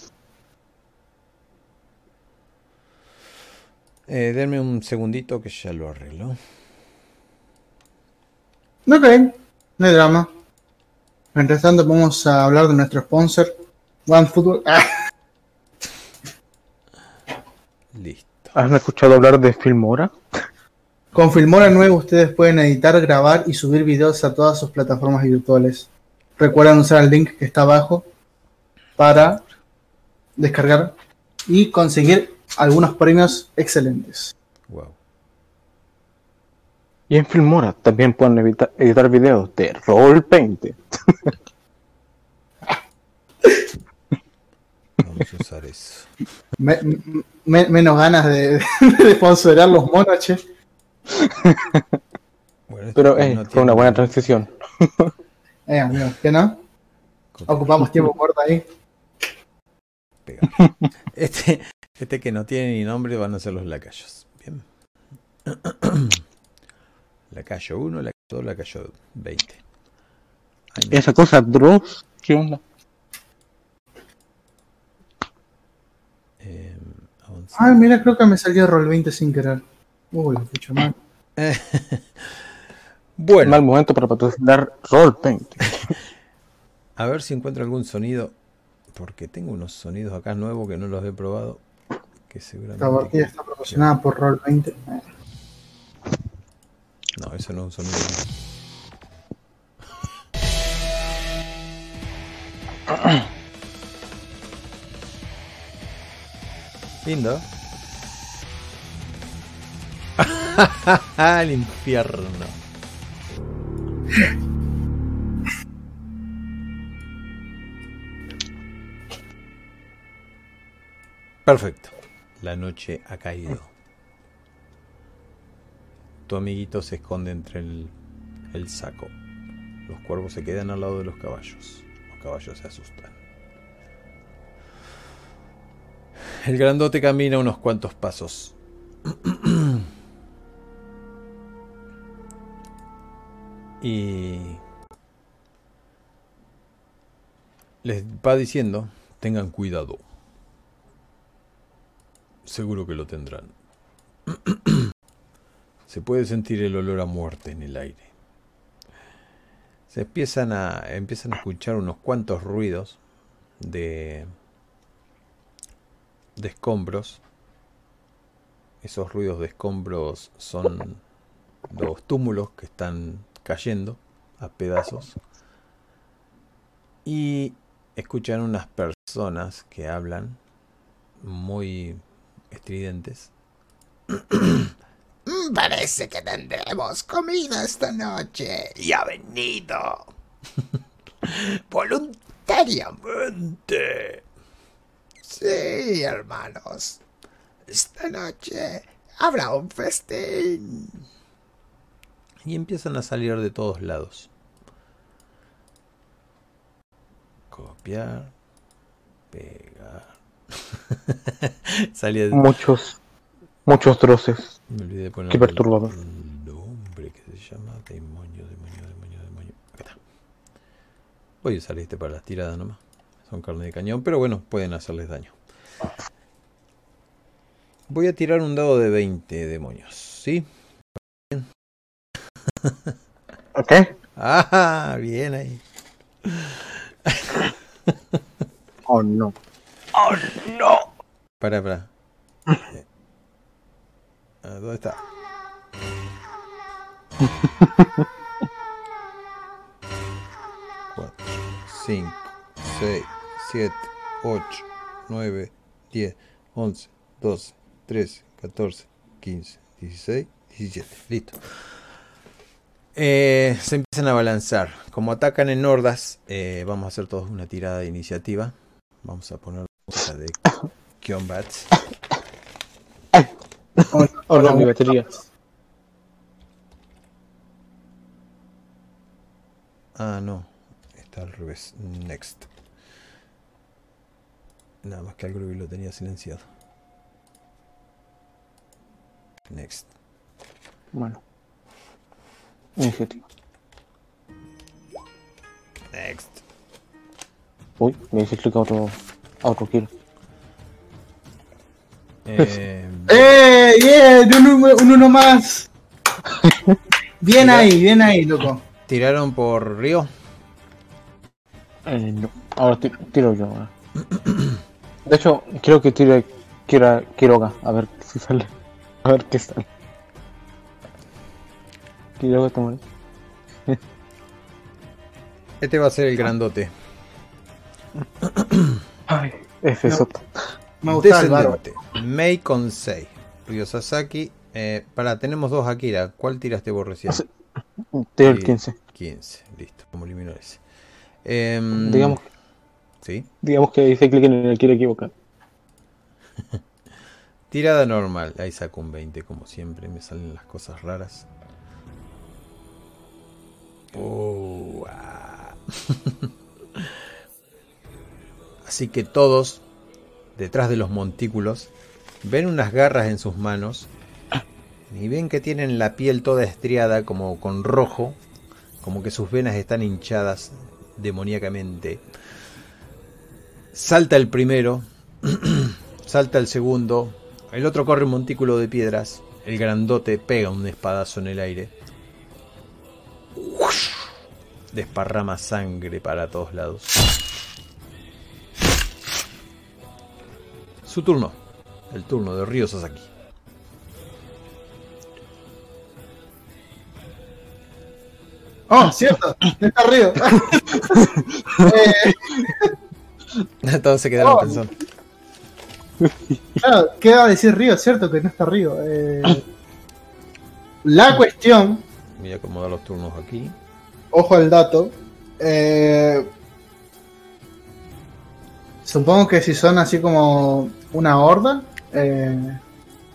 Eh, denme un segundito que ya lo arreglo. Ok, no hay drama. Mientras tanto, vamos a hablar de nuestro sponsor, OneFootball. Ah, Listo. ¿Has escuchado hablar de Filmora? Con Filmora nuevo, ustedes pueden editar, grabar y subir videos a todas sus plataformas virtuales. Recuerden usar el link que está abajo para descargar y conseguir algunos premios excelentes. Wow. Y en Filmora también pueden evita- editar videos de Roll20. Vamos a usar eso. Me- me- menos ganas de, de sponsorar los monos, che. Bueno, esto Pero no eh, fue tiene una buena transición. Eh, amigo, ¿qué no? Ocupamos tiempo corto ahí. Este, este que no tiene ni nombre van a ser los lacayos. Bien. Lacayo 1, lacayo 2, lacayo 20. Ay, no. Esa cosa, Dross, ¿qué onda? Eh, avanzar. Ay, mira, creo que me salió Roll 20 sin querer. Uy, lo escucho mal. Bueno, Mal momento para patrocinar Roll20. a ver si encuentro algún sonido. Porque tengo unos sonidos acá nuevos que no los he probado. Que Esta seguramente. partida está proporcionada por Roll 20. No, eso no es un sonido. Lindo. Al infierno. Perfecto. La noche ha caído. Tu amiguito se esconde entre el, el saco. Los cuervos se quedan al lado de los caballos. Los caballos se asustan. El grandote camina unos cuantos pasos. y les va diciendo, tengan cuidado. Seguro que lo tendrán. Se puede sentir el olor a muerte en el aire. Se empiezan a, empiezan a escuchar unos cuantos ruidos de, de escombros. Esos ruidos de escombros son los túmulos que están cayendo a pedazos. Y escuchan unas personas que hablan muy estridentes. Parece que tendremos comida esta noche. Y ha venido. Voluntariamente. Sí, hermanos. Esta noche habrá un festín. Y empiezan a salir de todos lados. Copiar. Pegar. Salía de... Muchos, muchos troces. Me olvidé de poner Qué perturbador. el nombre que se llama demonio, demonio, demonio, demonio. Acá está. Voy a usar este para las tiradas nomás. Son carne de cañón, pero bueno, pueden hacerles daño. Voy a tirar un dado de 20 demonios, ¿sí? ¿Ok? Ah, bien ahí. Oh, no. Para, para. Eh. Ah, ¿Dónde está? Cuatro, cinco, seis, siete, ocho, nueve, diez, once, doce, trece, catorce, quince, dieciséis, diecisiete. Listo. Eh, se empiezan a balanzar. Como atacan en hordas, eh, vamos a hacer todos una tirada de iniciativa. Vamos a poner música de. Oh, no, mi batería. Ah, no. Está al revés. Next. Nada más que algo que lo tenía silenciado. Next. Bueno. Iniciativa. Next. Uy, me dice clic a otro, a otro kill. Eh, ¡Eh! ¡Bien! Un, uno- un uno más. Bien ahí, bien ahí, loco. Tiraron por Río. Eh, no. Ahora ti- tiro yo. ahora. De hecho, quiero que tire Quiroga. A ver si sale. A ver qué sale. Este va a ser el grandote. Ay, es No. Me gusta. Descendente. Mei con 6. Ryo Sasaki. Eh, para, tenemos dos Akira. ¿Cuál tiraste vos recién? Tiro el Sí. 15. 15. Listo. Como eliminó ese. Em, Digamos, Sí. digamos que hice clic en el quiero equivocar. Tirada normal. Ahí saco un 20, como siempre. Me salen las cosas raras. Así que todos, detrás de los montículos, ven unas garras en sus manos y ven que tienen la piel toda estriada, como con rojo, como que sus venas están hinchadas demoníacamente. Salta el primero, salta el segundo, el otro corre un montículo de piedras, el grandote pega un espadazo en el aire. Desparrama sangre para todos lados. Su turno. El turno de Ryo Sasaki. Oh, cierto. Está arriba. Eh, Todos se quedaron Oh. pensando. claro, ¿qué va a decir Río? Cierto que no está Río. Eh, la cuestión, Voy a acomodar los turnos aquí. Ojo al dato. eh, supongo que si son así como una horda, eh,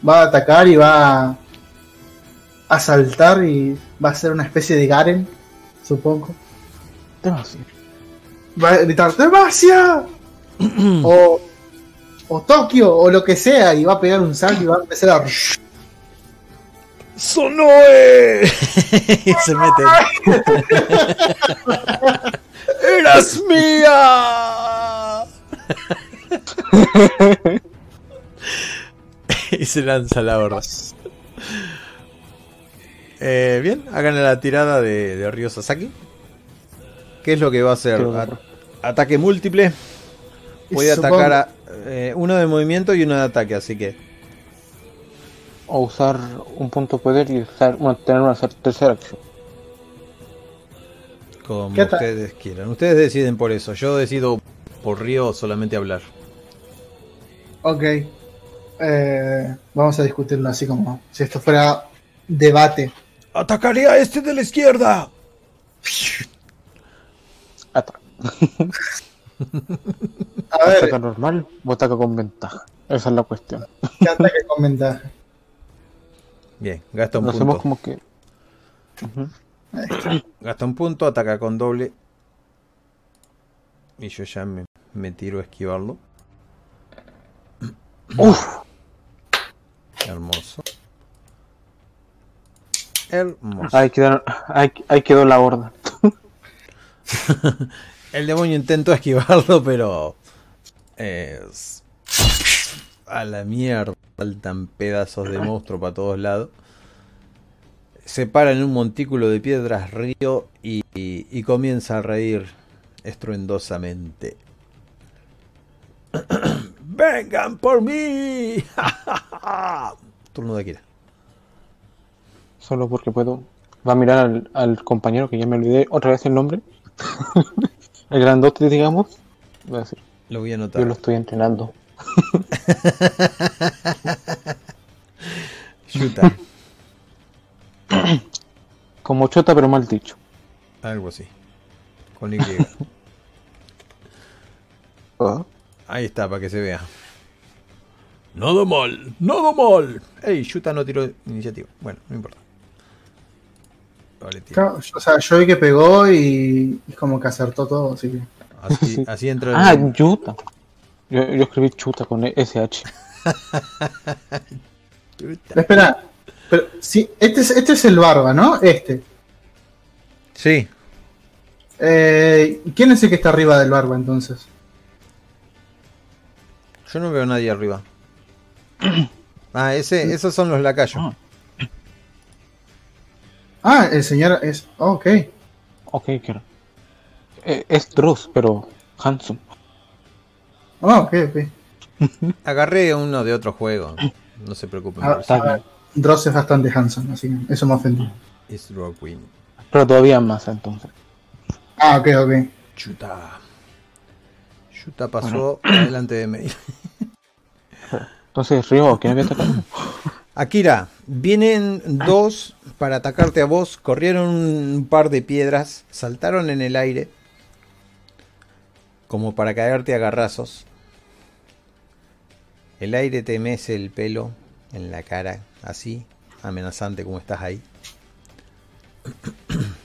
va a atacar y va a asaltar y va a ser una especie de Garen, supongo. Demasiado. Va a gritar ¡Demacia! o, o Tokio, o lo que sea, y va a pegar un salto y va a empezar a. ¡Sonoe! y se mete. ¡Eras mía! y se lanza la horda. Eh, bien, hagan la tirada de, de Ryo Sasaki. ¿Qué es lo que va a hacer? Ataque múltiple. Voy a Supongo- atacar a eh, uno de movimiento y uno de ataque, así que O usar un punto de poder y usar, tener una ter- tercera acción. como ¿Qué ata- ustedes quieran. Ustedes deciden por eso. Yo decido por Río solamente hablar. Ok. Eh, vamos a discutirlo así como si esto fuera debate. ¡Atacaré a este de la izquierda! Ataca. A ver, ¿Ataca normal o ataca con ventaja? Esa es la cuestión. ¿qué ataque con ventaja? Bien, gasta un Lo punto. como que. Gasta un punto, ataca con doble. Y yo ya me, me tiro a esquivarlo. Uf, Hermoso. Hermoso. ahí quedó, ahí, ahí quedó la horda. El demonio intentó esquivarlo, pero. Es. A la mierda. Faltan pedazos de monstruo para todos lados. Se para en un montículo de piedras río y, y- y comienza a reír estruendosamente. ¡Vengan por mí! Turno de Akira. Solo porque puedo. Va a mirar al, al compañero que ya me olvidé otra vez el nombre. el grandote, digamos. Va a decir, Lo voy a yo anotar. lo estoy entrenando. Yuta. Como chota, pero mal dicho. Algo así. Con Y. Ah, Ahí está, para que se vea. Nada mal, nada mal. Ey, Yuta no tiró iniciativa. Bueno, no importa. Vale, tío. Claro, O sea, yo vi que pegó y, y como que acertó todo, así que. Así, así entra el- Ah, chuta. Yo, yo escribí chuta con SH. Yuta. Espera, pero sí, este es, este es el barba, ¿no? Este. Sí, Eh, ¿Quién es el que está arriba del barba entonces? yo no veo a nadie arriba. Ah, ese, esos son los lacayos. Ah. Ah, el señor es. oh, ok. Ok, quiero. Eh, es Dross, pero handsome. Oh, ok, ok. Agarré uno de otro juego. No se preocupen. Ah, por Está eso. bien. Dross es bastante handsome, así que eso me ofendió. It's Rockwing. Pero todavía más entonces. Ah, ok, ok. Chuta. Chuta pasó delante de mí. Entonces, Río, ¿quién había atacado? Akira, vienen dos para atacarte a vos. Corrieron un par de piedras, saltaron en el aire, como para caerte a garrazos. El aire te mece el pelo en la cara, así, amenazante como estás ahí.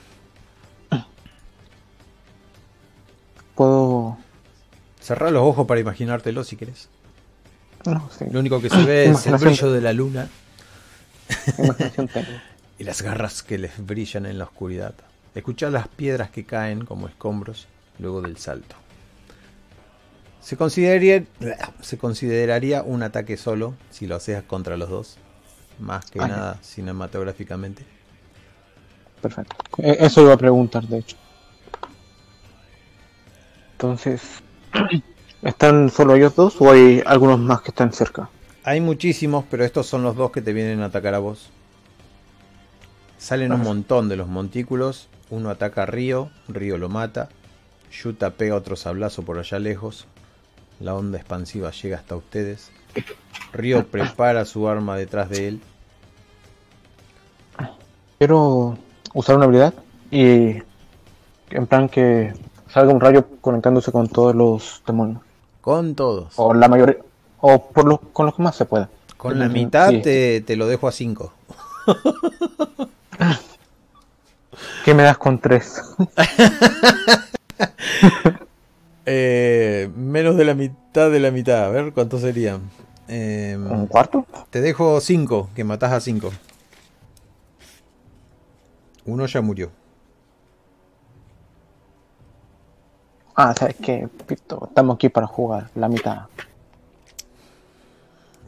Puedo. Cerrá los ojos para imaginártelo si. No, sí. Lo único que se ve es el brillo de la luna y las garras que les brillan en la oscuridad. Escuchá las piedras que caen como escombros luego del salto. Se consideraría, se consideraría un ataque solo si lo haces contra los dos. Más que Ah, nada cinematográficamente. Perfecto. Eh, Eso iba a preguntar, de hecho. Entonces, ¿están solo ellos dos o hay algunos más que están cerca? Hay muchísimos, pero estos son los dos que te vienen a atacar a vos. Salen un montón de los montículos. Uno ataca a Río, Río lo mata. Yuta pega otro sablazo por allá lejos. La onda expansiva llega hasta ustedes. Río prepara su arma detrás de él. Quiero usar una habilidad y en plan que salga un rayo conectándose con todos los demonios. Con todos. O la mayoría. O por los, con los que más se pueda. Con la Sí. mitad te, te lo dejo a 5. ¿Qué me das con tres? Eh, menos de la mitad de la mitad. A ver cuántos serían. Eh, ¿Un cuarto? Te dejo 5, que matás a 5. Uno ya murió. Ah, ¿sabes qué? Pito, estamos aquí para jugar, la mitad.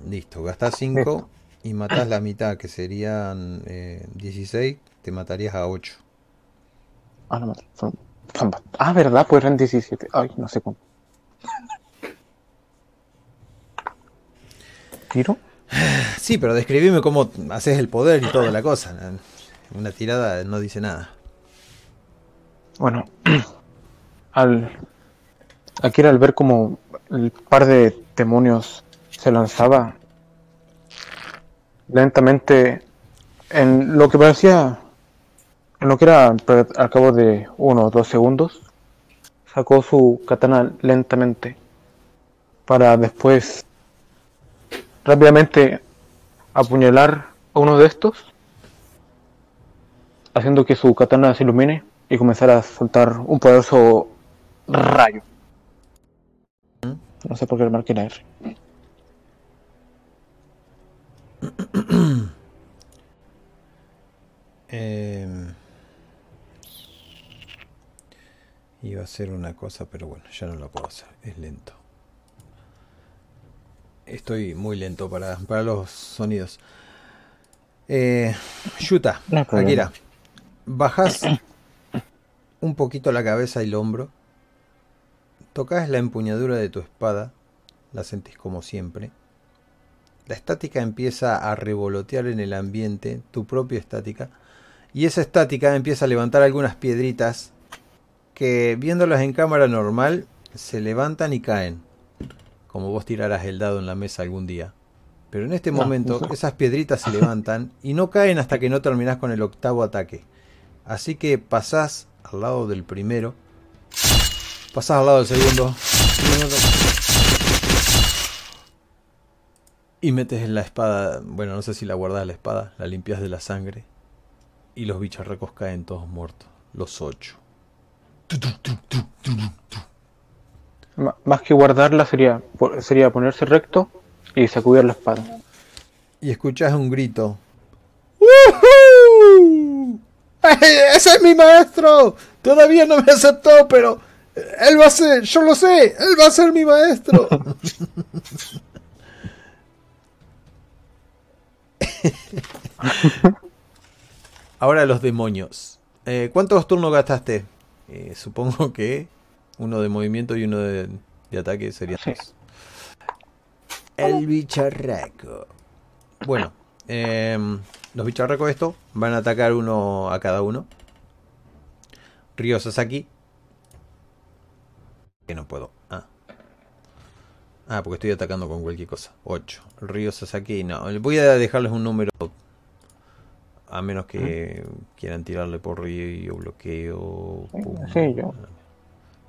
Listo, gastás 5 y matás la mitad, que serían eh, 16, te matarías a 8. Ah, no, ah, ¿verdad? Pues eran 17. Ay, no sé cómo. ¿Tiro? Sí, pero describime cómo haces el poder y toda la cosa. Una tirada no dice nada. Bueno, al aquí era al ver como el par de demonios se lanzaba lentamente en lo que parecía en lo que era pero al cabo de uno o dos segundos sacó su katana lentamente para después rápidamente apuñalar a uno de estos haciendo que su katana se ilumine y comenzar a soltar un poderoso rayo No sé por qué le marqué la R. iba a hacer una cosa, pero bueno, ya no lo puedo hacer. Es lento. Estoy muy lento para, para los sonidos. Eh, Yuta, No. Akira, bajas un poquito la cabeza y el hombro. Tocas la empuñadura de tu espada. La sentís como siempre. La estática empieza a revolotear en el ambiente, tu propia estática. Y esa estática empieza a levantar algunas piedritas que viéndolas en cámara normal se levantan y caen. Como vos tiraras el dado en la mesa algún día. Pero en este momento esas piedritas se levantan y no caen hasta que no terminás con el octavo ataque. Así que pasás al lado del primero. Pasás al lado del segundo. Y metes en la espada. Bueno, no sé si la guardás la espada. La limpias de la sangre. Y los bicharracos caen todos muertos. Los ocho. Más que guardarla sería, sería ponerse recto y sacudir la espada. Y escuchás un grito. ¡Woohoo! ¡Ese es mi maestro! Todavía no me aceptó, pero él va a ser, yo lo sé, él va a ser mi maestro. Ahora los demonios. Eh, ¿Cuántos turnos gastaste? Eh, supongo que uno de movimiento y uno de, de ataque serían Sí. dos. El bicharraco. Bueno, em, los bicharracos estos van a atacar uno a cada uno. Ryo Sasaki. Que no puedo. Ah. Ah, porque estoy atacando con cualquier cosa. 8. Ryo Sasaki, no. Voy a dejarles un número. A menos que quieran tirarle por Ryo bloqueo. pum. Sí, yo.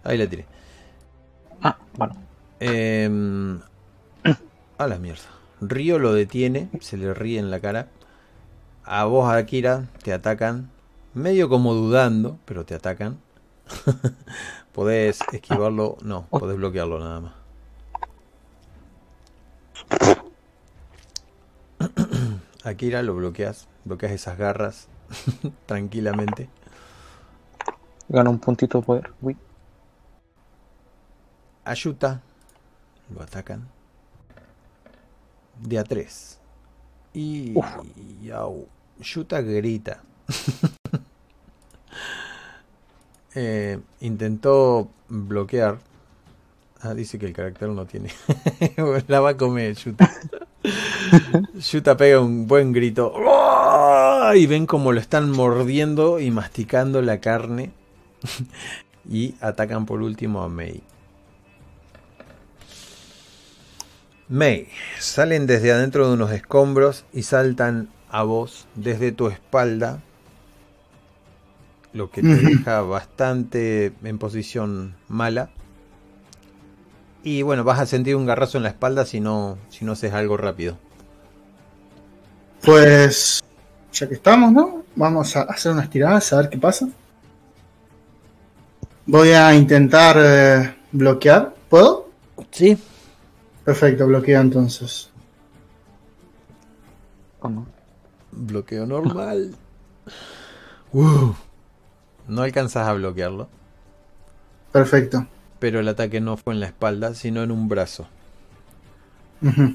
Ahí la tiré. Ah, bueno. Em, a la mierda. Río lo detiene, se le ríe en la cara. A vos, Akira, te atacan. Medio como dudando, pero te atacan. podés esquivarlo. No, podés bloquearlo nada más. Akira lo bloqueas. Bloqueas esas garras tranquilamente. Gana un puntito de poder. Uy. Ayuta. Lo atacan. De a 3. Y. Au. Yuta grita. Eh, intentó bloquear. Ah, dice que el carácter no tiene. La va a comer Yuta. Yuta pega un buen grito. ¡Oh! Y ven como lo están mordiendo y masticando la carne. y atacan por último a Mei. May, salen desde adentro de unos escombros y saltan a vos desde tu espalda, lo que te deja bastante en posición mala. Y bueno, vas a sentir un garrazo en la espalda si no, si no haces algo rápido. Pues, ya que estamos, ¿no? Vamos a hacer unas tiradas a ver qué pasa. Voy a intentar eh, bloquear. ¿Puedo? Sí. Perfecto, bloqueo entonces. ¿O no? Bloqueo normal. Uh. No alcanzas a bloquearlo, Perfecto. Pero el ataque no fue en la espalda, sino en un brazo. Ujú.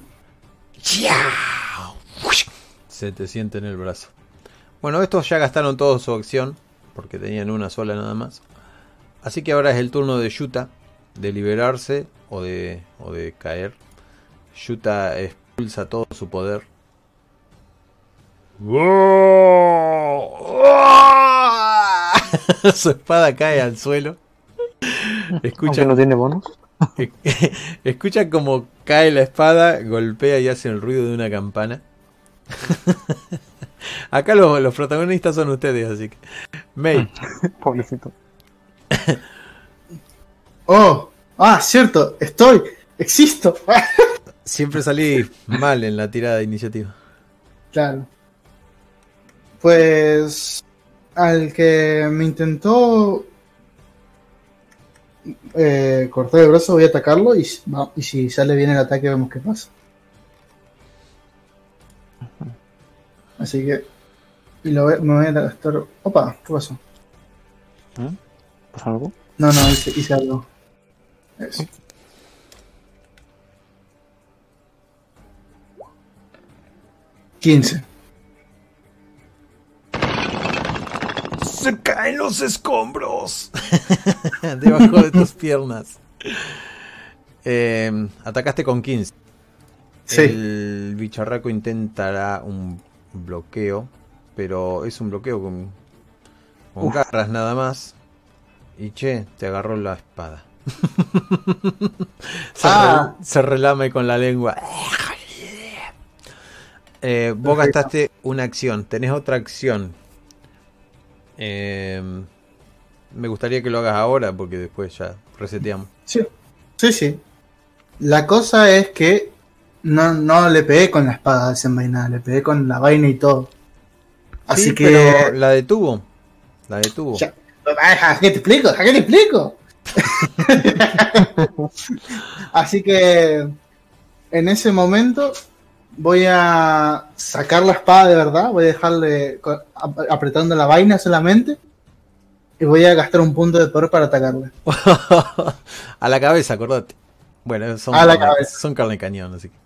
Se te siente en el brazo. Bueno, estos ya gastaron toda su acción, porque tenían una sola nada más. Así que ahora es el turno de Yuta, de liberarse o de, o de caer. Yuta expulsa todo su poder. su espada cae al suelo. Escucha no tiene bonus. Escucha como cae la espada, golpea y hace el ruido de una campana. Acá los, los protagonistas son ustedes, así que. May, Pobrecito. Oh, ah, cierto, estoy, existo. siempre salí mal en la tirada de iniciativa. Claro. Pues al que me intentó eh, cortar el brazo, voy a atacarlo y, si- va- y si sale bien el ataque vemos qué pasa. Así que... Y lo me voy a gastar... Opa, ¿qué pasó? ¿Eh? ¿Pasa algo? No, no, hice, hice algo. Eso. Quince. Se caen los escombros debajo de tus piernas. Eh, atacaste con 15. Sí. El bicharraco intentará un bloqueo, pero es un bloqueo con, con garras nada más. Y che, te agarró la espada. se, Ah. re- se relame con la lengua. Eh, vos gastaste una acción, tenés otra acción. Eh, me gustaría que lo hagas ahora porque después ya reseteamos. Sí, sí, sí. La cosa es que no, no le pegué con la espada desenvainada, le pegué con la vaina y todo. Así Sí, que. pero la detuvo. La detuvo. Ya. Ah, ¿Qué te explico? ¿A qué te explico? Así que en ese momento voy a sacar la espada de verdad, voy a dejarle apretando la vaina solamente y voy a gastar un punto de poder para atacarle. a la cabeza, acordate. Bueno, son, A la carne, cabeza. son carne cañón, así que.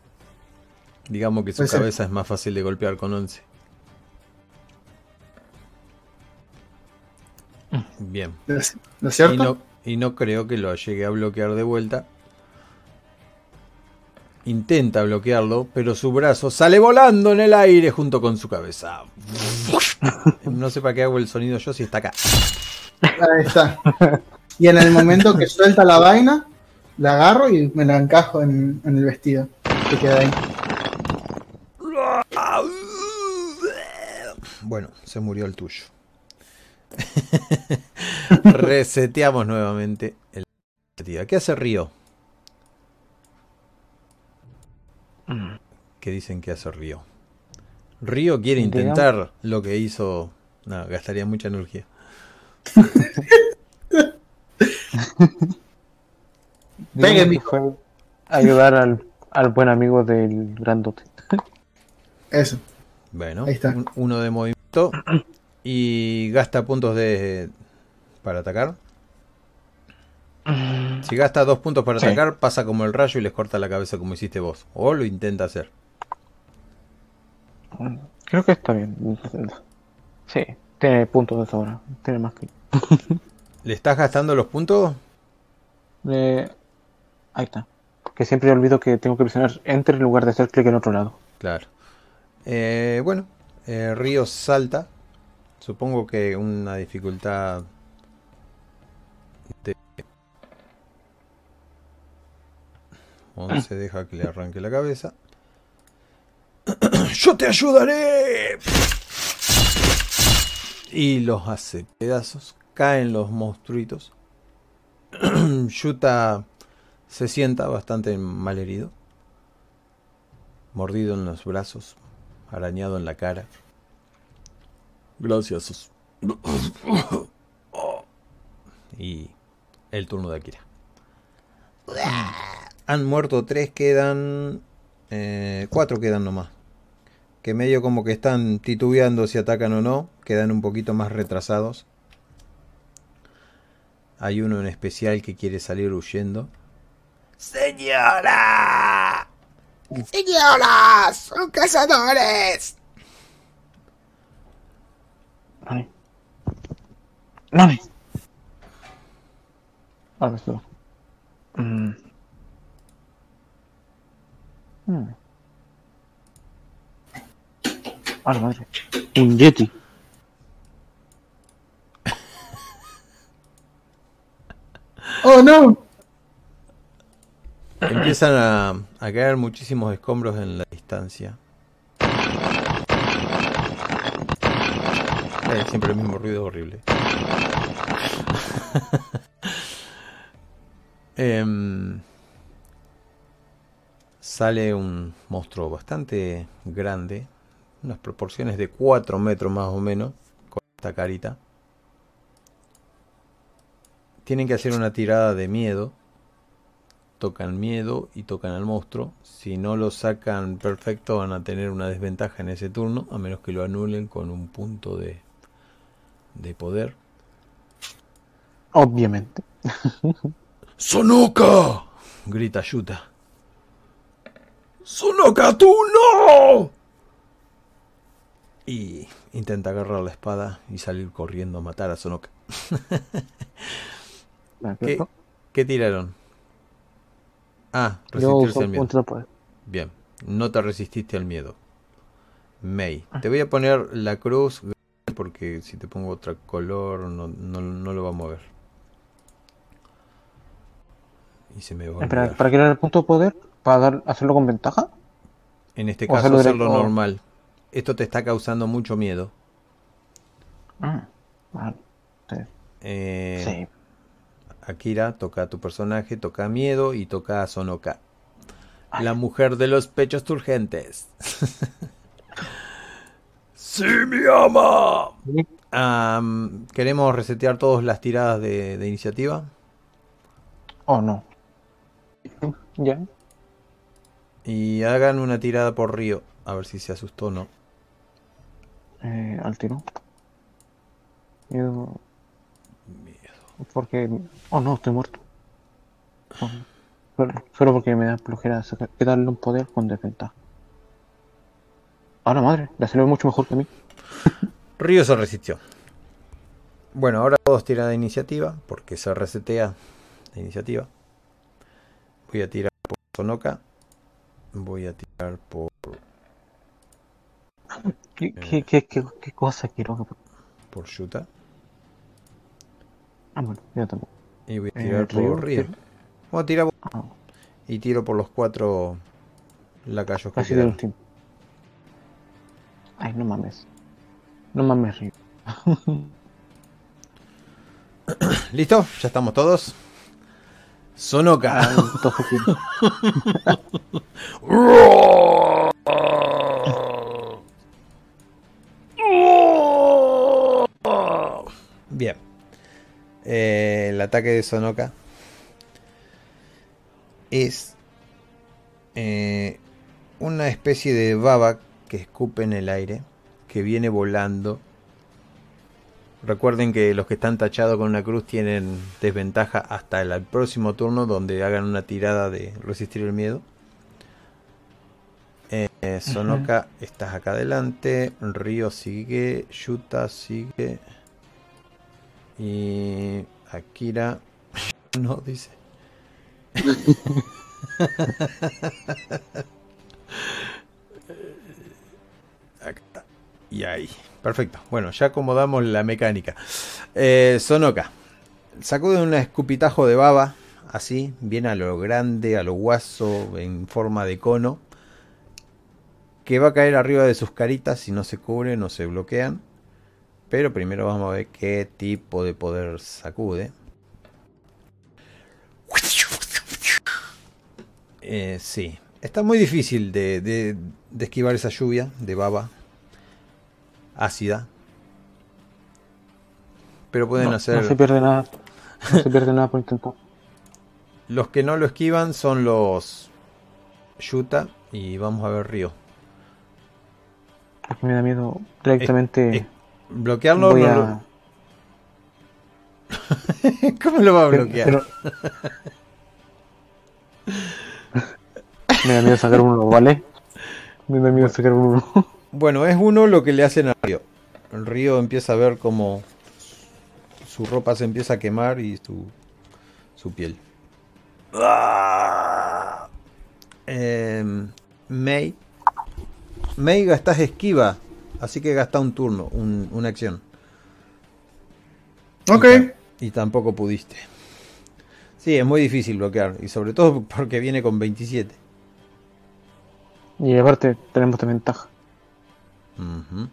Digamos que su Pues sí. cabeza es más fácil de golpear con 11. Bien. ¿No es Y cierto? no, y no creo que lo llegue a bloquear de vuelta. Intenta bloquearlo, pero su brazo sale volando en el aire junto con su cabeza. No sé para qué hago el sonido yo si está acá. Ahí está. Y en el momento que suelta la vaina, la agarro y me la encajo en, en el vestido. Que queda ahí. Bueno, se murió el tuyo. Reseteamos nuevamente el. ¿Qué hace Río? ¿Qué dicen que hace Río? Río quiere Digamos- intentar lo que hizo. No, gastaría mucha energía. Pegue, que fue ayudar al, al buen amigo del grandote. Eso. Bueno, Ahí está. un- uno de movimiento y gasta puntos de para atacar. Si gasta dos puntos para Sí. atacar, pasa como el rayo y les corta la cabeza como hiciste vos. O lo intenta hacer. Creo que está bien. Sí, tiene puntos de sobra. Tiene más que. ¿Le estás gastando los puntos? Eh, ahí está. Que siempre olvido que tengo que presionar Enter en lugar de hacer clic en otro lado. Claro. Eh, bueno, eh, Río salta. Supongo que una dificultad de 11 deja que le arranque la cabeza. ¡Yo te ayudaré! Y los hace pedazos. Caen los monstruitos. Yuta se sienta bastante mal herido. Mordido en los brazos. Arañado en la cara. Gracias. Y el turno de Akira. Han muerto tres, quedan... eh, cuatro quedan nomás. Que medio como que están titubeando si atacan o no. Quedan un poquito más retrasados. Hay uno en especial que quiere salir huyendo. ¡Señora! ¡Señoras! ¡Son cazadores! Ahora sí. Mm. Mm. A la madre. Un Yeti. ¡Oh, no! Empiezan a, a caer muchísimos escombros en la distancia. Eh, siempre el mismo ruido horrible. Em, sale un monstruo bastante grande, unas proporciones de 4 metros más o menos, con esta carita. tienen que hacer una tirada de miedo. Tocan miedo y tocan al monstruo. Si no lo sacan perfecto van a tener una desventaja en ese turno, a menos que lo anulen con un punto de, de poder. Obviamente. ¡Sonoka! grita Yuta. ¡Sonoka, tú no! Y intenta agarrar la espada y salir corriendo a matar a Sonoka. ¿Qué, qué tiraron? Ah, resistirse al miedo. Bien, no te resististe al miedo. May, te voy a poner la cruz porque si te pongo otro color no, no, no lo va a mover. Y se me va a Espera. ¿para qué era el punto de poder? ¿Para dar, hacerlo con ventaja? En este caso hacerlo normal. Esto te está causando mucho miedo. Ah, vale. Sí. Eh, Sí. Akira toca a tu personaje, toca a miedo y toca a Sonoka. La mujer de los pechos turgentes. ¡Sí, mi ama! Am, ¿Queremos resetear todas las tiradas de, de iniciativa? Oh, no. Ya. Y hagan una tirada por Río. A ver si se asustó o no. Eh, al tiro. Miedo. Porque. Oh, no, estoy muerto. Oh, Solo, solo porque me da flojera sacar- darle un poder con desventaja. Ahora madre, la salió mucho mejor que a mí. Río se resistió. Bueno, ahora todos tiran de iniciativa, porque se resetea la iniciativa. Voy a tirar por Sonoka. Voy a tirar por, ¿Qué, qué, qué, qué, qué cosa quiero? por Yuta. Ah, bueno, yo tampoco. Y voy a Eh, tirar Ryu, por Río. sí. Voy a tirar Ah, y tiro por los cuatro lacayos que casi último. Ay, no mames. No mames, Río. ¿Listo? ¿Ya estamos todos? Sí. Bien. Eh, el ataque de Sonoka es eh, una especie de baba que escupe en el aire, que viene volando. Recuerden que los que están tachados con una cruz tienen desventaja hasta el próximo turno donde hagan una tirada de resistir el miedo. Eh, Sonoka, estás acá adelante. Río sigue. Yuta sigue. Y Akira. No, dice. Acá está. Y ahí. Perfecto. Bueno, ya acomodamos la mecánica. Eh, Sonoka. Sacude un escupitajo de baba. Así, bien a lo grande, a lo guaso, en forma de cono. Que va a caer arriba de sus caritas si no se cubren o se bloquean. Pero primero vamos a ver qué tipo de poder sacude. Eh, sí, está muy difícil de, de- de esquivar esa lluvia de baba ácida. Pero pueden no, hacer... no se pierde nada. No se pierde nada por intentar. Los que no lo esquivan son los Yuta y vamos a ver Río. Porque me da miedo directamente. Eh, bloquearlo voy no a. lo- ¿Cómo lo va a bloquear? Pero- me da miedo sacar uno, ¿vale? Me da miedo sacar uno. Bueno, es uno lo que le hacen a Río. El Río empieza a ver como su ropa se empieza a quemar y su, su piel. Em, May. May gastas esquiva, así que gasta un turno, un- una acción. Ok. Y, y tampoco pudiste. Sí, es muy difícil bloquear, y sobre todo porque viene con 27. Y aparte, tenemos de ventaja. Ujú.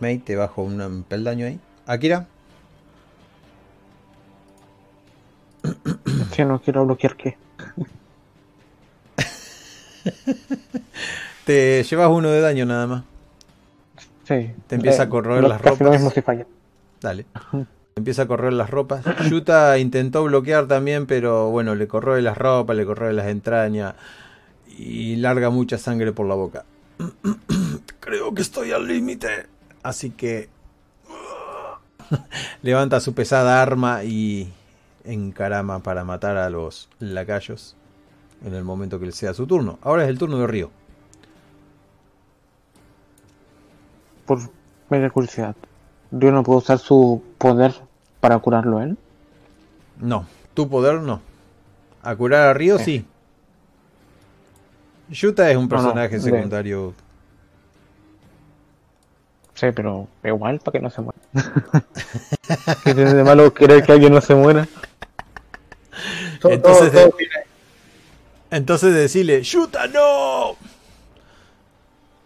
May, te bajo un- un peldaño ahí. Akira, Si no quiero bloquear, ¿qué? te llevas uno de daño nada más. Sí. Te empieza Eh, a corroer las casi Lo ropas. mismo si falla. Dale. empieza a correr las ropas. Yuta intentó bloquear también, pero bueno, le corroe las ropas, le corroe las entrañas y larga mucha sangre por la boca. Creo que estoy al límite. Así que levanta su pesada arma y encarama para matar a los lacayos en el momento que sea su turno. Ahora es el turno de Río. Por mera curiosidad, ¿yo no puedo usar su poder para curarlo él? No, tu poder no. A curar a Río Eh. sí. Yuta es un No, no, personaje secundario. Sí, pero igual para que no se muera. ¿Qué tiene de malo querer que alguien no se muera? Entonces, todo- todo Entonces decirle, Yuta no.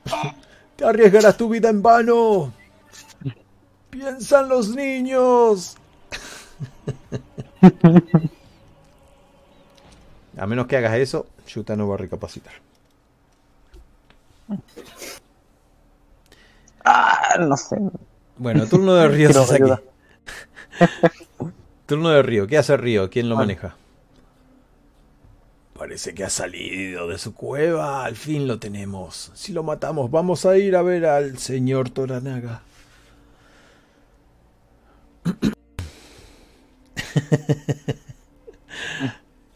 Te arriesgarás tu vida en vano. Piensa en los niños. A menos que hagas eso, Yuta no va a recapacitar. Ah, no sé. Bueno, turno de Río Sasaki. Turno de Río. ¿Qué hace Río? ¿Quién lo Ah. maneja? Parece que ha salido de su cueva. Al fin lo tenemos. Si lo matamos, vamos a ir a ver al señor Toranaga.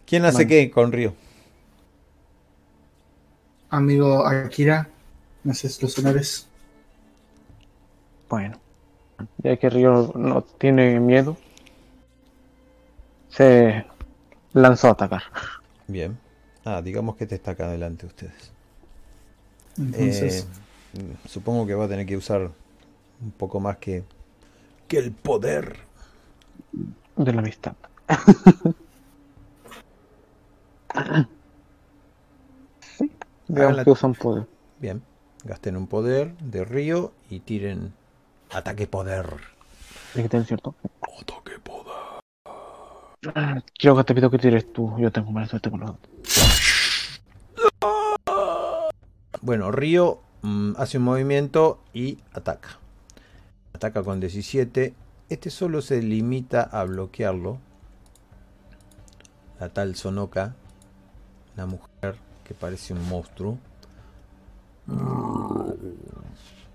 ¿Quién hace qué con Río? Amigo Akira, me haces los honores. Bueno, ya que Río no tiene miedo, se lanzó a atacar. Bien. Ah, digamos que te está acá delante de ustedes. Entonces, Eh, supongo que va a tener que usar un poco más que, que el poder. De la amistad. Háganla- que usan poder. Bien. Gasten un poder de Río y tiren ataque poder. Tiene que cierto. Ataque poder. Ah, Quiero que te pido que tires tú. Yo tengo mala suerte con los. Bueno, Río mm, hace un movimiento y ataca. Ataca con 17. Este solo se limita a bloquearlo. La tal Sonoka, una mujer que parece un monstruo.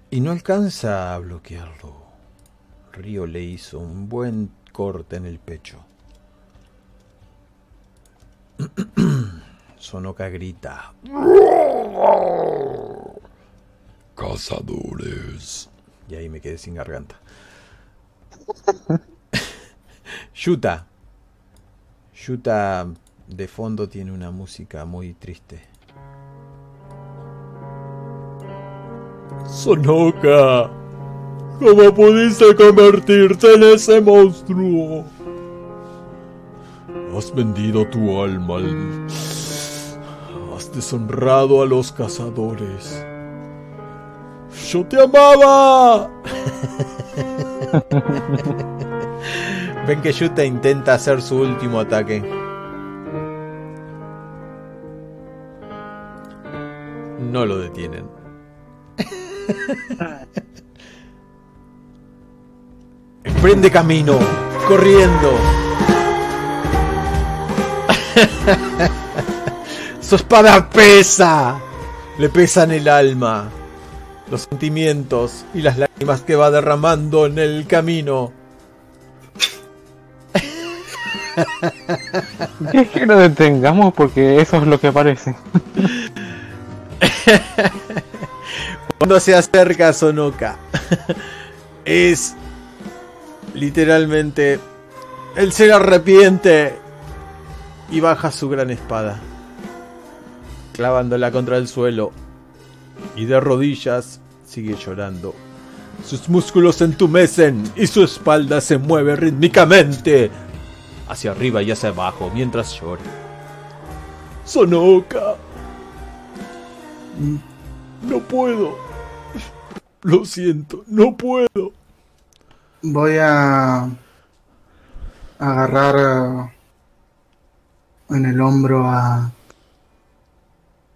Y no alcanza a bloquearlo. Río le hizo un buen corte en el pecho. Sonoka grita. Cazadores. Y ahí me quedé sin garganta. Yuta. Yuta de fondo tiene una música muy triste. Sonoka. ¿Cómo pudiste convertirte en ese monstruo? Has vendido tu alma al... Has deshonrado a los cazadores. ¡Yo te amaba! Ven que Yuta intenta hacer su último ataque. No lo detienen. Emprende camino, corriendo. Su espada pesa. Le pesan el alma, los sentimientos y las lágrimas que va derramando en el camino. Es que nos detengamos porque eso es lo que parece. Cuando se acerca Sonoka, es literalmente él se arrepiente y baja su gran espada, clavándola contra el suelo y de rodillas sigue llorando. Sus músculos se entumecen y su espalda se mueve rítmicamente hacia arriba y hacia abajo mientras llora. Sonoka, no puedo. Lo siento, no puedo. voy a agarrar eh, en el hombro a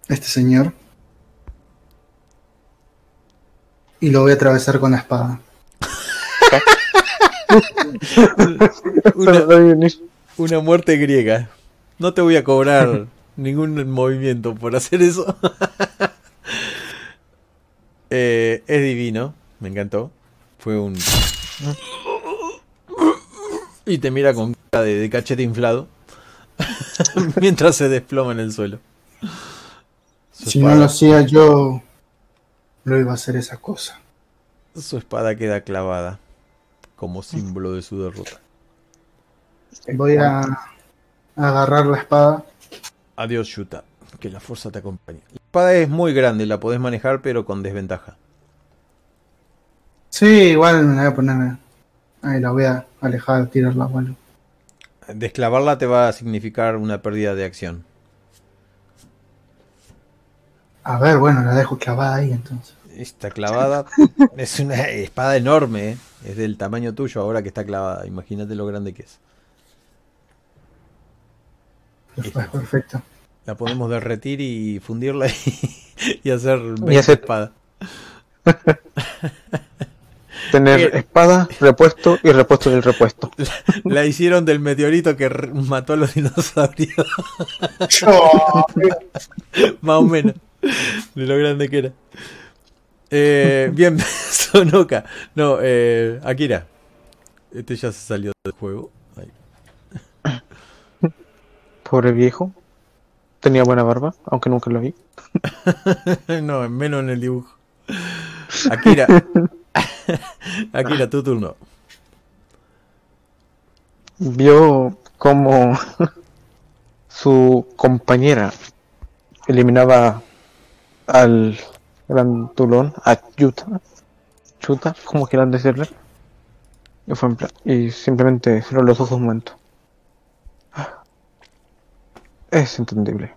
este señor y lo voy a atravesar con la espada. Una- muerte griega. No te voy a cobrar ningún movimiento por hacer eso. Eh, es divino. Me encantó. Fue un... Y te mira con cara de, de cachete inflado. Mientras se desploma en el suelo. Su Si no lo hacía yo, no iba a hacer esa cosa. Su espada queda clavada. Como símbolo de su derrota. Voy a agarrar la espada. Adiós, Yuta. Que la fuerza te acompañe. Espada es muy grande, la podés manejar, pero con desventaja. Sí, igual me la voy a poner. Ahí la voy a alejar, tirarla, bueno. Desclavarla te va a significar una pérdida de acción. A ver, bueno, la dejo clavada ahí entonces. Está clavada. es una espada enorme, ¿eh? Es del tamaño tuyo ahora que está clavada. Imagínate lo grande que es. Perfecto. La podemos derretir y fundirla y, y hacer 20 Y hacer- espadas. Tener espada, repuesto y repuesto del repuesto. La hicieron del meteorito que mató a los dinosaurios. Más o menos. De lo grande que era. Eh, bien, Sonoka. No, eh, Akira. Este ya se salió del juego. Ahí. Pobre viejo. Tenía buena barba, aunque nunca lo vi. no, menos en el dibujo. Akira. Akira, tu turno. Vio como su compañera eliminaba al gran tulón, a Yuta. Chuta, como quieran decirle. Y, fue en plan- y simplemente cerró los ojos un momento. Es entendible.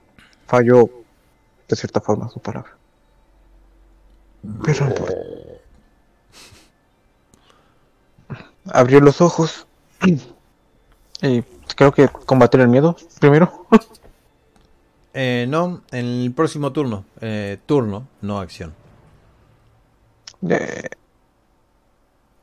Falló de cierta forma su palabra. Pero no importa. Abrió los ojos y creo que combatir el miedo primero. Eh, no, en el próximo turno. Eh, turno, no acción. Eh,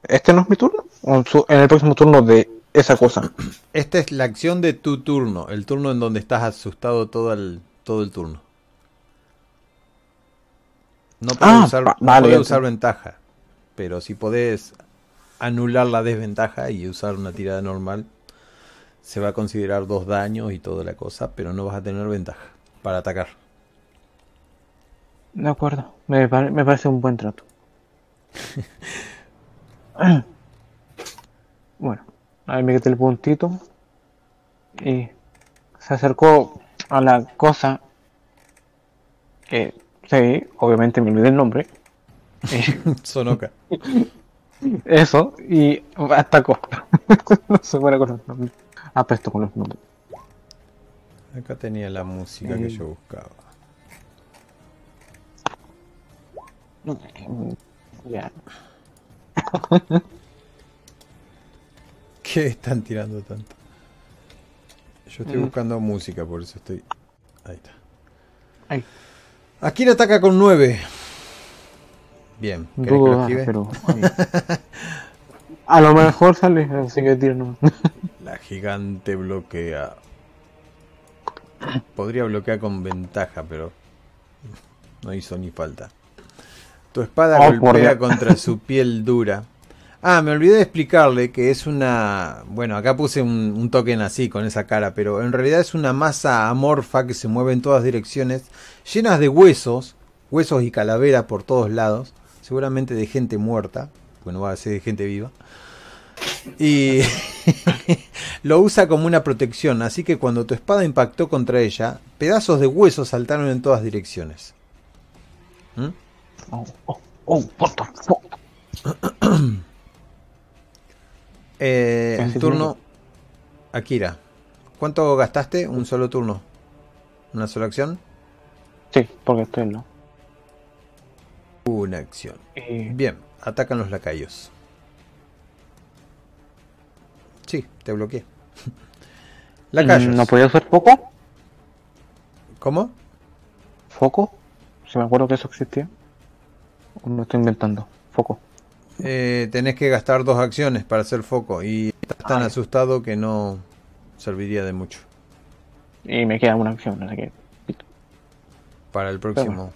¿Este no es mi turno? ¿O en su- en el próximo turno de esa cosa? Esta es la acción de tu turno. El turno en donde estás asustado todo el, todo el turno. No podés Ah, usar, vale, podés usar ventaja. Pero si podés anular la desventaja y usar una tirada normal, se va a considerar dos daños y toda la cosa, pero no vas a tener ventaja para atacar. De acuerdo, me, pare- me parece un buen trato. bueno, ahí me quité el puntito y se acercó a la cosa que sí, obviamente me olvidé el nombre. Sonoka. Eso, y atacó. no soy buena con los nombres. Apesto con los nombres. Acá tenía la música que yo buscaba. Ya. ¿Qué están tirando tanto? Yo estoy Mm. buscando música, por eso estoy. Ahí está. Ay. Akira ataca con 9. Bien, ¿querés que lo pero. A lo mejor sale, así que nomás. La gigante bloquea. Podría bloquear con ventaja, pero no hizo ni falta. Tu espada Oh, golpea contra su piel dura. Ah, me olvidé de explicarle que es una... Bueno, acá puse un, un token así, con esa cara, pero en realidad es una masa amorfa que se mueve en todas direcciones, llenas de huesos, huesos y calaveras por todos lados, seguramente de gente muerta, bueno, va a ser de gente viva. Y lo usa como una protección, así que cuando tu espada impactó contra ella, pedazos de hueso saltaron en todas direcciones. ¿Mm? Oh, oh, oh, what the fuck? Eh, Casi turno, Akira. ¿Cuánto gastaste? Un solo turno. ¿Una sola acción? Sí, porque estoy en lo. Una acción. Y Bien, atacan los lacayos. Sí, te bloqueé. Lacayos. ¿No podía usar foco? ¿Cómo? ¿Foco? Si me acuerdo que eso existía. ¿O me estoy inventando? Foco. Eh, tenés que gastar dos acciones para hacer foco y estás tan Ay. asustado que no serviría de mucho. Y me queda una acción, así que. Para el próximo.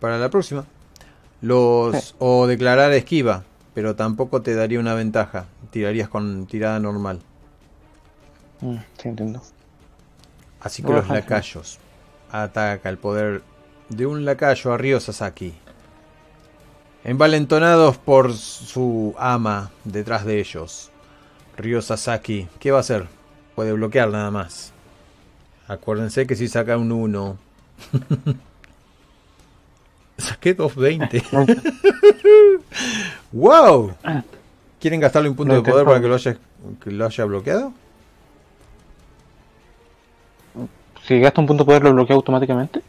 Para la próxima. Los. O declarar esquiva. Pero tampoco te daría una ventaja. Tirarías con tirada normal. Mm, sí, entiendo. Así que los lacayos. Ataca el poder de un lacayo a Ryo Sasaki. Envalentonados por su ama detrás de ellos. Ryo Sasaki. ¿Qué va a hacer? Puede bloquear nada más. Acuérdense que si saca un 1. Saqué 220. ¡Wow! ¿Quieren gastarle un punto de poder para que lo haya, que lo haya bloqueado? Si gasta un punto de poder, lo bloquea automáticamente.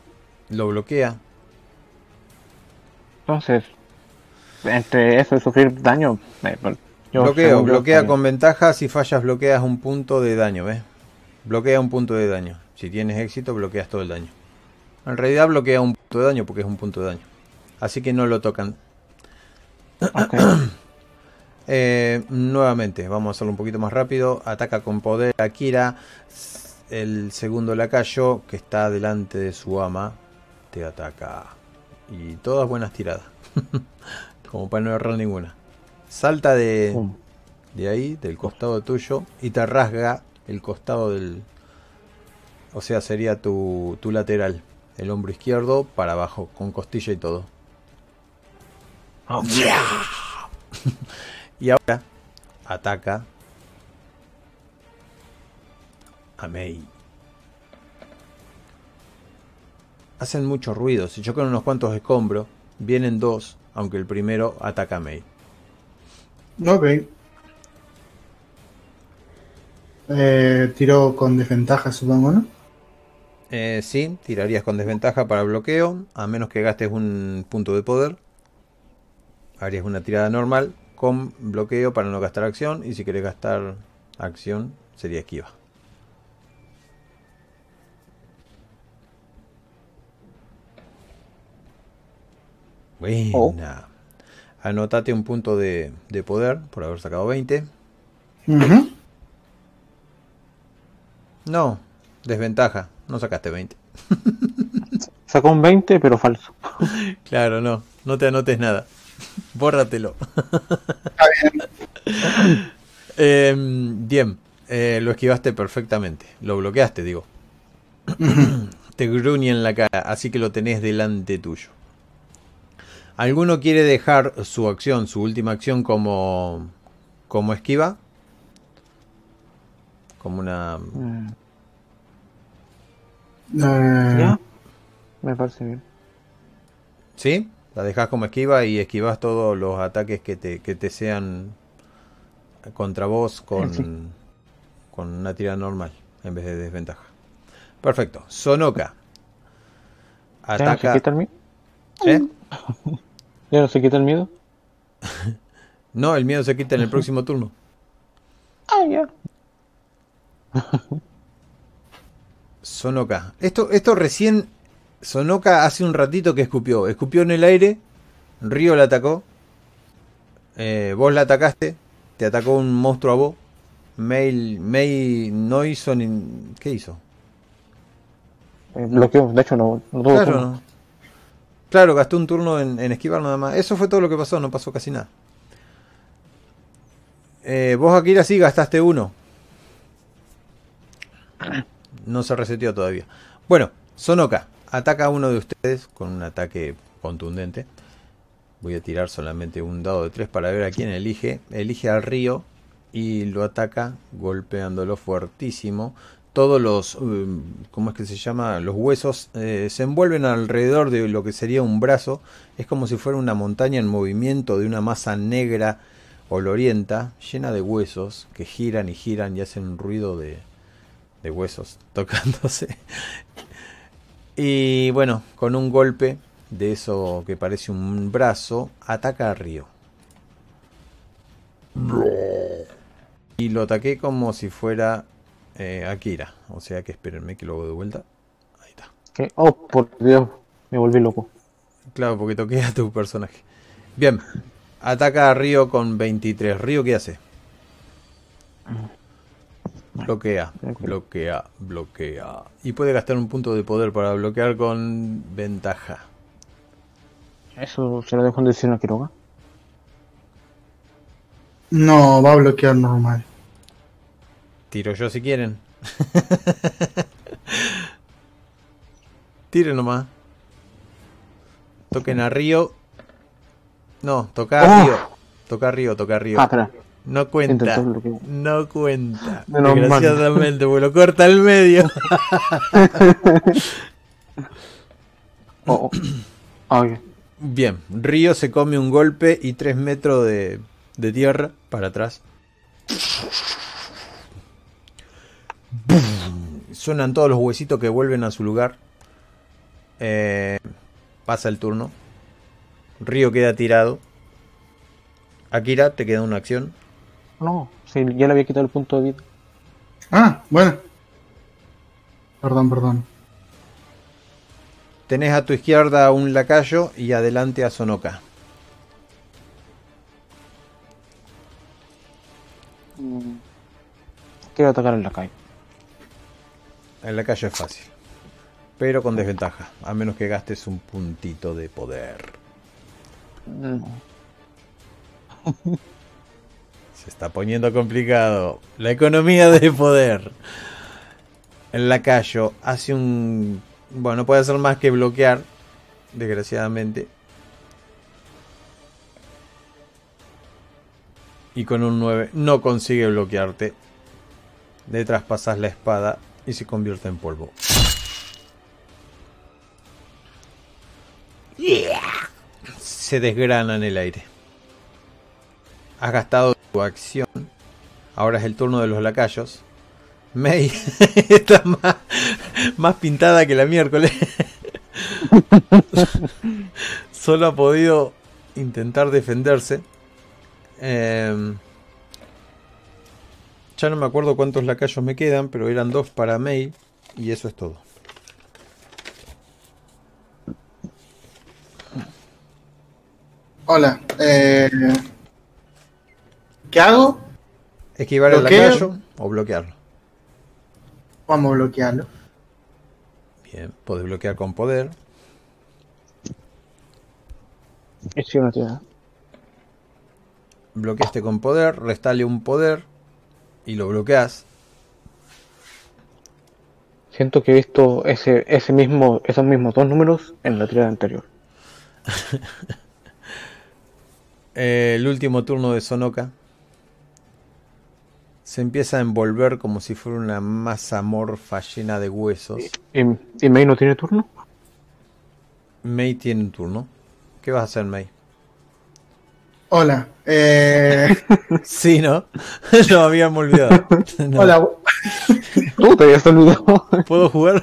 Lo bloquea. Entonces, entre eso y sufrir daño, eh, yo, bloqueo, yo, bloquea con ventaja. Si fallas, bloqueas un punto de daño, ¿ves? Bloquea un punto de daño. Si tienes éxito, bloqueas todo el daño. En realidad, bloquea un punto de daño porque es un punto de daño. Así que no lo tocan. Eh, nuevamente, vamos a hacerlo un poquito más rápido. Ataca con poder a Kira. El segundo lacayo que está delante de su ama te ataca. Y todas buenas tiradas. Como para no errar ninguna. Salta de, Pum. de ahí, del costado tuyo, y te rasga el costado del... O sea, sería tu, tu lateral. El hombro izquierdo para abajo, con costilla y todo. Oh, Y ahora ataca a Mei. Hacen mucho ruido. Si chocan unos cuantos escombros, vienen dos, aunque el primero ataca a Mei. Ok. Eh, tiro con desventaja, supongo, ¿no? Eh, sí, tirarías con desventaja para bloqueo, a menos que gastes un punto de poder. Harías una tirada normal con bloqueo para no gastar acción. Y si querés gastar acción, sería esquiva. Buena. Anotate un punto de, de poder por haber sacado 20. Ujú. No, desventaja. No sacaste 20. Sacó un 20, pero falso. Claro, no. No te anotes nada. Bórratelo. Está bien. Em, bien. eh, lo esquivaste perfectamente. Lo bloqueaste, digo. te gruñe en la cara, así que lo tenés delante tuyo. ¿Alguno quiere dejar su acción, su última acción como como esquiva? Como una Mm, Eh, ¿Ya? Me parece bien. ¿Sí? La dejas como esquiva y esquivas todos los ataques que te, que te sean contra vos con, Sí. con una tirada normal en vez de desventaja. Perfecto. Sonoka. ¿Ya no se Ataca. ¿Eh? ¿Ya no se quita el miedo? No, el miedo se quita en el próximo turno. Ah, ya. Sonoka. Esto, esto recién. Sonoka hace un ratito que escupió. Escupió en el aire. Río la atacó. eh, vos la atacaste. Te atacó un monstruo a vos. May, May no hizo ni. ¿Qué hizo? Eh, bloqueó, de hecho no, no tuvo Claro, no. Claro, gastó un turno en, esquivar nada más. Eso fue todo lo que pasó, no pasó casi nada. Eh, vos, Akira, sí gastaste uno. No se reseteó todavía. Bueno, Sonoka ataca a uno de ustedes con un ataque contundente. Voy a tirar solamente un dado de 3 para ver a quién elige. Elige al río y lo ataca golpeándolo fuertísimo. Todos los, um, ¿cómo es que se llama? Los huesos eh, se envuelven alrededor de lo que sería un brazo. Es como si fuera una montaña en movimiento de una masa negra olorienta, llena de huesos que giran y giran y hacen un ruido de, de huesos tocándose. Y bueno, con un golpe de eso que parece un brazo, ataca a Río. Y lo ataqué como si fuera eh, Akira. O sea que espérenme que lo hago de vuelta. Ahí está. ¿Qué? Oh, por Dios, me volví loco. Claro, porque toqué a tu personaje. Bien. Ataca a Río con 23. ¿Río qué hace? Bloquea, bloquea, bloquea. Y puede gastar un punto de poder para bloquear con ventaja. Eso se lo dejo en decisión a Quiroga. No, va a bloquear normal. Tiro yo si quieren. Tire nomás. Toquen a Río. No, toca a Oh. Río. Toca a Río, toca a Río. Ah, espera. No cuenta. No cuenta. Menos. Desgraciadamente, porque lo corta al medio. Oh, oh. Bien, Río se come un golpe y 3 metros de, de tierra para atrás. ¡Bum! Suenan todos los huesitos que vuelven a su lugar. Eh, pasa el turno. Río queda tirado. Akira, te queda una acción. No, sí, ya le había quitado el punto de vida. Ah, bueno. Perdón, perdón. Tenés a tu izquierda un lacayo y adelante a Sonoka. Quiero atacar en la calle. Es fácil. Pero con desventaja. A menos que gastes un puntito de poder. No. Se está poniendo complicado. La economía de poder. El lacayo hace un... Bueno, no puede hacer más que bloquear. Desgraciadamente. Y con un 9 no consigue bloquearte. Le traspasas la espada y se convierte en polvo. Se desgrana en el aire. Has gastado tu acción. Ahora es el turno de los lacayos. May está más, más pintada que la miércoles. Solo ha podido intentar defenderse. Em, ya no me acuerdo cuántos lacayos me quedan, pero eran dos para May. Y eso es todo. Hola. Eh, ¿Qué hago? Esquivar el lacayo o bloquearlo. Vamos a bloquearlo. Bien, podés bloquear con poder. Bloqueaste con poder, restale un poder y lo bloqueas. Siento que he visto ese, ese mismo, esos mismos dos números en la tirada anterior. Eh, el último turno de Sonoka se empieza a envolver como si fuera una masa morfa llena de huesos. ¿Y, y May no tiene turno? May tiene un turno. ¿Qué vas a hacer, May? Hola. Eh, Sí, ¿no? Lo habíamos olvidado. No. Hola. Tú te habías olvidado. ¿Puedo jugar?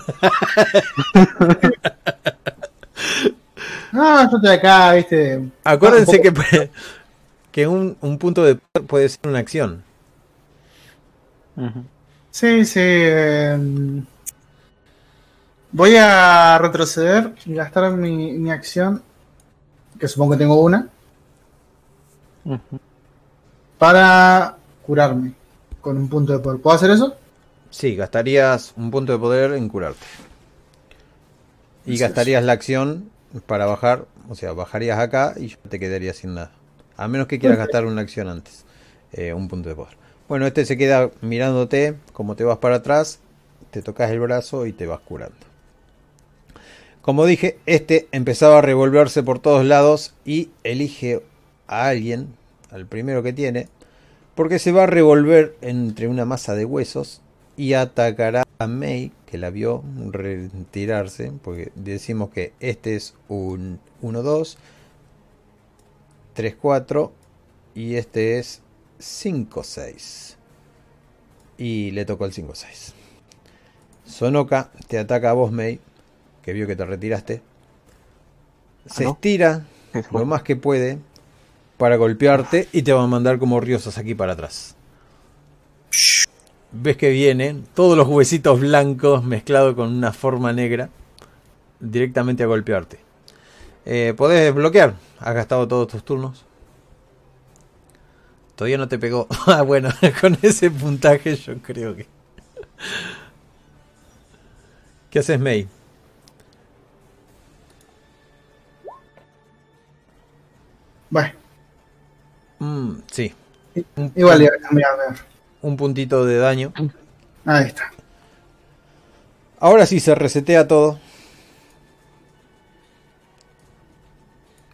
No, yo estoy acá, viste. Acuérdense que, que un, un punto de poder puede ser una acción. Sí, sí. eh, Voy a retroceder y gastar mi, mi acción, que supongo que tengo una, Para curarme con un punto de poder. ¿Puedo hacer eso? Sí, gastarías un punto de poder en curarte. Y es. gastarías la acción para bajar, o sea, bajarías acá y ya te quedarías sin nada. A menos que quieras gastar una acción antes, eh, un punto de poder. Bueno, este se queda mirándote, como te vas para atrás, te tocas el brazo y te vas curando. Como dije, este empezaba a revolverse por todos lados y elige a alguien, al primero que tiene, porque se va a revolver entre una masa de huesos y atacará a May, que la vio retirarse, porque decimos que este es un 1-2, 3-4 y este es 5-6. Y le tocó el 5-6. Sonoka te ataca a vos, May, que vio que te retiraste. Se ¿Ah, no? estira lo más que puede para golpearte y te va a mandar como riosas aquí para atrás. Ves que vienen todos los huesitos blancos mezclados con una forma negra directamente a golpearte. Eh, podés bloquear. Has gastado todos tus turnos. Todavía no te pegó. Ah, bueno, con ese puntaje yo creo que. ¿Qué haces, May? Bueno, Mm, sí, igual a cambiar, a ver. un puntito de daño. Ahí está. Ahora sí se resetea todo.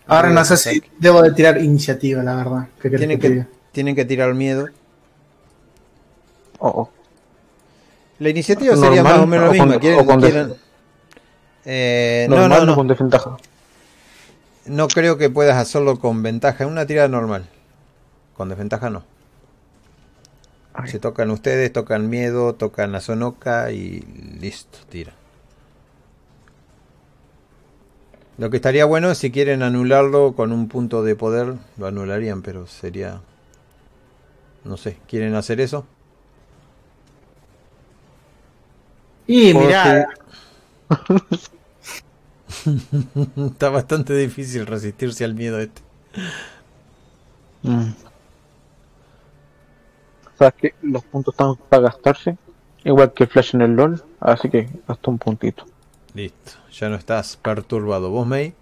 Ahora no sé si debo de tirar iniciativa, la verdad. ¿Qué querés Tienen que tienen que tirar miedo. Oh, oh. La iniciativa sería más o menos la misma. ¿Quieren- o con quieren- def- Eh, no, Normal no, o no. con desventaja. No creo que puedas hacerlo con ventaja. Es una tirada normal. Con desventaja no. Se tocan ustedes, tocan miedo, tocan la sonoca y listo, tira. Lo que estaría bueno es si quieren anularlo con un punto de poder, lo anularían, pero sería... No sé, ¿quieren hacer eso? Y mirá, Está bastante difícil resistirse al miedo este. Mm. Sabes que los puntos están para gastarse, igual que el flash en el LOL, así que hasta un puntito. Listo, ya no estás perturbado. ¿Vos, May?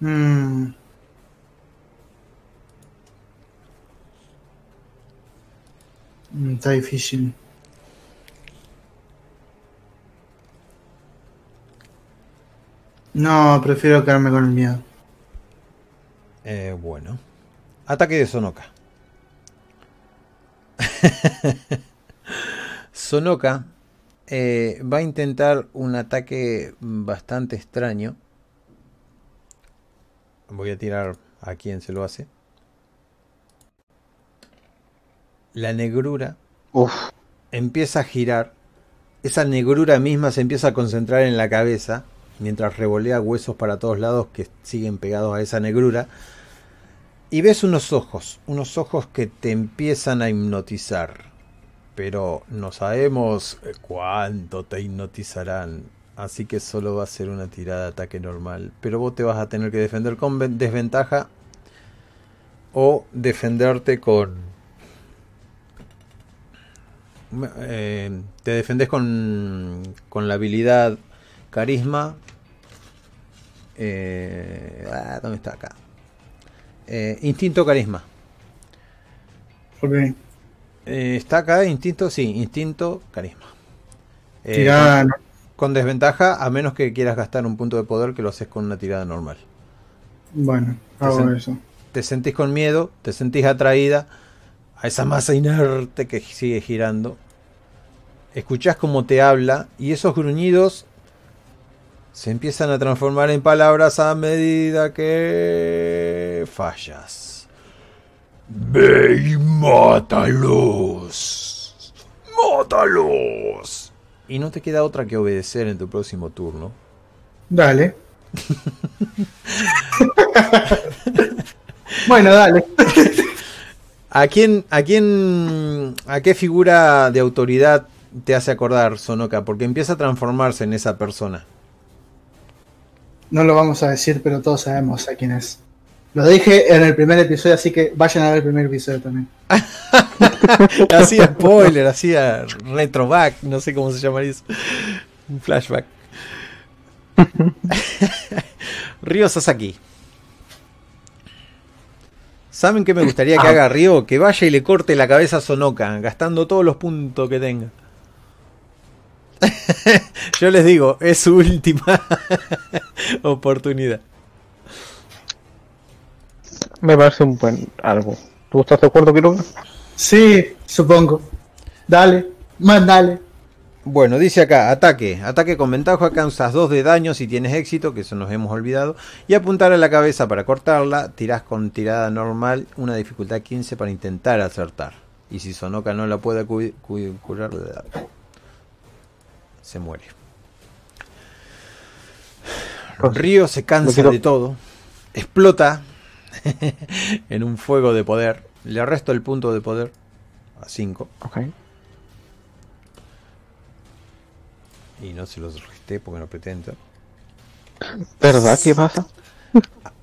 mm, mm, está difícil. No, prefiero quedarme con el miedo. Eh, bueno. Ataque de Sonoka. Sonoka eh, va a intentar un ataque bastante extraño. Voy a tirar a quien se lo hace. La negrura Uf, empieza a girar. Esa negrura misma se empieza a concentrar en la cabeza, mientras revolea huesos para todos lados que siguen pegados a esa negrura. Y ves unos ojos, unos ojos que te empiezan a hipnotizar. Pero no sabemos cuánto te hipnotizarán. Así que solo va a ser una tirada de ataque normal. Pero vos te vas a tener que defender con ven- desventaja. O defenderte con eh, te defendes con, con la habilidad carisma. Eh, ah, ¿Dónde está acá? Eh, instinto carisma. Ok. Eh, ¿Está acá instinto? Sí, instinto carisma. Eh, Tirada, con, con desventaja, a menos que quieras gastar un punto de poder que lo haces con una tirada normal. Bueno, hago sen- eso. Te sentís con miedo, te sentís atraída a esa masa inerte que sigue girando. Escuchás cómo te habla y esos gruñidos se empiezan a transformar en palabras a medida que fallas. Ve y mátalos. Mátalos. Y no te queda otra que obedecer en tu próximo turno. Dale. bueno, dale. ¿A quién, a quién, a qué figura de autoridad te hace acordar Sonoka? Porque empieza a transformarse en esa persona. No lo vamos a decir, pero todos sabemos a quién es. Lo dije en el primer episodio, así que vayan a ver el primer episodio también. hacía spoiler, hacía retroback, no sé cómo se llamaría eso. Un flashback. Ryo Sasaki. ¿Saben qué me gustaría que Ah. haga Ryo? Que vaya y le corte la cabeza a Sonoka, gastando todos los puntos que tenga. Yo les digo, es su última oportunidad. me parece un buen algo. ¿Tú estás de acuerdo, Quiroga? Sí, supongo. Dale, más dale. Bueno, dice acá, ataque. Ataque con ventaja, causas 2 de daño si tienes éxito, que eso nos hemos olvidado. Y apuntar a la cabeza para cortarla. Tirás con tirada normal, una dificultad 15 para intentar acertar. Y si Sonoka no la puede cu- cu- curar, se muere. Río se cansa de todo. Explota en un fuego de poder. Le resto el punto de poder a 5. Ok. Y no se los resté porque no pretendo. ¿Verdad? ¿Qué pasa?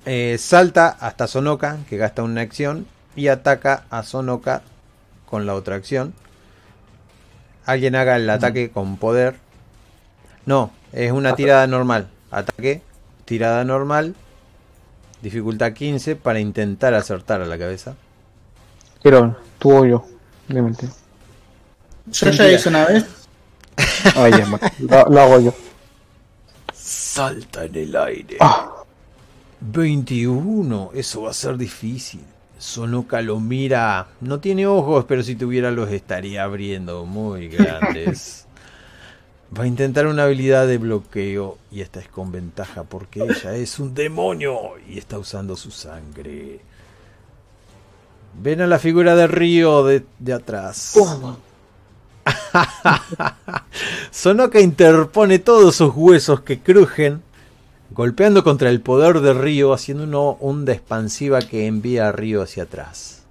Eh, salta hasta Sonoka, que gasta una acción, y ataca a Sonoka con la otra acción. Alguien haga el ataque con poder. No, es una tirada normal. Ataque, tirada normal, dificultad 15 para intentar acertar a la cabeza. Pero tú o yo, obviamente. Yo ya hice una vez. Ay, ya, ma- lo, lo hago yo. Salta en el aire. Ah, 21, eso va a ser difícil. Sonoka lo mira. No tiene ojos, pero si tuviera los estaría abriendo muy grandes. Va a intentar una habilidad de bloqueo y esta es con ventaja porque ella es un demonio y está usando su sangre. Ven a la figura de Río de, de atrás. Sonoka interpone todos sus huesos que crujen golpeando contra el poder de Río, haciendo una onda expansiva que envía a Río hacia atrás.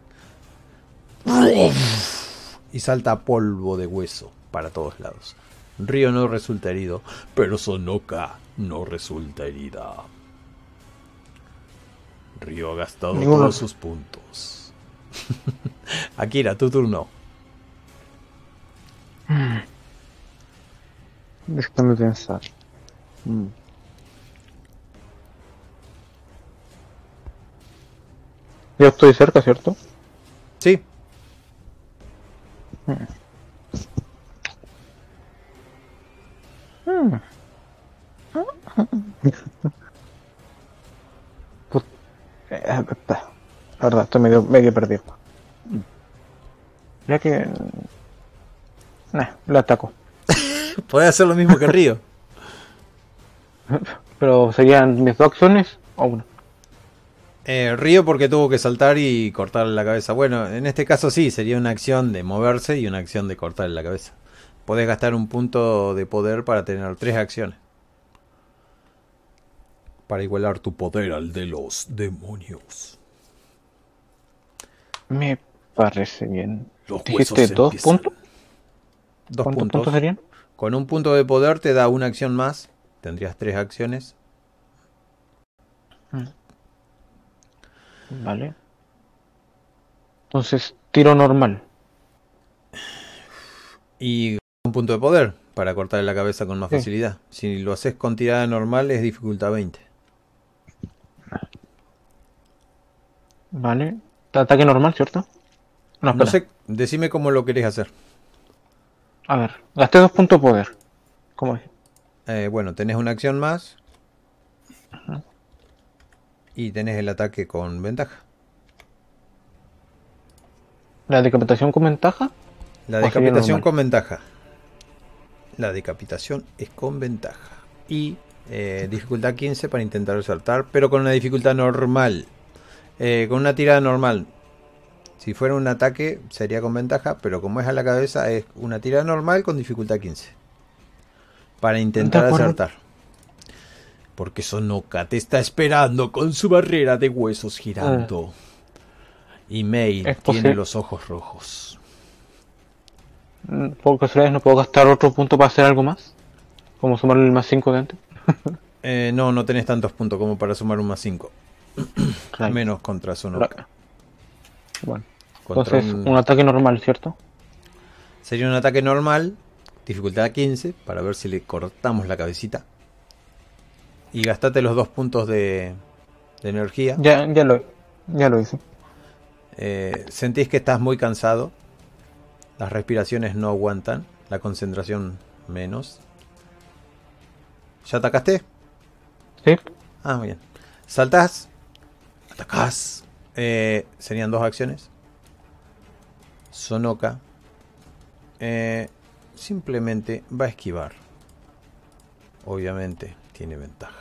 Y salta polvo de hueso para todos lados. Río no resulta herido, pero Sonoka no resulta herida. Río ha gastado Ninguno. todos sus puntos. Akira, tu turno. déjame pensar. Mm. Yo estoy cerca, ¿cierto? Sí, Eh, La verdad, estoy medio, medio perdido. Ya que... Nah, lo ataco. puede hacer lo mismo que Río. Pero serían mis dos acciones o una. Eh, Río porque tuvo que saltar y cortarle la cabeza. Bueno, en este caso sí, sería una acción de moverse y una acción de cortarle la cabeza. Podés gastar un punto de poder para tener tres acciones. Para igualar tu poder al de los demonios. Me parece bien. Los ¿Dijiste dos empiezan. puntos? Dos ¿Cuántos puntos. puntos serían? Con un punto de poder te da una acción más. Tendrías tres acciones. Vale. Entonces, tiro normal. Y punto de poder para cortarle la cabeza con más Sí. facilidad. Si lo haces con tirada normal es dificultad 20. Vale. Ataque normal, ¿cierto? No, No sé, decime cómo lo querés hacer. A ver, gasté dos puntos de poder. ¿Cómo es? Eh, bueno, tenés una acción más. Y tenés el ataque con ventaja. ¿La decapitación con ventaja? La ¿O sería decapitación con ventaja. La decapitación es con ventaja. Y eh, dificultad 15 para intentar saltar, pero con una dificultad normal. Eh, con una tirada normal. Si fuera un ataque sería con ventaja, pero como es a la cabeza es una tirada normal con dificultad 15. Para intentar acertar. Porque Sonoka te está esperando con su barrera de huesos girando. Y May Es tiene los ojos rojos. Por casualidad no puedo gastar otro punto para hacer algo más. Como sumarle el más 5 de antes. Eh, no, no tenés tantos puntos como para sumar un más 5. Claro. Menos contra Sonoka. Bueno, Contra entonces un- un ataque normal, ¿cierto? Sería un ataque normal, dificultad 15, para ver si le cortamos la cabecita. Y gastate los dos puntos de, de energía. Ya, ya lo, ya lo hice. Eh, sentís que estás muy cansado. Las respiraciones no aguantan. La concentración menos. ¿Ya atacaste? ¿Sí? Ah, muy bien. Saltás. Atacás. Eh, serían dos acciones. Sonoka. eh, simplemente va a esquivar. Obviamente tiene ventaja.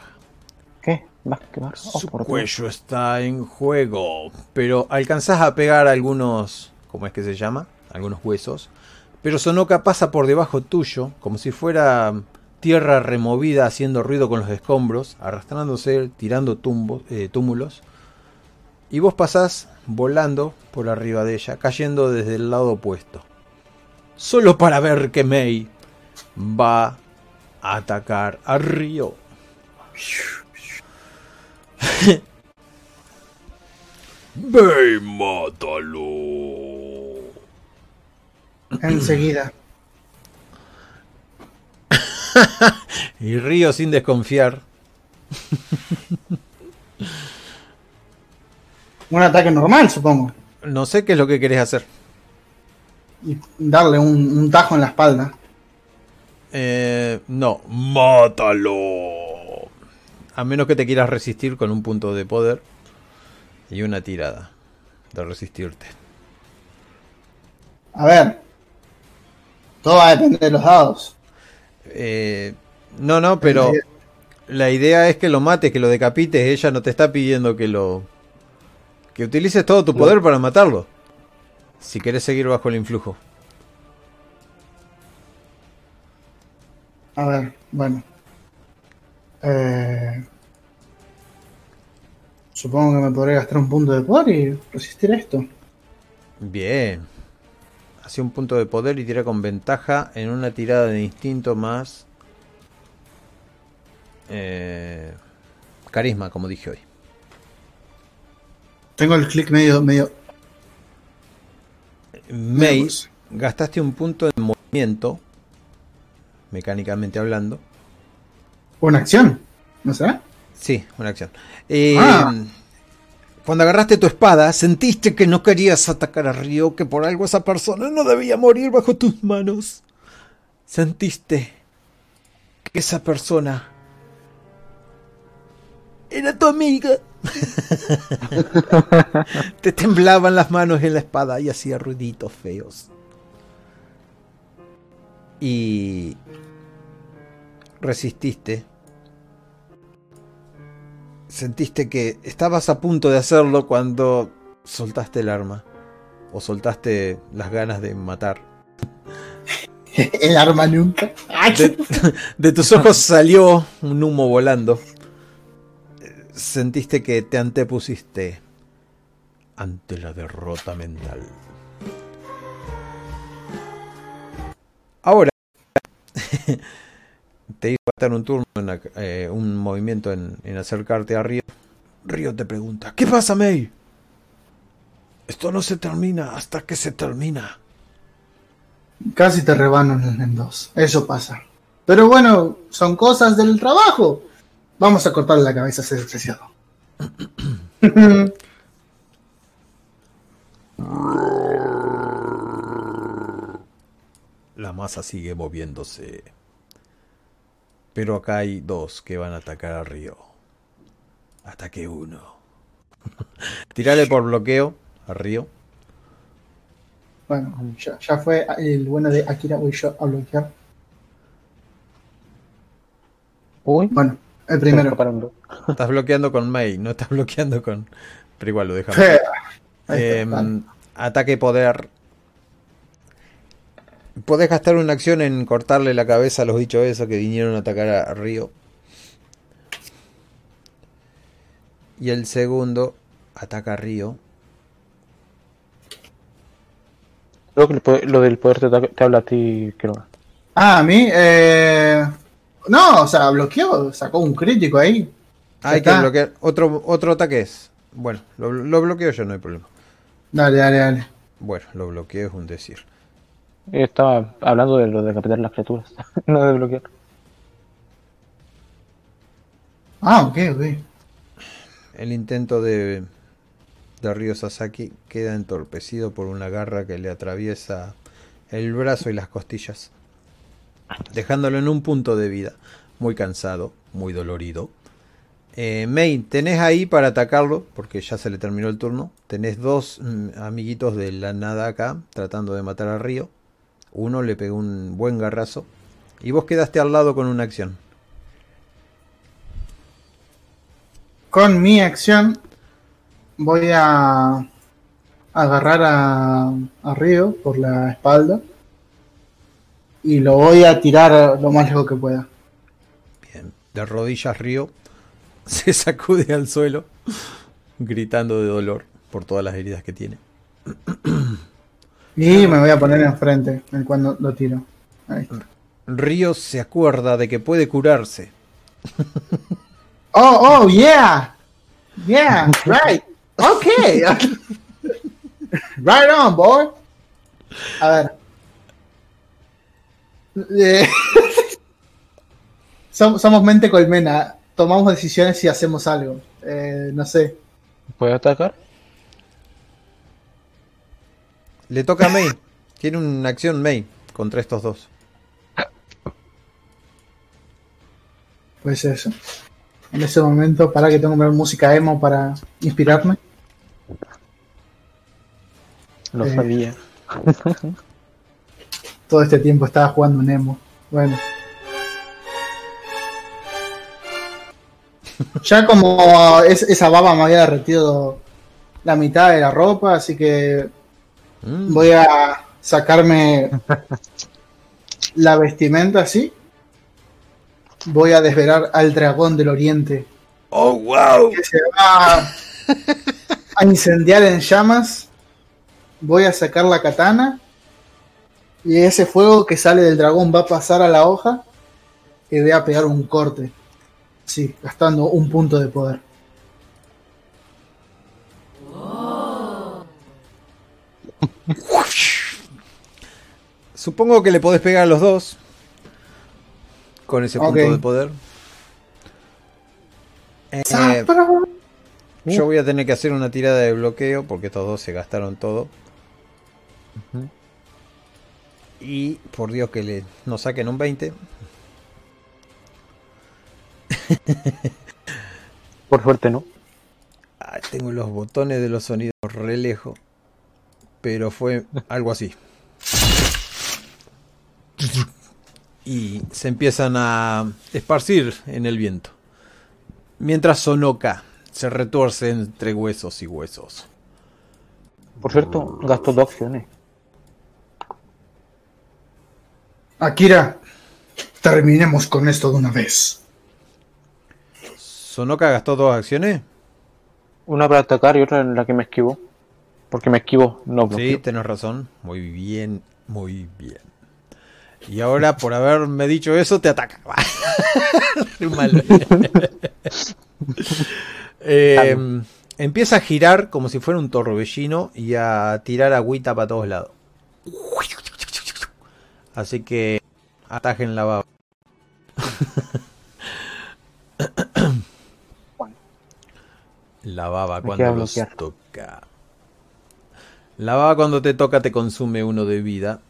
¿Qué? ¿Vas a quemar? Oh, Su cuello está en juego. Pero alcanzás a pegar algunos. ¿Cómo es que se llama? Algunos huesos. Pero Sonoka pasa por debajo tuyo. Como si fuera tierra removida haciendo ruido con los escombros. Arrastrándose, tirando tumbos, eh, túmulos. Y vos pasás volando por arriba de ella. Cayendo desde el lado opuesto. Solo para ver que Mei va a atacar a Río. Ve y mátalo. Enseguida. Y Río sin desconfiar. Un ataque normal, supongo. No sé qué es lo que querés hacer. Y darle un, un tajo en la espalda. Eh, no, mátalo. A menos que te quieras resistir con un punto de poder y una tirada de resistirte. A ver. Todo va a depender de los dados. Eh, no, no, pero la idea es que lo mates, que lo decapites. Ella no te está pidiendo que lo. que utilices todo tu poder para matarlo. Si querés seguir bajo el influjo. A ver, bueno. Eh, supongo que me podré gastar un punto de poder y resistir esto. Bien. Hace un punto de poder y tira con ventaja en una tirada de instinto más. eh, carisma, como dije hoy. Tengo el clic medio, medio. May, gastaste un punto de movimiento, mecánicamente hablando. Una acción. ¿No será? Sí, una acción. Eh, Ah. Cuando agarraste tu espada, sentiste que no querías atacar a Río, que por algo esa persona no debía morir bajo tus manos. Sentiste que esa persona era tu amiga. Te temblaban las manos en la espada y hacía ruiditos feos. Y resististe sentiste que estabas a punto de hacerlo cuando soltaste el arma o soltaste las ganas de matar. el arma nunca. De, de tus ojos salió un humo volando. Sentiste que te antepusiste ante la derrota mental. Ahora te iba a estar un turno, en eh, un movimiento en, en acercarte a Río. Río te pregunta, ¿qué pasa, May? Esto no se termina hasta que se termina. Casi te rebano en dos. Eso pasa. Pero bueno, son cosas del trabajo. Vamos a cortarle la cabeza a ese desgraciado. La masa sigue moviéndose. Pero acá hay dos que van a atacar a Río. Ataque uno. Tirale por bloqueo a Río. Bueno, ya, ya fue el bueno de Akira Uesho a bloquear. Uy, Bueno, el primero. Estás bloqueando con Mei, no estás bloqueando con. Pero igual lo dejamos. Em, ataque poder. Podés gastar una acción en cortarle la cabeza a los bichos esos que vinieron a atacar a Río. Y el segundo ataca a Río. Creo que poder- lo del poder te, te habla a ti, creo. Ah, a mí. Eh... No, o sea, bloqueó. Sacó un crítico ahí. Ya Hay que bloquear. Otro, otro ataque es. Bueno, lo, lo bloqueo yo, no hay problema. Dale, dale, dale. Bueno, lo bloqueo es un decir. Estaba hablando de lo de decapitar las criaturas, no de bloquear. Ah, ok, ok. El intento de, de Ryo Sasaki queda entorpecido por una garra que le atraviesa el brazo y las costillas, dejándolo en un punto de vida, muy cansado, muy dolorido. Eh, Mei, tenés ahí para atacarlo, porque ya se le terminó el turno. Tenés dos mm, amiguitos de la nada acá, tratando de matar a Río. Uno le pegó un buen garrazo. Y vos quedaste al lado con una acción. Con mi acción voy a agarrar a, a Río por la espalda y lo voy a tirar lo más lejos que pueda. Bien. De rodillas Río se sacude al suelo, gritando de dolor por todas las heridas que tiene. Y me voy a poner enfrente en cuando lo tiro. Ahí está. Río se acuerda de que puede curarse. Oh, oh, yeah. Yeah, right. Ok. right on, boy. A ver. Eh, som- somos mente colmena. Tomamos decisiones y hacemos algo. Eh, no sé. ¿Puede atacar? Le toca a May. Tiene una acción May contra estos dos. Pues eso. En ese momento, para que tengo que ver música emo para inspirarme. Lo Eh. sabía. Todo este tiempo estaba jugando un emo. Bueno. Ya como es- esa baba me había derretido la mitad de la ropa, así que Mm. voy a sacarme la vestimenta así. Voy a desvelar al dragón del oriente ¡Oh, wow! que se va a incendiar en llamas. Voy a sacar la katana. Y ese fuego que sale del dragón va a pasar a la hoja. Y voy a pegar un corte. Sí, gastando un punto de poder. Supongo que le podés pegar a los dos. Con ese punto de poder. Eh, yo voy a tener que hacer una tirada de bloqueo porque estos dos se gastaron todo. Y por Dios que le nos saquen un 20. Por suerte no. Ah, tengo los botones de los sonidos re lejos. Pero fue algo así. Y se empiezan a esparcir en el viento. Mientras Sonoka se retuerce entre huesos y huesos. Por cierto, gasto dos acciones. Akira, terminemos con esto de una vez. ¿Sonoka gastó dos acciones? Una para atacar y otra en la que me esquivo. Porque me esquivo, no Sí, bloqueo. tenés razón. Muy bien, muy bien. Y ahora, por haberme dicho eso, te ataca. Eh, empieza a girar como si fuera un torbellino y a tirar agüita para todos lados. Así que atajen la baba. La baba cuando los toca. La baba cuando te toca te consume uno de vida.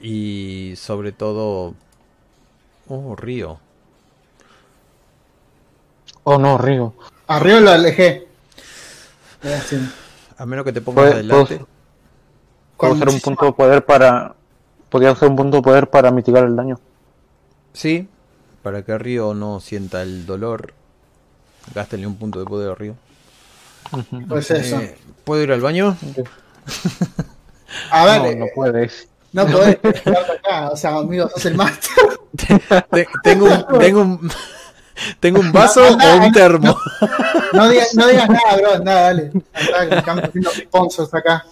Y sobre todo... Oh, río. Oh no, Río. Arriba lo alejé. Eh. A menos que te pongas Puede- adelante. puedo- Con Puedo usar un punto de poder para. Podría usar un punto de poder para mitigar el daño. Sí, para que Río no sienta el dolor. Gástenle un punto de poder a Río. Pues eso. Eh, ¿Puedo ir al baño? A ver, No, eh, no puedes. No podés acá. O sea, amigo, sos el máster. Te- tengo un, tengo un, tengo un vaso Anda, o un termo. No digas, no digas nada, bro. Nada, dale. Andá, estamos haciendo sponsors acá.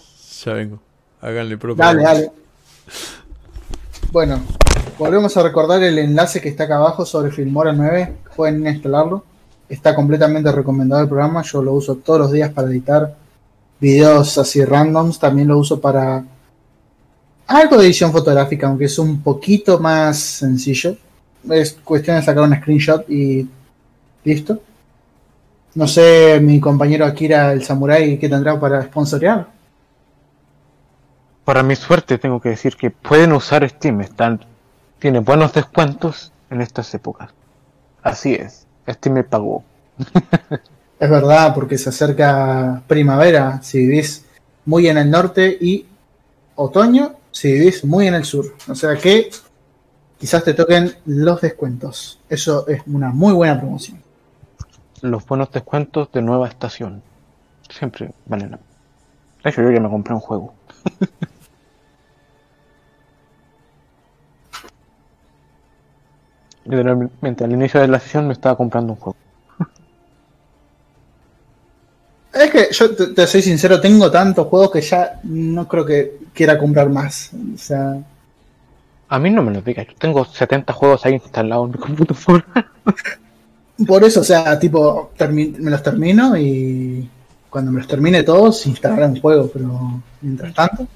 Ya vengo. Háganle propio. Dale, dale. Bueno, volvemos a recordar el enlace que está acá abajo sobre Filmora 9. Pueden instalarlo. Está completamente recomendado el programa. Yo lo uso todos los días para editar videos así randoms. También lo uso para algo de edición fotográfica, aunque es un poquito más sencillo. Es cuestión de sacar un screenshot y listo. No sé, mi compañero Akira, el Samurai, qué tendrá para sponsorear. Para mi suerte tengo que decir que pueden usar Steam. Están, tiene buenos descuentos en estas épocas. Así es. Steam me pagó. Es verdad, porque se acerca primavera si vivís muy en el norte y otoño si vivís muy en el sur. O sea que quizás te toquen los descuentos. Eso es una muy buena promoción. Los buenos descuentos de nueva estación. Siempre valen la De hecho, yo ya me compré un juego. Literalmente al inicio de la sesión me estaba comprando un juego. Es que yo te, te soy sincero, tengo tantos juegos que ya no creo que quiera comprar más. O sea, A mí no me lo digas, yo tengo 70 juegos ahí instalados en mi computadora. por eso, o sea, tipo, me los termino y cuando me los termine todos, instalaré un juego, pero mientras tanto.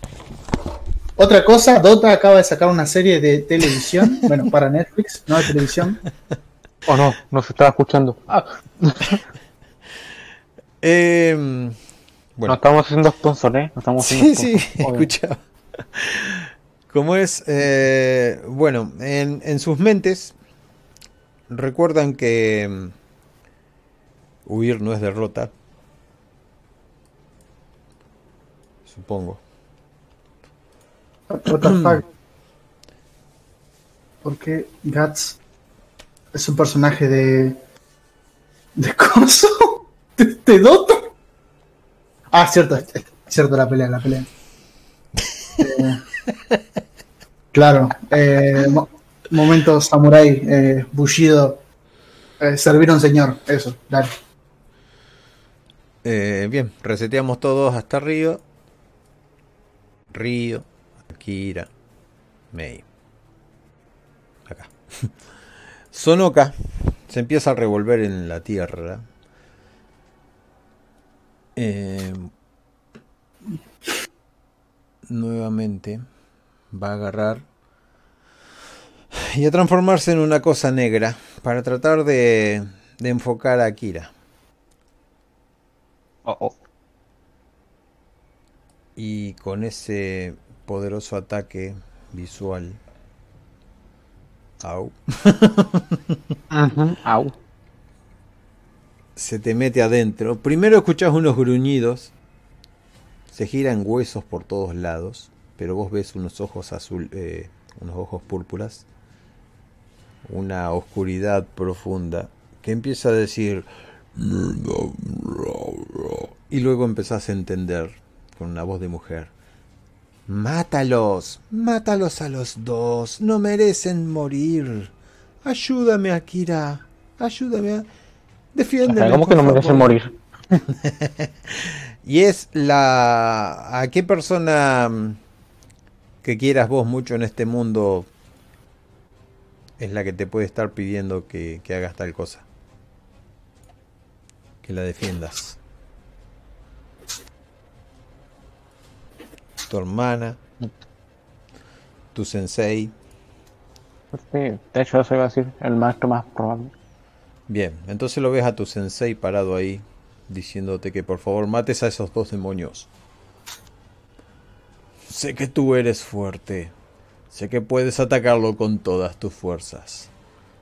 Otra cosa, Dota acaba de sacar una serie de televisión, bueno, para Netflix, no de televisión. Oh no, no se estaba escuchando. Ah, Eh, no estamos haciendo sponsor, ¿eh? No estamos sí, haciendo sí, sponsor, obvio. escucha. ¿Cómo es? Eh, bueno, en, en sus mentes recuerdan que mm, huir no es derrota. Supongo. What the fuck? ¿Por qué Guts es un personaje de. de coso? ¿De, de Dota? Ah, cierto, cierto la pelea, la pelea. Eh, claro, eh, mo- momento samurai, eh, Bushido, eh, servir a un señor, eso, dale. Eh, bien, reseteamos todos hasta Río. Río, Akira, Mei. Acá. Sonoka se empieza a revolver en la tierra. Eh, nuevamente va a agarrar y a transformarse en una cosa negra para tratar de, de enfocar a Akira. Oh, oh. Y con ese poderoso ataque visual. Au. Au. Se te mete adentro. Primero escuchas unos gruñidos. Se giran huesos por todos lados. Pero vos ves unos ojos azul. eh, unos ojos púrpuras. Una oscuridad profunda. Que empieza a decir. Y luego empezás a entender. Con una voz de mujer. Mátalos, mátalos a los dos, no merecen morir. Ayúdame, Akira, ayúdame. a- Defiéndeme. ¿Cómo que no merecen favor". morir? Y es la... ¿A qué persona mm, que quieras vos mucho en este mundo es la que te puede estar pidiendo que, que hagas tal cosa? Que la defiendas. Tu hermana, tu sensei. Sí, de hecho eso iba a decir, el maestro más probable. Bien, entonces lo ves a tu sensei parado ahí, diciéndote que por favor mates a esos dos demonios. Sé que tú eres fuerte. Sé que puedes atacarlo con todas tus fuerzas.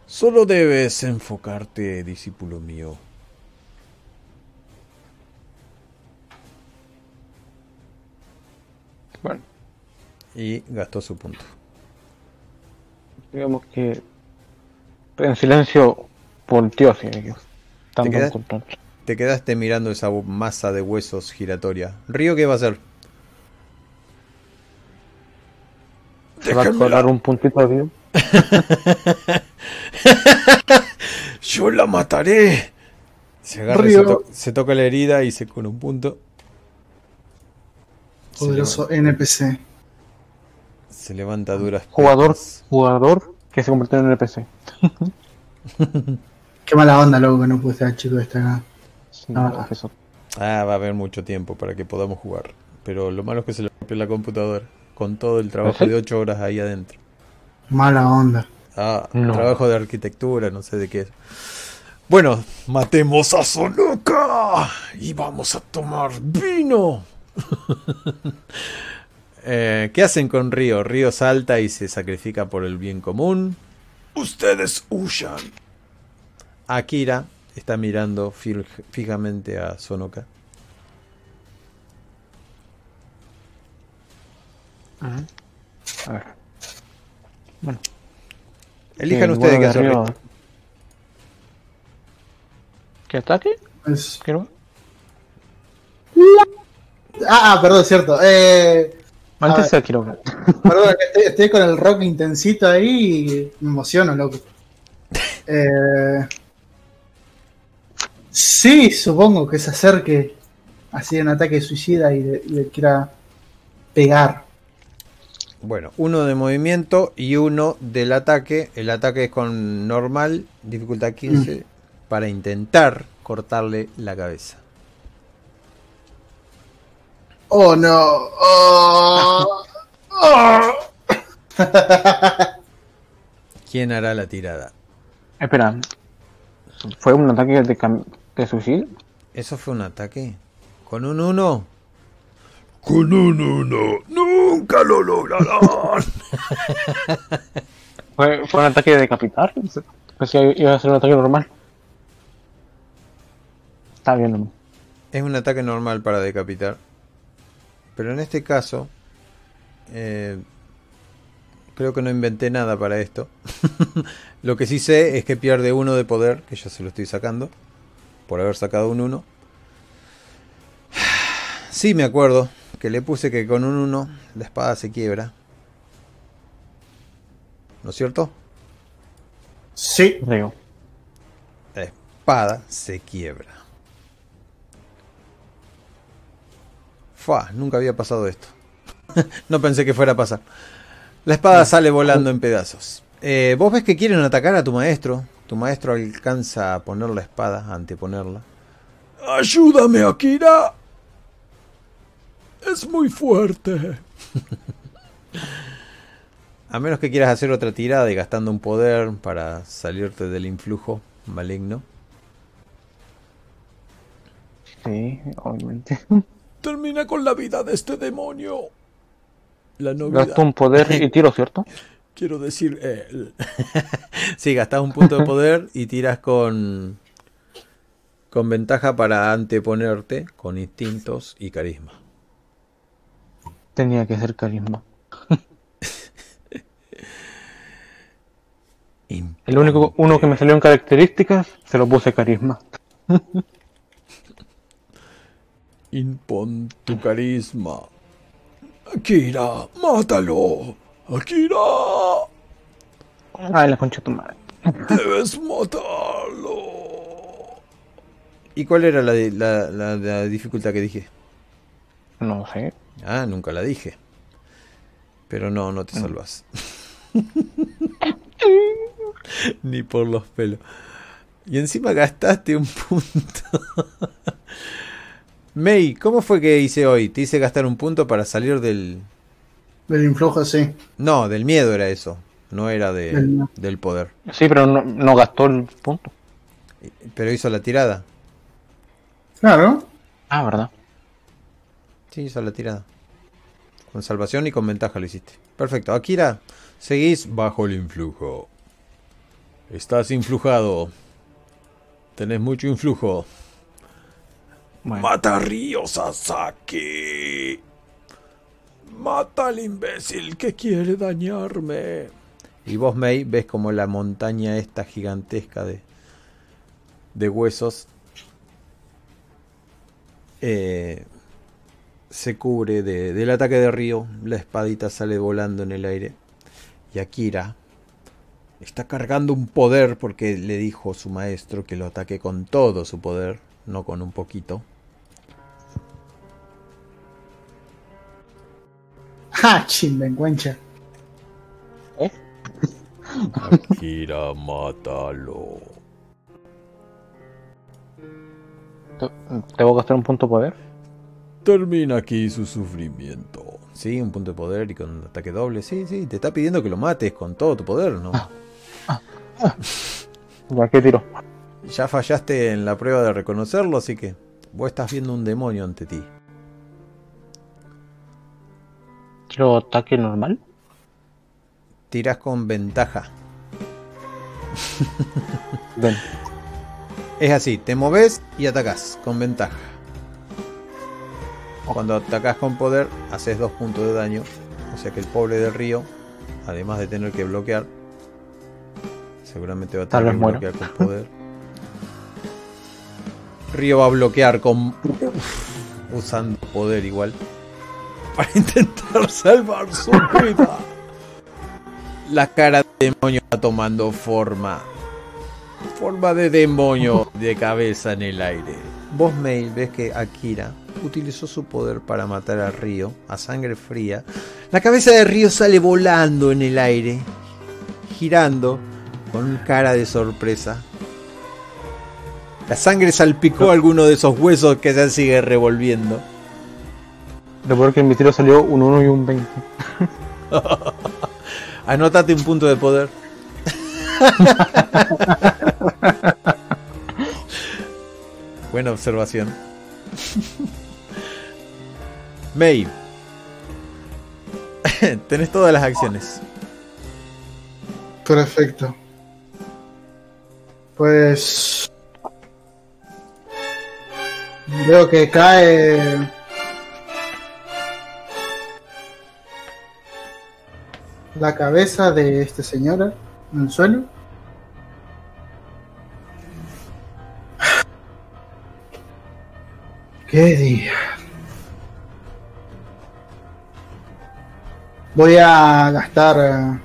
Solo debes enfocarte, discípulo mío. Bueno, Y gastó su punto. digamos que en silencio volteó hacia ellos. Tanto quedas? control. Te quedaste mirando esa masa de huesos giratoria. Río, ¿qué va a hacer? Se va a colar un puntito de vida. Yo la mataré. Se agarra y Río. se, to- se toca la herida y se con un punto. Se Poderoso NPC. Se levanta duras Jugador, jugador que se convirtió en NPC. Qué mala onda, loco, que no puse al chico este acá. Sí, Ah. Ah, va a haber mucho tiempo para que podamos jugar. Pero lo malo es que se le rompió la computadora. Con todo el trabajo de 8 horas ahí adentro. Mala onda. Ah, No. trabajo de arquitectura, no sé de qué es. Bueno, matemos a Sonoka y vamos a tomar vino. Eh, ¿Qué hacen con Río? Río salta y se sacrifica por el bien común. Ustedes huyan. Akira está mirando fijamente a Sonoka. A ver. Elijan Sí, ustedes bueno, qué hacer. arriba. ¿Qué ataque? Es- ¿Qué no? Ah, ah, perdón, cierto. Eh, Antes se perdón, estoy, estoy con el rock intensito ahí y me emociono, loco. Eh, sí, supongo que se acerque así en ataque suicida y le, quiera pegar. Bueno, uno de movimiento y uno del ataque. El ataque es con normal, dificultad 15, para intentar cortarle la cabeza. Oh no. Oh. Oh. ¿Quién hará la tirada? Espera. ¿Fue un ataque de, de suicidio? ¿Eso fue un ataque? ¿Con un 1? Con un uno, nunca lo lograrán. ¿Fue, fue un ataque de decapitar? Pues que iba a ser un ataque normal. Está bien, ¿no? Es un ataque normal para decapitar. Pero en este caso, eh, creo que no inventé nada para esto. lo que sí sé es que pierde uno de poder, que ya se lo estoy sacando, por haber sacado un 1. Sí, me acuerdo que le puse que con un 1 la espada se quiebra. ¿No es cierto? Sí. Creo. La espada se quiebra. Fua, nunca había pasado esto. no pensé que fuera a pasar. La espada sale volando en pedazos. Eh, Vos ves que quieren atacar a tu maestro. Tu maestro alcanza a poner la espada, a anteponerla. Ayúdame, Akira. Es muy fuerte. A menos que quieras hacer otra tirada y gastando un poder para salirte del influjo maligno. Sí, obviamente. Termina con la vida de este demonio. La novedad. Gasto un poder y tiro, ¿cierto? Quiero decir, él. Sí, gastas un punto de poder y tiras con. con ventaja para anteponerte con instintos y carisma. Tenía que ser carisma. El único uno que me salió en características, se lo puse carisma. Impon tu carisma. Akira, mátalo. Akira, Ay, la concha de tu madre. debes matarlo. ¿Y cuál era la, la- la- la dificultad que dije? No sé. Ah, nunca la dije. Pero no, no te salvas. Ni por los pelos. Y encima gastaste un punto. May, ¿cómo fue que hice hoy? Te hice gastar un punto para salir del... Del influjo, sí. No, del miedo era eso. No era de- Del poder. Sí, pero no, no gastó el punto. Pero hizo la tirada. Claro. Ah, ¿verdad? Sí, hizo la tirada. Con salvación y con ventaja lo hiciste. Perfecto. Akira, seguís bajo el influjo. Estás influjado. Tenés mucho influjo. Bueno. Mata a Ryo Sasaki. Mata al imbécil que quiere dañarme. Y vos, May, ves como la montaña esta gigantesca de, de huesos eh, se cubre de- del ataque de Río. La espadita sale volando en el aire. Y Akira está cargando un poder porque le dijo su maestro que lo ataque con todo su poder, no con un poquito. ¡Ja! Chimbencuencha. Akira, mátalo. Te- ¿Tengo que gastar un punto de poder? Termina aquí su sufrimiento. Sí, un punto de poder y con ataque doble. Sí, sí, te está pidiendo que lo mates con todo tu poder, ¿no? Ya que tiro. Ya fallaste en la prueba de reconocerlo, así que vos estás viendo un demonio ante ti. Tiro ataque normal. Tirás con ventaja. Ven. Es así, te moves y atacás con ventaja. Cuando atacás con poder, haces dos puntos de daño. O sea que el pobre del río, además de tener que bloquear, seguramente va a tener que muera. bloquear con poder. Río va a bloquear con. usando poder igual. Para intentar salvar su vida. La cara de demonio está tomando forma. Forma de demonio de cabeza en el aire. Vos, May, ves que Akira utilizó su poder para matar a Río a sangre fría. La cabeza de Río sale volando en el aire, girando con cara de sorpresa. La sangre salpicó alguno de esos huesos que se sigue revolviendo. Recuerdo que en mi tiro salió un 1 y un 20. Anótate un punto de poder. Buena observación. May. Tenés todas las acciones. Perfecto. Pues. Veo que cae. La cabeza de esta señora en el suelo. ¿Qué día? Voy a gastar eh,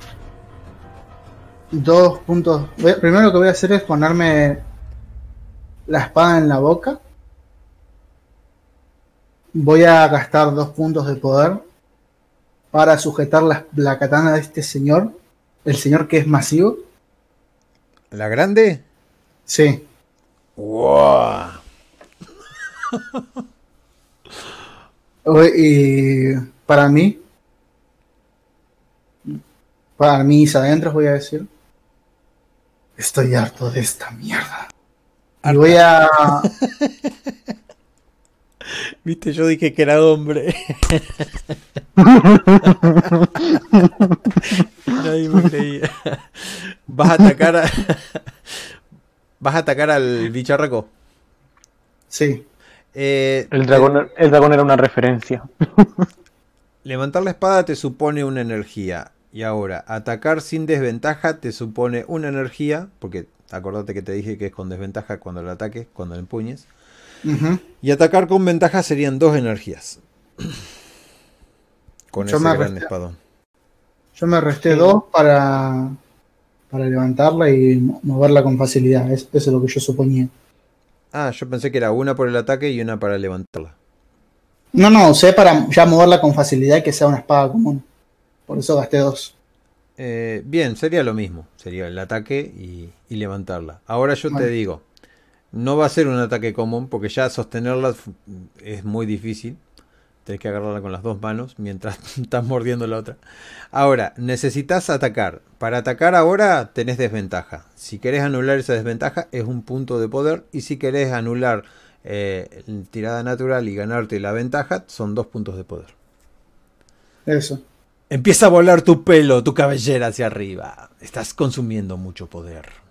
dos puntos. Primero lo que voy a hacer es ponerme la espada en la boca. Voy a gastar dos puntos de poder para sujetar la, la katana de este señor. El señor que es masivo. ¿La grande? Sí. ¡Wow! Y para mí, para mis adentros voy a decir, estoy harto de esta mierda. Y voy a... Viste, yo dije que era hombre. Nadie me creía. Vas a atacar a... Vas a atacar al bicharraco. Sí, Eh, El dragón, el dragón era una referencia. Levantar la espada te supone una energía. Y ahora, atacar sin desventaja te supone una energía. Porque acordate que te dije que es con desventaja cuando lo ataques, cuando lo empuñes. Y atacar con ventaja serían dos energías. Con Yo ese me gran resté- espadón. yo me resté dos para, para levantarla y mo- moverla con facilidad. Es- eso es lo que yo suponía. Ah, yo pensé que era una por el ataque y una para levantarla. No, no, usé para ya moverla con facilidad y que sea una espada común. Por eso gasté dos. Eh, bien, sería lo mismo. Sería el ataque y, y levantarla. Ahora yo te digo, no va a ser un ataque común porque ya sostenerla es muy difícil. Tenés que agarrarla con las dos manos mientras estás mordiendo la otra. Ahora, necesitas atacar. Para atacar ahora tenés desventaja. Si querés anular esa desventaja es un punto de poder. Y si querés anular eh, tirada natural y ganarte la ventaja son dos puntos de poder. Eso. Empieza a volar tu pelo, tu cabellera hacia arriba. Estás consumiendo mucho poder.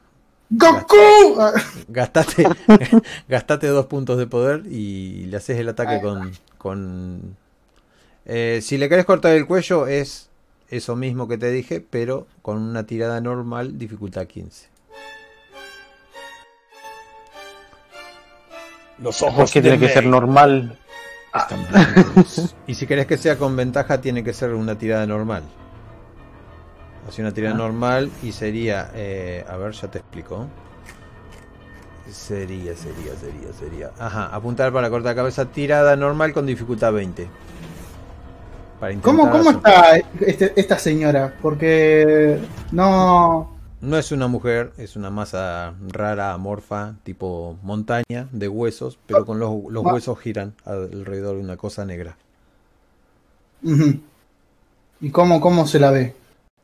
¡Goku! Ah, Gastate, gastate dos puntos de poder y le haces el ataque con... con eh, si le querés cortar el cuello es eso mismo que te dije, pero con una tirada normal, dificultad 15. Los Porque tiene que ser normal. están blancos. Y si querés que sea con ventaja, tiene que ser una tirada normal. Así una tirada Ah. normal y sería. eh, a ver, ya te explico. Sería, sería, sería, sería. Ajá, apuntar para cortar cabeza. Tirada normal con dificultad 20. Para ¿Cómo, cómo está este- esta señora? Porque no... No es una mujer, es una masa rara, amorfa, tipo montaña, de huesos, pero con los, los Ah. huesos giran alrededor de una cosa negra. ¿Y cómo, cómo se la ve?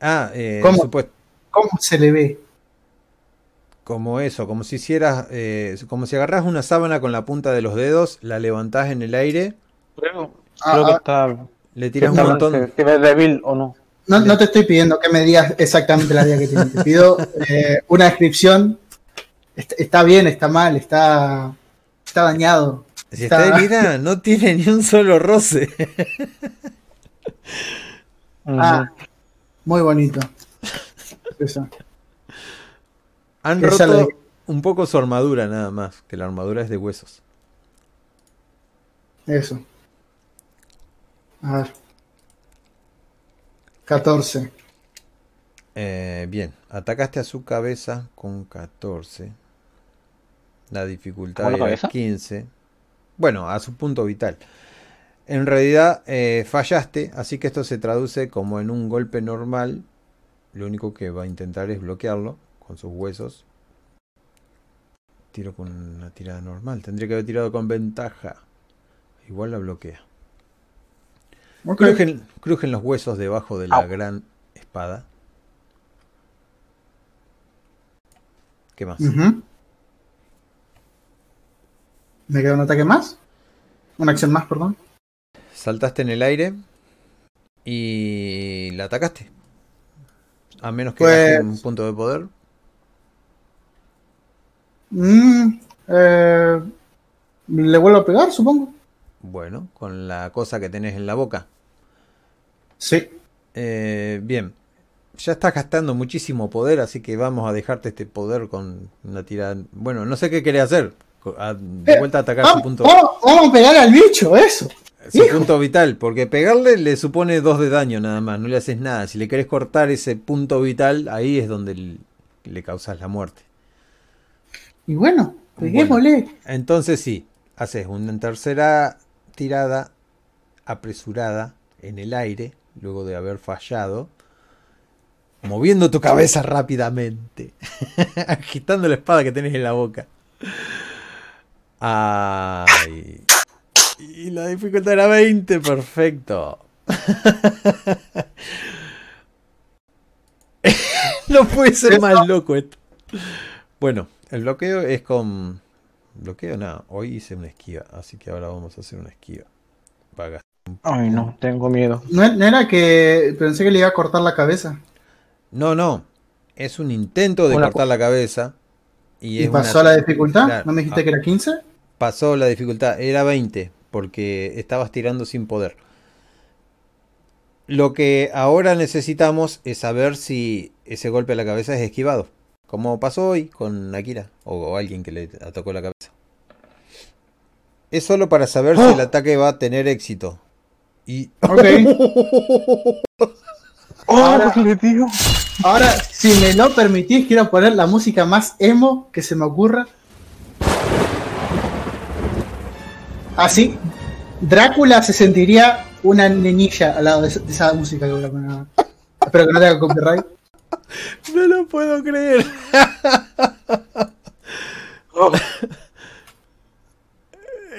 Ah, eh, ¿Cómo? supuest- ¿Cómo se le ve? Como eso, como si hicieras, eh, como si agarras una sábana con la punta de los dedos, la levantás en el aire, Creo, Ah, creo que ah. está. le tiras un montón. Se, se ve débil o no. No, no te estoy pidiendo que me digas exactamente la idea que tiene. Te pido eh, una descripción. Está, está bien, está mal, está, está dañado. Si está está- herida, no tiene ni un solo roce. Ah, muy bonito. Eso. Han Esa roto la- un poco su armadura nada más, que la armadura es de huesos. Eso. A ver. 14. Eh, bien, atacaste a su cabeza con 14. La dificultad ¿Cómo la era cabeza? 15. Bueno, a su punto vital. En realidad eh, fallaste, así que esto se traduce como en un golpe normal. Lo único que va a intentar es bloquearlo con sus huesos. Tiro con una tirada normal. Tendría que haber tirado con ventaja. Igual la bloquea. Crujen, crujen los huesos debajo de la Au. gran espada. ¿Qué más? ¿Me queda un ataque más? Una acción más, perdón. Saltaste en el aire y la atacaste. A menos que Pues- un punto de poder. Mm, eh, ¿Le vuelvo a pegar, supongo? Bueno, con la cosa que tenés en la boca. Sí. Eh, bien. Ya estás gastando muchísimo poder, así que vamos a dejarte este poder con una tirada. Bueno, no sé qué querés hacer. A- de Eh, vuelta a atacar su Vamos, punto, vamos- vamos a pegar al bicho, eso. Su hijo. punto vital, porque pegarle le supone dos de daño nada más, no le haces nada. Si le querés cortar ese punto vital, ahí es donde le causas la muerte. Y bueno, peguémosle. Entonces sí, haces una tercera tirada apresurada en el aire, luego de haber fallado, moviendo tu cabeza rápidamente, agitando la espada que tenés en la boca. Ay. Y la dificultad era 20, perfecto. no puede ser más loco esto. Bueno, el bloqueo es con. Bloqueo nada. Hoy hice una esquiva, así que ahora vamos a hacer una esquiva. Vaga. Ay, no, tengo miedo. No, no era que pensé que le iba a cortar la cabeza. No, no. Es un intento de Una cortar la cabeza. Y, ¿Y, es una- pasó la dificultad? Claro. ¿No me dijiste Ah. que era 15? pasó la dificultad. Era 20, porque estabas tirando sin poder. Lo que ahora necesitamos es saber si ese golpe a la cabeza es esquivado. Como pasó hoy con Akira o, o alguien que le atacó la cabeza. Es solo para saber si el ataque va a tener éxito. Y Ok. ¡Oh, le digo! Ahora, si me lo permitís, quiero poner la música más emo que se me ocurra. Así, Drácula se sentiría una niñilla al lado de esa, de esa música que voy a poner. Espero que no tenga copyright. no lo puedo creer.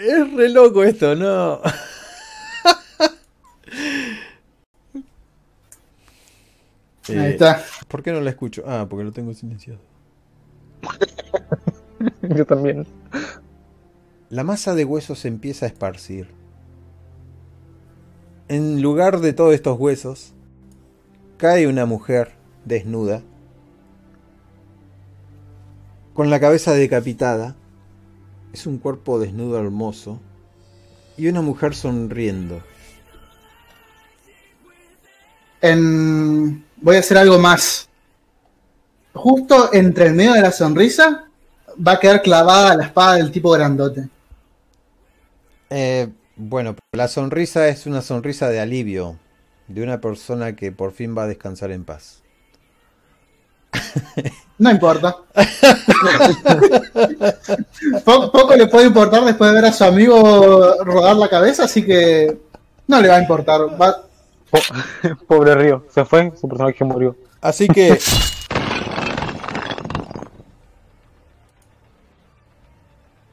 Es re loco esto, ¿no? Ahí Eh, está. ¿Por qué no la escucho? Ah, porque lo tengo silenciado. Yo también. La masa de huesos se empieza a esparcir. En lugar de todos estos huesos, cae una mujer desnuda, con la cabeza decapitada. Es un cuerpo desnudo hermoso y una mujer sonriendo. En- Voy a hacer algo más. Justo entre el medio de la sonrisa va a quedar clavada la espada del tipo grandote. Eh, bueno, la sonrisa es una sonrisa de alivio de una persona que por fin va a descansar en paz. No importa. Po- poco le puede importar después de ver a su amigo rodar la cabeza, así que no le va a importar. Va- Pobre Río, se fue, su personaje murió. Así que.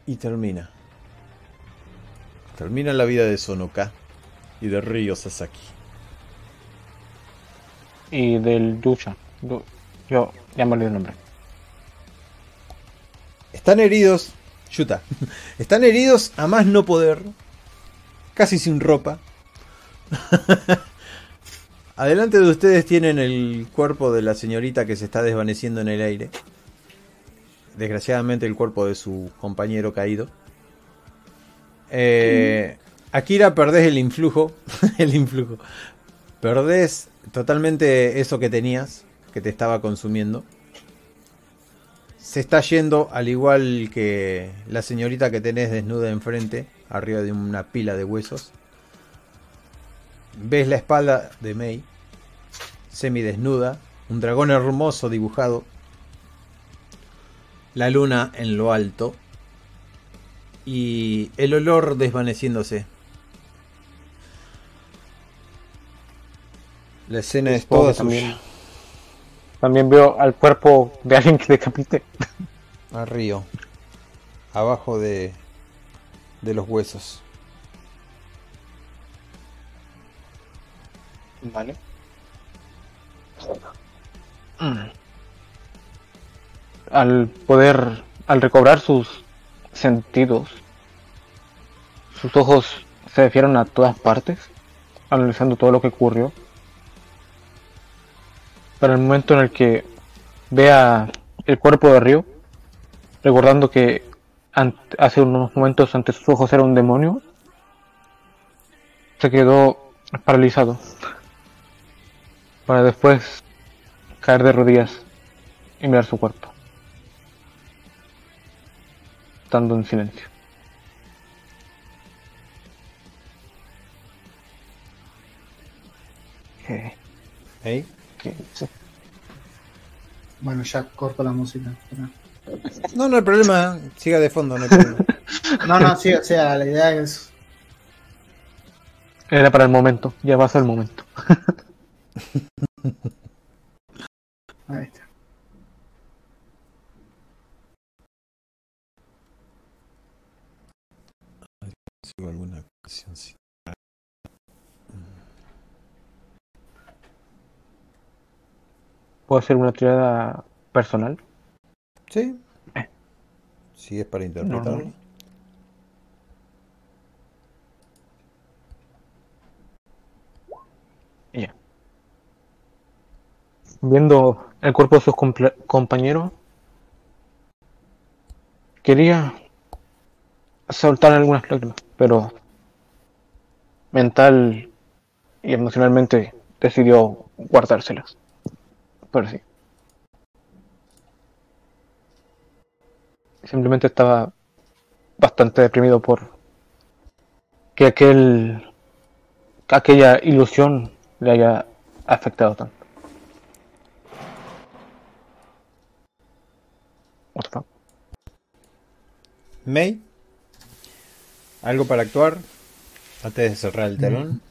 y termina. Termina la vida de Sonoka y de Ryo Sasaki. Y del Yusha. Yo, yo ya me olvidé el nombre. Están heridos. Yuta. Están heridos a más no poder. Casi sin ropa. Adelante de ustedes tienen el cuerpo de la señorita que se está desvaneciendo en el aire. Desgraciadamente el cuerpo de su compañero caído. Eh, Akira, perdés el influjo. el influjo. Perdés totalmente eso que tenías, que te estaba consumiendo. Se está yendo al igual que la señorita que tenés desnuda enfrente, arriba de una pila de huesos. Ves la espalda de Mei, semidesnuda, un dragón hermoso dibujado, la luna en lo alto y el olor desvaneciéndose. La escena es toda que suya. también, también veo al cuerpo de alguien que decapité. a Río, abajo de, de los huesos. Vale. Al poder, al recobrar sus sentidos, sus ojos se desfiaron a todas partes, analizando todo lo que ocurrió. Para el momento en el que vea el cuerpo de Río, recordando que hace unos momentos ante sus ojos era un demonio, se quedó paralizado para después caer de rodillas y mirar su cuerpo, estando en silencio. ¿Hey? Bueno, ya corto la música. No, no hay problema. Siga de fondo, no hay problema. No, no, sí, o sea, la idea es. Era para el momento, ya va a ser el momento. Ahí está. Sigo sí. ¿Puedo hacer una tirada personal? Sí. Eh. Si es para interpretarlo. no. Ya. Viendo el cuerpo de sus compañeros, quería soltar algunas lágrimas, pero mental y emocionalmente decidió guardárselas. Pero sí. Simplemente estaba bastante deprimido por que aquel aquella ilusión le haya afectado tanto. What the fuck? May, ¿algo para actuar? Antes de cerrar el telón.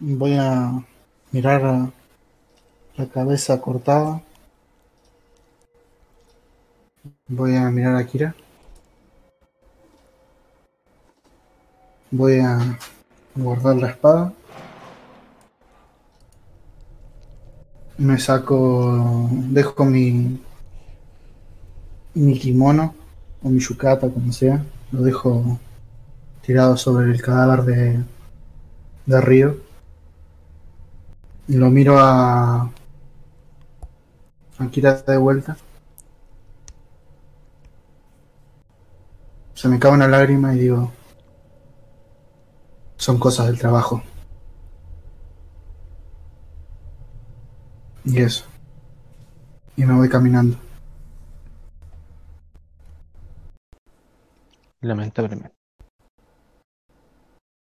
Voy a mirar la cabeza cortada. Voy a mirar a Kira. Voy a guardar la espada. Me saco, dejo mi mi kimono o mi yukata, como sea. Lo dejo tirado sobre el cadáver de, de Río. Y lo miro a. a Kira de vuelta. Se me cae una lágrima y digo. Son cosas del trabajo. Y eso. Y me voy caminando. Lamentablemente.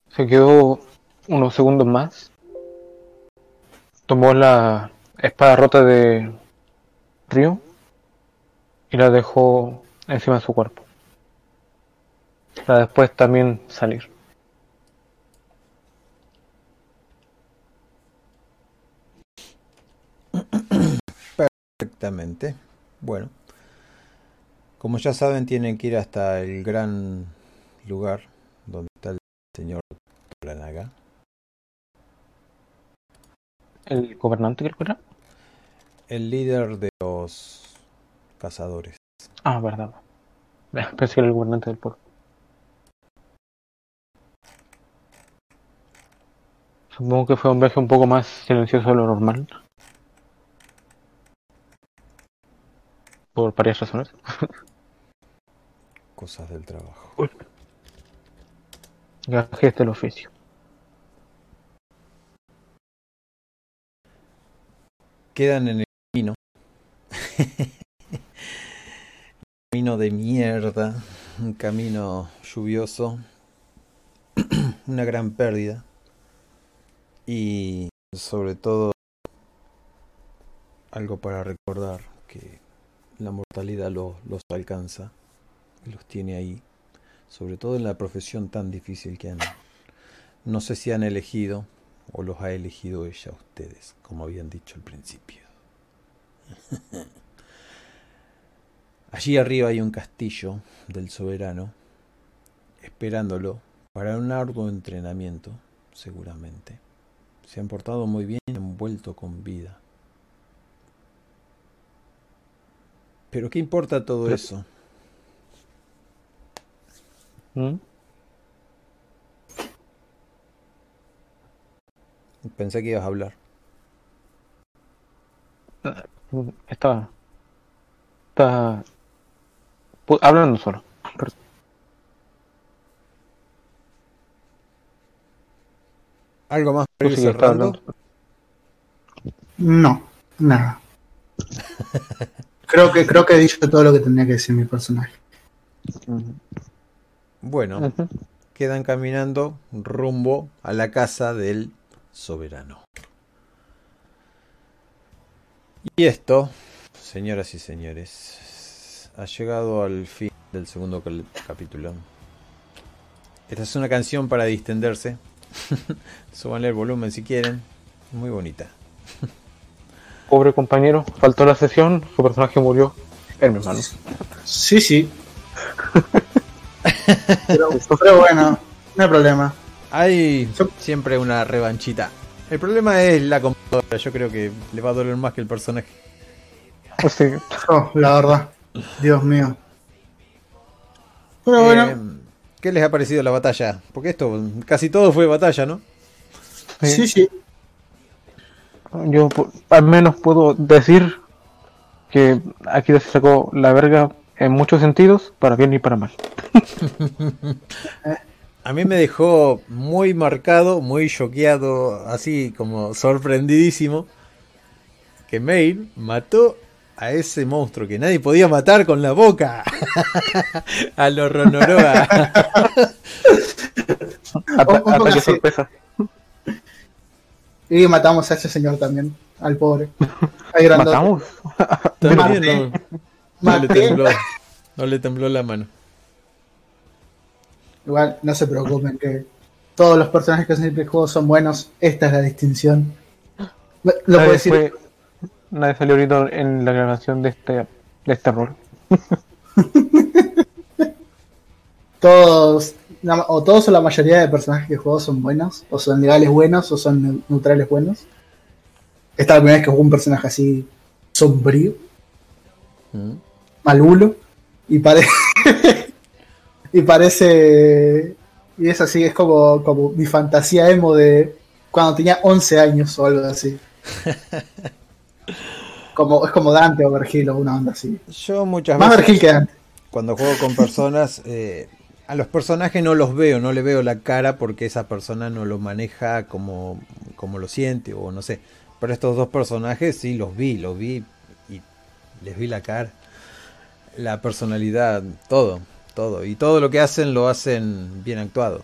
Se quedó unos segundos más. Tomó la espada rota de Río y la dejó encima de su cuerpo. Para después también salir. Perfectamente. Bueno. Como ya saben, tienen que ir hasta el gran lugar donde está el señor Toranaga. ¿El gobernante creo que era? El líder de los cazadores. Ah, verdad. Pensé que era el gobernante del pueblo. Supongo que fue un viaje un poco más silencioso de lo normal. Por varias razones. Cosas del trabajo. Gajes del oficio. Quedan en el camino. camino de mierda. Un camino lluvioso. Una gran pérdida. Y sobre todo algo para recordar que la mortalidad los, los alcanza los tiene ahí. Sobre todo en la profesión tan difícil que han. No sé si han elegido o los ha elegido ella a ustedes, como habían dicho al principio. Allí arriba hay un castillo del soberano, esperándolo para un arduo entrenamiento, seguramente. Se han portado muy bien y han vuelto con vida. Pero ¿qué importa todo Pero- eso? ¿Mm? Pensé que ibas a hablar. Está. Está. pu- Hablando solo. ¿Algo más para ir cerrando? No, nada. Creo que, creo que he dicho todo lo que tenía que decir mi personaje. Bueno, quedan caminando rumbo a la casa del soberano. Y esto, señoras y señores, ha llegado al fin del segundo capítulo. Esta es una canción para distenderse. Súbanle el volumen si quieren. Muy bonita. Pobre compañero, faltó la sesión, su personaje murió. En mis manos. Sí, sí. Pero, pero bueno, no hay problema. Hay Yo- siempre una revanchita. El problema es la computadora. Yo creo que le va a doler más que el personaje. Así, Oh, la verdad. Dios mío. Pero bueno, Eh, ¿Qué les ha parecido la batalla? Porque esto casi todo fue batalla, ¿no? sí, sí. Yo pu- al menos puedo decir que aquí se sacó la verga en muchos sentidos, para bien y para mal. A mí me dejó muy marcado, muy choqueado, así como sorprendidísimo, que Mail mató a ese monstruo que nadie podía matar con la boca. a los Ronoroa. Ataque sorpresa. Y matamos a ese señor también, al pobre. Grandote. Matamos. También no, no le tembló, no le tembló la mano. Igual, no se preocupen que todos los personajes que hacen el juego son buenos. Esta es la distinción. Lo puedo Nadie, decir. fue- nadie salió ahorita en la grabación de este, de este rol. Todos, o todos o la mayoría de personajes que juego son buenos, o son legales buenos, o son neu- neutrales buenos. Esta es la primera vez que juego un personaje así sombrío, ¿Mm? Malulo, y parece. y parece. Y es así, es como, como mi fantasía emo de cuando tenía 11 años o algo así. Como, es como Dante o Vergil o una onda así. Yo muchas Más veces... Vergil que Dante. cuando juego con personas, eh, a los personajes no los veo, no le veo la cara porque esa persona no lo maneja como, como lo siente o no sé. Pero estos dos personajes sí los vi, los vi y les vi la cara, la personalidad, todo, todo. Y todo lo que hacen lo hacen bien actuado.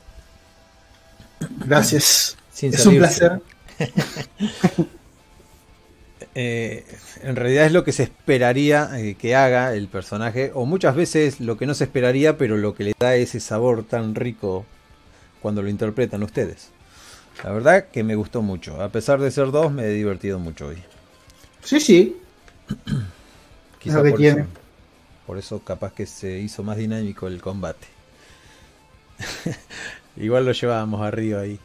Gracias. Sin es un placer. Eh, en realidad es lo que se esperaría eh, que haga el personaje, o muchas veces lo que no se esperaría, pero lo que le da ese sabor tan rico cuando lo interpretan ustedes. La verdad que me gustó mucho. A pesar de ser dos, me he divertido mucho hoy. Sí, sí. Quizá lo que por, tiene. eso, por eso capaz que se hizo más dinámico el combate. Igual lo llevábamos arriba ahí,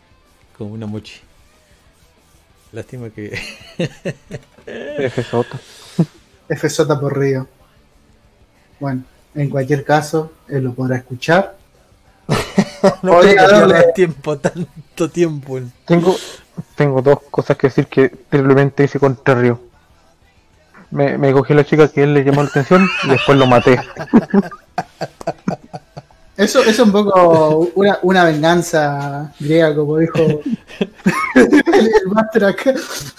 como una mochi. Lástima que... FJ. FJ por Río. Bueno, en cualquier caso, él lo podrá escuchar. no Oye, darle- más tiempo, tanto tiempo. en- Tengo, tengo dos cosas que decir que terriblemente hice contra Río. Me, me cogí a la chica que él le llamó la atención y después lo maté. Eso es un poco una, una venganza griega, como dijo el, el máster acá.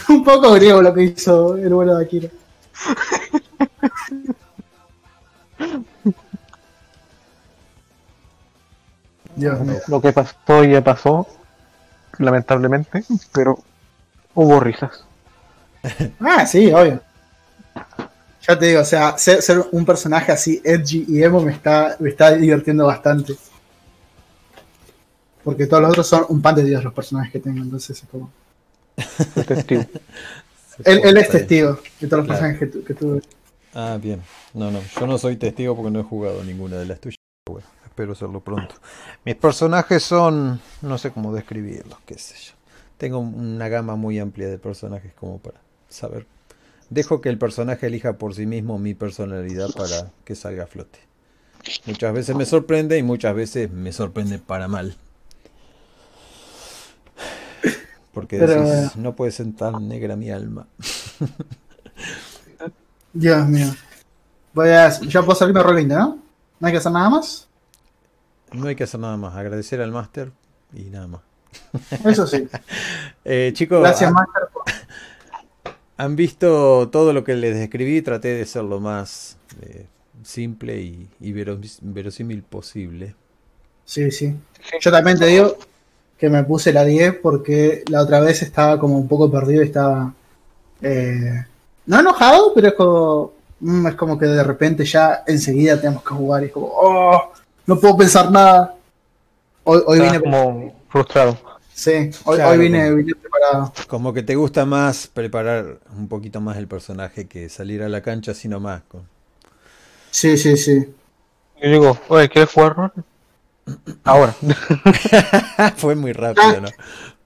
Un poco griego lo que hizo el bueno de Akira. Dios mío. Lo que pasó ya pasó, lamentablemente, pero hubo risas. Ah, sí, obvio. Ya te digo, o sea, ser, ser un personaje así edgy y emo me está, me está divirtiendo bastante. Porque todos los otros son un pan de Dios los personajes que tengo, entonces es como... Testigo. Él, él es testigo de todos los Claro. personajes que, tu- que tuve. Ah, bien. No, no, yo no soy testigo porque no he jugado ninguna de las tuyas. pero Bueno, espero hacerlo pronto. Mis personajes son, no sé cómo describirlos, qué sé yo. Tengo una gama muy amplia de personajes como para saber. Dejo que el personaje elija por sí mismo mi personalidad para que salga a flote. Muchas veces me sorprende y muchas veces me sorprende para mal. Porque Pero, decís, no puede ser tan negra mi alma. Dios mío. Voy a. Ya puedo salirme rolando, ¿no? No hay que hacer nada más. No hay que hacer nada más, agradecer al máster y nada más. Eso sí. Eh, chicos, Gracias, ¿han, Master. por- han visto todo lo que les describí? Traté de ser lo más eh, simple y, y veros- verosímil posible. Sí, sí. Yo también te digo que me puse la 10 porque la otra vez estaba como un poco perdido y estaba. eh, no enojado, pero es como. mm, es como que de repente ya enseguida tenemos que jugar y es como. ¡Oh! No puedo pensar nada. Hoy, hoy vine. como frustrado. Sí, hoy, Claro, hoy vine, como- vine preparado. Como que te gusta más preparar un poquito más el personaje que salir a la cancha así nomás. con- Sí, sí, sí. Yo digo, oye, ¿quieres jugar rol? Ahora. Fue muy rápido, ¿no?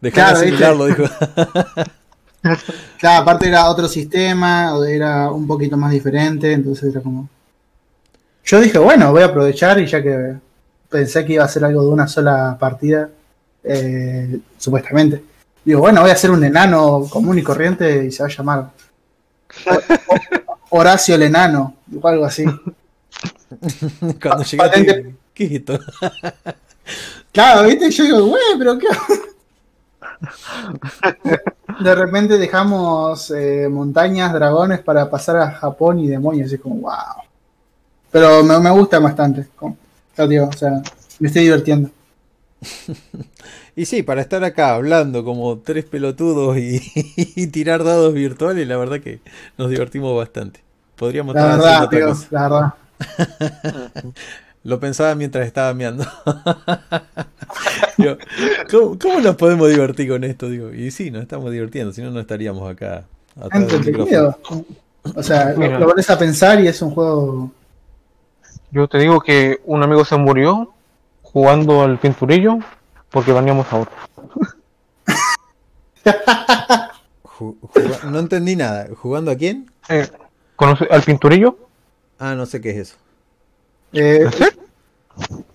Dejame Claro, ¿viste? asimilarlo, dijo. Claro, aparte era otro sistema, o era un poquito más diferente, entonces era como... Yo dije, bueno, voy a aprovechar y ya que pensé que iba a ser algo de una sola partida, eh, supuestamente. Digo, bueno, voy a hacer un enano común y corriente y se va a llamar Horacio el enano, o algo así. Cuando llegaste. ¿qué es esto? Claro, ¿viste? Yo digo, güey, pero qué... De repente dejamos eh, montañas, dragones para pasar a Japón y demonios. Y es como, wow. Pero me, me gusta bastante. Como, digo, o sea, me estoy divirtiendo. Y sí, para estar acá hablando como tres pelotudos y, y tirar dados virtuales, la verdad que nos divertimos bastante. Podríamos La estar verdad, cosa. la verdad. Lo pensaba mientras estaba meando. Digo, ¿cómo, cómo nos podemos divertir con esto? Digo, y sí, nos estamos divirtiendo, si no, no estaríamos acá. Entretenido. O sea, lo, lo pones a pensar y es un juego. Yo te digo que un amigo se murió jugando al pinturillo porque baneamos a otro. No entendí nada. ¿Jugando a quién? Eh, ¿Conoce al pinturillo? Ah, no sé qué es eso. eh,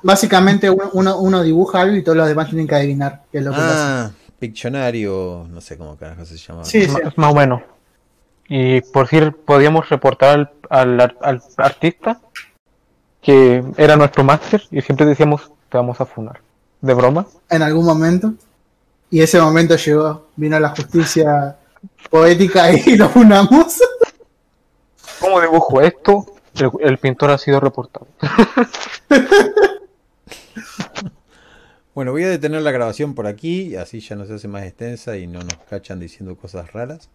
básicamente uno, uno- uno dibuja algo y todos los demás tienen que adivinar qué es lo que pasa. Ah, Pictionario, no sé cómo carajo se llama. Sí, sí. Más, más o menos. Y por decir, podíamos reportar al, al al artista que era nuestro máster y siempre decíamos, te vamos a funar. ¿De broma? En algún momento. Y ese momento llegó. Vino la justicia poética y lo unamos. ¿Cómo dibujo esto? El, el pintor ha sido reportado. Bueno, voy a detener la grabación por aquí, así ya no se hace más extensa y no nos cachan diciendo cosas raras.